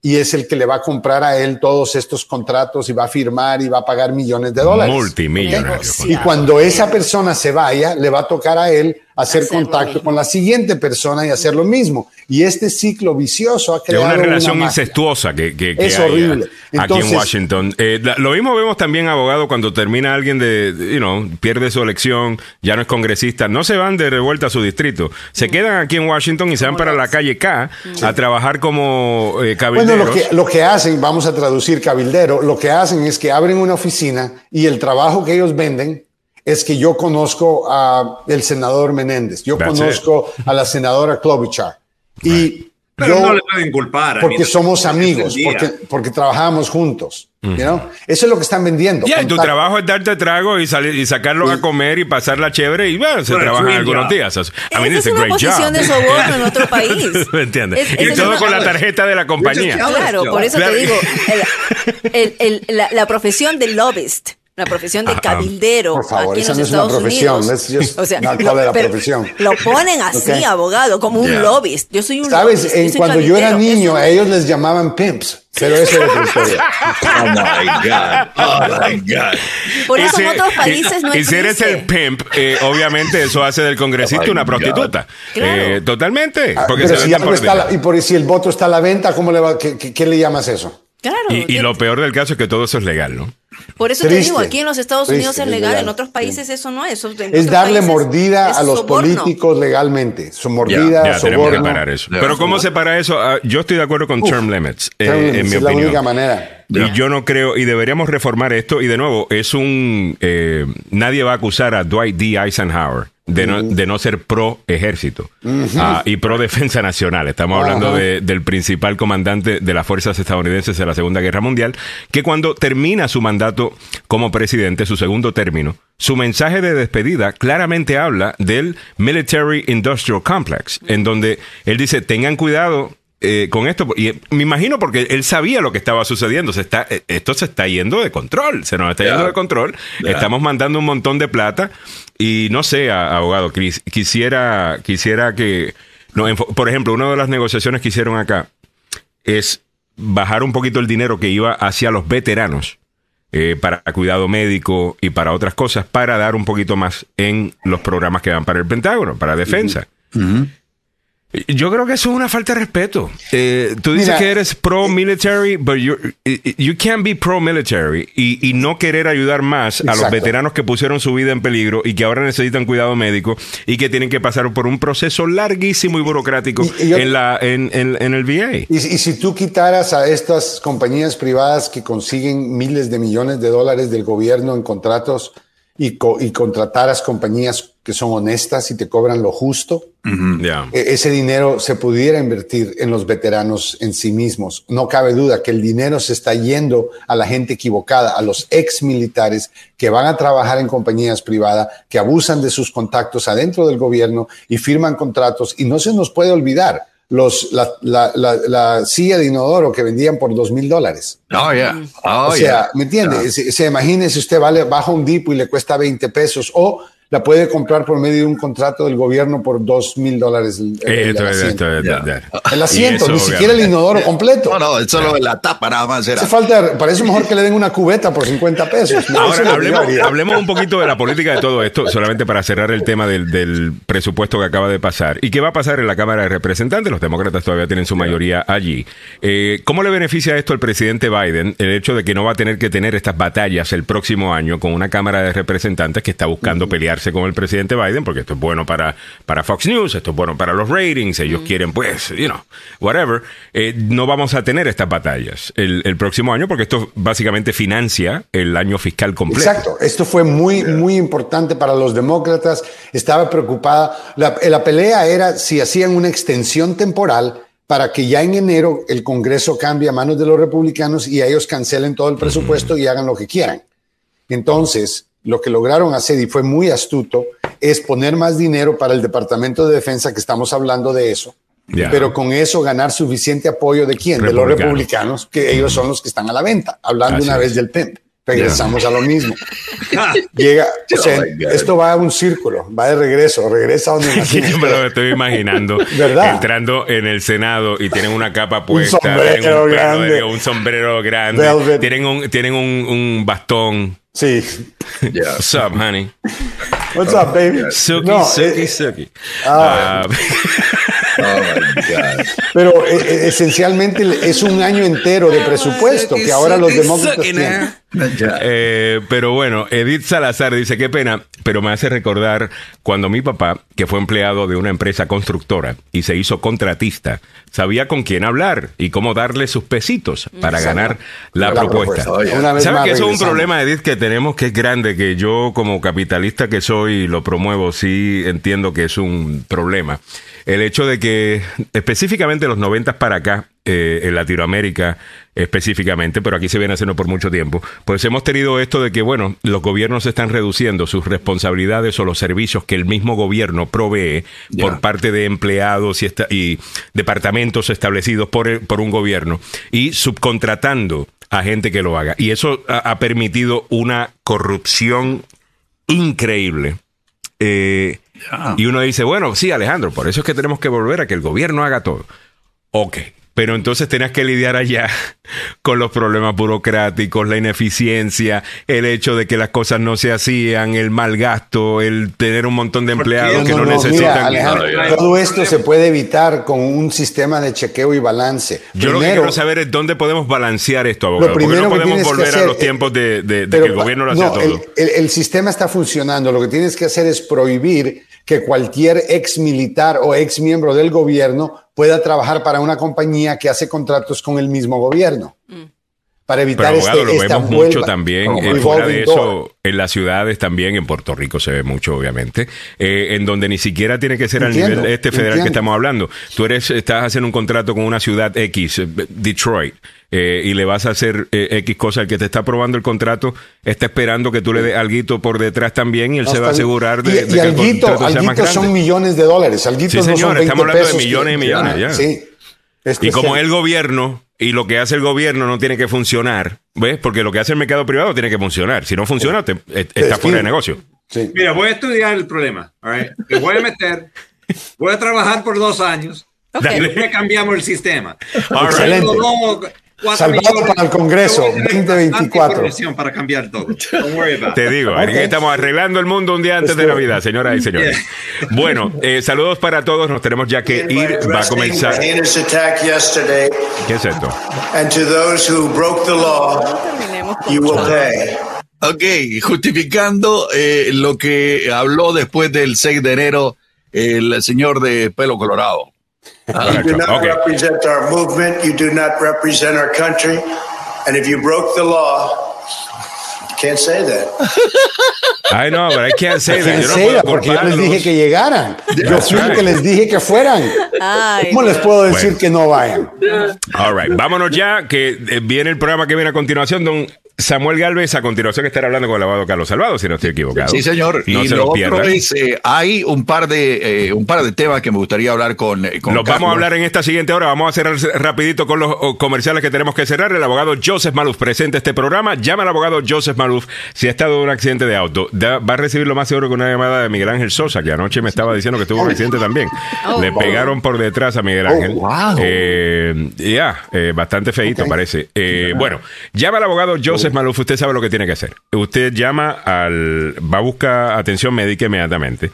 y es el que le va a comprar a él todos estos contratos y va a firmar y va a pagar millones de dólares. Multimillonario. Y cuando esa persona se vaya, le va a tocar a él hacer contacto con la siguiente persona y hacer lo mismo. Y este ciclo vicioso ha creado una relación incestuosa que, que, es horrible. aquí en Washington. Eh, lo mismo vemos también, abogado, cuando termina alguien de, you know, pierde su elección, ya no es congresista, no se van de revuelta a su distrito, se mm. quedan aquí en Washington y se van para la calle K a trabajar como eh, cabilderos. Bueno, lo que, lo que hacen, vamos a traducir cabildero, lo que hacen es que abren una oficina y el trabajo que ellos venden es que yo conozco a el senador Menéndez, yo conozco a la senadora Klobuchar y Pero no le pueden culpar. Porque somos amigos, porque, porque trabajamos juntos. Eso es lo que están vendiendo. Y tu trabajo es darte trago y, salir, y sacarlos a comer y pasarla chévere y bueno, se trabajan algunos días. A mí es una posición de soborno en otro país. ¿Me entiendes? y todo con la tarjeta de la compañía. Claro, por eso te digo, la, la profesión de lobbyist la profesión de cabildero. Por favor, aquí esa en los no es una profesión. o sea, lo, de la profesión. Lo ponen así, abogado, como un lobbyist. Yo soy un ¿Sabes? cuando yo era niño, a ellos les llamaban pimps. Pero eso es otra historia. Oh my God. Oh my God. Por eso en otros países no Y si eres el pimp, eh, obviamente eso hace del congresista oh una prostituta. Eh, totalmente. Ah, porque pero si está y por si el voto está a la venta, ¿cómo le va, qué le llamas eso? y, lo peor del caso es que todo eso es legal, ¿no? Por eso te digo, aquí en los Estados Unidos es legal, en otros países eso no es. es darle mordida a los políticos legalmente. Su mordida, ya, tenemos que parar eso. Pero ¿cómo se para eso? Ah, yo estoy de acuerdo con term limits, eh, en mi es la única manera. Y yo no creo, y deberíamos reformar esto, y de nuevo, es un, eh, nadie va a acusar a Dwight D. Eisenhower de no, de no ser pro ejército ah, y pro defensa nacional. Estamos hablando del principal comandante de las fuerzas estadounidenses de la Segunda Guerra Mundial, que cuando termina su mandato como presidente, su segundo término, su mensaje de despedida claramente habla del Military Industrial Complex, en donde él dice, tengan cuidado eh, con esto, y me imagino porque él sabía lo que estaba sucediendo, se está, eh, esto se está yendo de control, se nos está yendo de control, estamos mandando un montón de plata y no sé, abogado, quisiera, quisiera que, no, por ejemplo, una de las negociaciones que hicieron acá es bajar un poquito el dinero que iba hacia los veteranos. Eh, para cuidado médico y para otras cosas, para dar un poquito más en los programas que van para el Pentágono, para defensa. Yo creo que eso es una falta de respeto. Eh, tú dices que eres pro-military, pero you can't be pro-military y, no querer ayudar más a los veteranos que pusieron su vida en peligro y que ahora necesitan cuidado médico y que tienen que pasar por un proceso larguísimo y burocrático en, la, en, en, el VA. Y, si tú quitaras a estas compañías privadas que consiguen miles de millones de dólares del gobierno en contratos y, y contrataras compañías que son honestas y te cobran lo justo, e, ese dinero se pudiera invertir en los veteranos en sí mismos. No cabe duda que el dinero se está yendo a la gente equivocada, a los ex militares que van a trabajar en compañías privadas, que abusan de sus contactos adentro del gobierno y firman contratos. Y no se nos puede olvidar los, la, la, la, silla de inodoro que vendían por dos mil dólares. Oh, yeah. Oh, o sea, ¿me entiende? Se, se, imagine si usted vale, baja un dipo y le cuesta 20 pesos o la puede comprar por medio de un contrato del gobierno por dos mil dólares el, asiento. el asiento, ni siquiera el inodoro completo. No, no, es solo la tapa nada más. Era. Hace falta, para eso mejor que le den una cubeta por 50 pesos. Ahora, hablemos, un poquito de la política de todo esto, solamente para cerrar el tema del, presupuesto que acaba de pasar. ¿Y qué va a pasar en la Cámara de Representantes? Los demócratas todavía tienen su mayoría allí. Eh, ¿Cómo le beneficia esto al presidente Biden el hecho de que no va a tener que tener estas batallas el próximo año con una Cámara de Representantes que está buscando pelear con el presidente Biden, porque esto es bueno para, para Fox News, esto es bueno para los ratings, ellos quieren, pues, you know, whatever. Eh, no vamos a tener estas batallas el, el, próximo año, porque esto básicamente financia el año fiscal completo. Exacto, esto fue muy, muy importante para los demócratas. Estaba preocupada. La, la pelea era si hacían una extensión temporal para que ya en enero el Congreso cambie a manos de los republicanos y ellos cancelen todo el presupuesto y hagan lo que quieran. Entonces, lo que lograron hacer, y fue muy astuto, es poner más dinero para el Departamento de Defensa, que estamos hablando de eso, pero con eso ganar suficiente apoyo de quién? De los republicanos, que ellos son los que están a la venta, hablando una vez del PEMP. Regresamos a lo mismo. Llega, o sea, esto va a un círculo, va de regreso, regresa a donde Yo me lo estoy imaginando. ¿verdad? Entrando en el Senado y tienen una capa puesta, un sombrero un, grande, un sombrero grande, tienen un, tienen un, un bastón Sí. Yeah. What's up, honey? What's up, baby? Suki, no, Suki, eh, Suki. Ah. Uh, Oh Pero eh, eh, esencialmente es un año entero de presupuesto que ahora los demócratas tienen. Eh, pero bueno, Edith Salazar dice, qué pena, pero me hace recordar cuando mi papá, que fue empleado de una empresa constructora y se hizo contratista, sabía con quién hablar y cómo darle sus pesitos para ganar la, propuesta. ¿Sabes que eso es un problema, Edith, que tenemos que es grande, que yo como capitalista que soy lo promuevo, sí entiendo que es un problema el hecho de que específicamente los 90 para acá, eh, en Latinoamérica específicamente, pero aquí se viene haciendo por mucho tiempo, pues hemos tenido esto de que, bueno, los gobiernos están reduciendo sus responsabilidades o los servicios que el mismo gobierno provee por parte de empleados y, y departamentos establecidos por, por un gobierno y subcontratando a gente que lo haga. Y eso ha, permitido una corrupción increíble. Eh, y uno dice, bueno, sí, Alejandro, por eso es que tenemos que volver a que el gobierno haga todo. Ok, pero entonces tenías que lidiar allá con los problemas burocráticos, la ineficiencia, el hecho de que las cosas no se hacían, el mal gasto, el tener un montón de empleados que no, necesitan. todo esto se puede evitar con un sistema de chequeo y balance. Yo lo que quiero saber es dónde podemos balancear esto, abogado. No podemos volver a los tiempos de, que el gobierno lo hacía todo. el sistema está funcionando. Lo que tienes que hacer es prohibir que cualquier ex militar o ex miembro del gobierno pueda trabajar para una compañía que hace contratos con el mismo gobierno. Mm. para evitar Pero, abogado, este, lo vemos mucho también eh, fuera de eso en las ciudades también en Puerto Rico se ve mucho obviamente eh, en donde ni siquiera tiene que ser al nivel este federal que estamos hablando tú eres estás haciendo un contrato con una ciudad X eh, y le vas a hacer X cosa el que te está aprobando el contrato está esperando que tú le des algo por detrás también y él se va a asegurar de, y, que el contrato son millones de dólares sí señor estamos hablando de millones y millones ya, Sí. y como el gobierno y lo que hace el gobierno no tiene que funcionar, ¿ves? Porque lo que hace el mercado privado tiene que funcionar. Si no funciona, te, eh, está fuera de negocio. Mira, voy a estudiar el problema. Te voy a meter, voy a trabajar por dos años. Okay. Y cambiamos el sistema. Excelente. Salvado para el Congreso 2024. Para cambiar todo. Te digo, estamos arreglando el mundo un día antes de Navidad, señoras y señores. Bueno, eh, saludos para todos. Nos tenemos ya que ir. Va a comenzar. ¿Qué es esto? Ok, justificando eh, lo que habló después del 6 de enero el señor de pelo colorado. You do not okay. represent our movement. You do not represent our country. And if you broke the law, you can't say that. I know, but I can't say that. Yo no puedo porque yo les dije que llegaran. Yo fui right. que les dije que fueran. Ay, ¿Cómo les puedo decir bueno. que no vayan? All right, vámonos ya, que eh, viene el programa que viene a continuación, don Samuel Galvez, a continuación estará hablando con el abogado Carlos Salvado, si no estoy equivocado. Sí, señor. No y se lo, lo es, eh, hay un par de eh, un par de temas que me gustaría hablar con, eh, con Los Carlos. vamos a hablar en esta siguiente hora. Vamos a cerrar rapidito con los comerciales que tenemos que cerrar. El abogado Joseph Maluf presenta este programa. Llama al abogado Joseph Maluf si ha estado en un accidente de auto. Da, va a recibir lo más seguro que una llamada de Miguel Ángel Sosa, que anoche me estaba diciendo que tuvo un accidente también. Oh, Le pegaron por detrás a Miguel Ángel. Oh, wow. Ya, yeah, bastante feito okay. parece. bueno, llama al abogado Joseph oh. Maluf. Usted sabe lo que tiene que hacer. Usted llama al, va a buscar atención médica inmediatamente.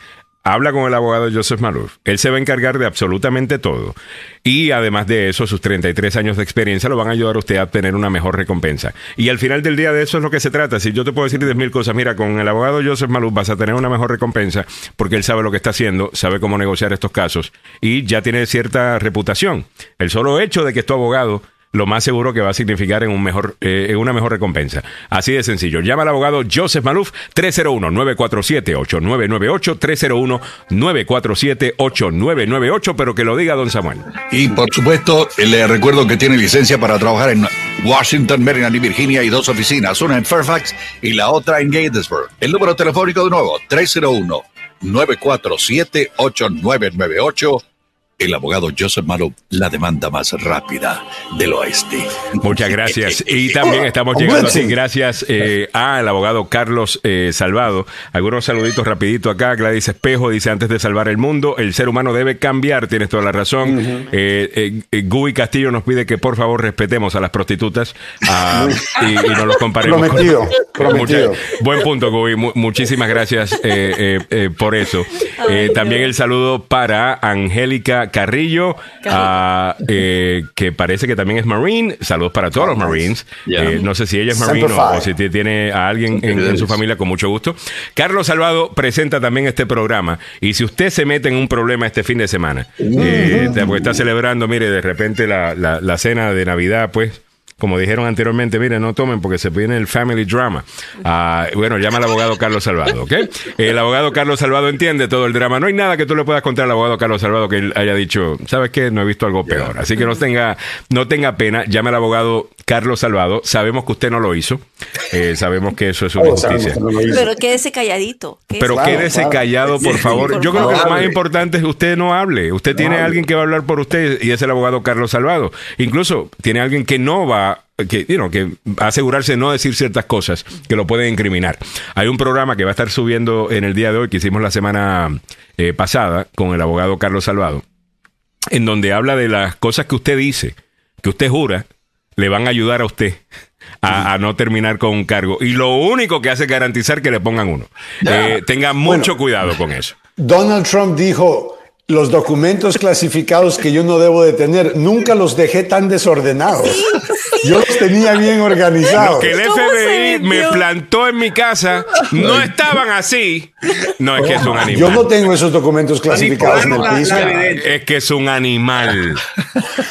Habla con el abogado Joseph Maluf. Él se va a encargar de absolutamente todo. Y además de eso, sus 33 años de experiencia lo van a ayudar a usted a obtener una mejor recompensa. Y al final del día de eso es lo que se trata. Si yo te puedo decir 10 mil cosas, mira, con el abogado Joseph Maluf vas a tener una mejor recompensa porque él sabe lo que está haciendo, sabe cómo negociar estos casos y ya tiene cierta reputación. El solo hecho de que es abogado lo más seguro que va a significar en, un mejor, eh, en una mejor recompensa. Así de sencillo. Llama al abogado Joseph Maluf 301-947-8998, 301-947-8998, pero que lo diga don Samuel. Y por supuesto, le recuerdo que tiene licencia para trabajar en Washington, Maryland y Virginia y dos oficinas, una en Fairfax y la otra en Gatesburg. El número telefónico de nuevo, 301 947 8998 el abogado Joseph Malo, la demanda más rápida del oeste. Muchas gracias. Y también estamos llegando así, gracias eh, al abogado Carlos eh, Salvado. Algunos saluditos rapidito acá. Gladys Espejo dice, antes de salvar el mundo, el ser humano debe cambiar, tienes toda la razón. eh, eh, Gui Castillo nos pide que por favor respetemos a las prostitutas uh, y, y, no los comparemos. Prometido, con... prometido. buen punto, Gui. muchísimas gracias por eso. también el saludo para Angélica Carrillo, uh, eh, que parece que también es Marine. Saludos para todos los Marines. Yeah. Eh, no sé si ella es Marine o, o, si tiene a alguien en, en, su familia, con mucho gusto. Carlos Salvado presenta también este programa. Y si usted se mete en un problema este fin de semana, eh, porque está celebrando, mire, de repente la, la, la cena de Navidad, pues como dijeron anteriormente, miren, no tomen porque se viene el family drama. Uh, bueno, llama al abogado Carlos Salvado, ¿ok? El abogado Carlos Salvado entiende todo el drama. No hay nada que tú le puedas contar al abogado Carlos Salvado que él haya dicho, ¿sabes qué? No he visto algo peor. Así que no tenga, no tenga pena, llame al abogado Carlos Salvado. Sabemos que usted no lo hizo. Eh, sabemos que eso es una injusticia. No Pero quédese calladito. Quédese. Pero claro, quédese claro. callado, por favor. Sí, por Yo creo que lo más importante es que usted no hable. Usted no tiene hable. alguien que va a hablar por usted y es el abogado Carlos Salvado. Incluso tiene alguien que no va que, you know, que asegurarse de no decir ciertas cosas que lo pueden incriminar. Hay un programa que va a estar subiendo en el día de hoy, que hicimos la semana eh, pasada con el abogado Carlos Salvado, en donde habla de las cosas que usted dice, que usted jura, le van a ayudar a usted a, a, no terminar con un cargo. Y lo único que hace es garantizar que le pongan uno. Eh, tenga mucho bueno, cuidado con eso. Donald Trump dijo, los documentos clasificados que yo no debo de tener, nunca los dejé tan desordenados. Yo los tenía bien organizados. Lo que el FBI me plantó en mi casa no estaban así. No, es que es un animal. Yo no tengo esos documentos clasificados en el piso. Es que es un animal.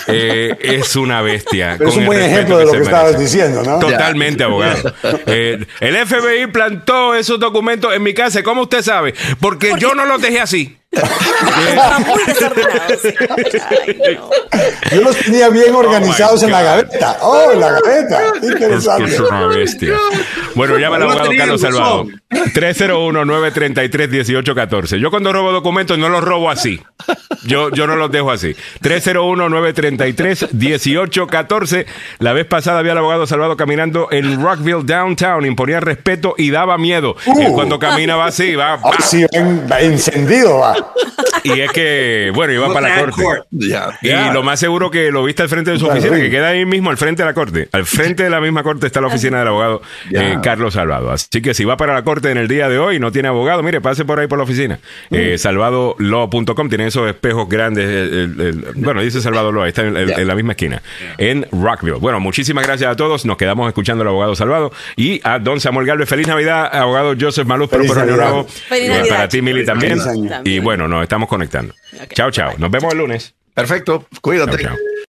Eh, es una bestia. es un buen ejemplo de lo que, estabas diciendo, ¿no? Totalmente, abogado. Eh, el FBI plantó esos documentos en mi casa. ¿Cómo usted sabe? Porque yo no los dejé así. Yo los tenía bien oh organizados en la gaveta. Oh, en la gaveta. Interesante. Es, una bestia. Bueno, llama al abogado Carlos Salvador. 301-933-1814. Yo cuando robo documentos no los robo así. Yo, yo no los dejo así. 301-933-1814. La vez pasada había el abogado Salvador caminando en Rockville Downtown. Imponía respeto y daba miedo. Uh. cuando caminaba así, va. Oh, sí, encendido va. Y es que, bueno, iba para la corte. Y lo más seguro que lo viste al frente de su oficina, que queda ahí mismo al frente de la corte. Al frente de la misma corte está la oficina del abogado eh, Carlos Salvado. Así que si va para la corte en el día de hoy y no tiene abogado, mire, pase por ahí por la oficina. Mm. Eh, salvadolaw.com tiene esos espejos grandes. bueno, dice Salvado Law, está en, la misma esquina, en Rockville. Bueno, muchísimas gracias a todos. Nos quedamos escuchando al abogado Salvado y a don Samuel Galvez. Feliz Navidad, abogado Joseph Maluz, pero por nuevo. Para ti, Mili, también. Y bueno, nos estamos conectando. Chao, chao. Nos vemos el lunes. Perfecto. Cuídate.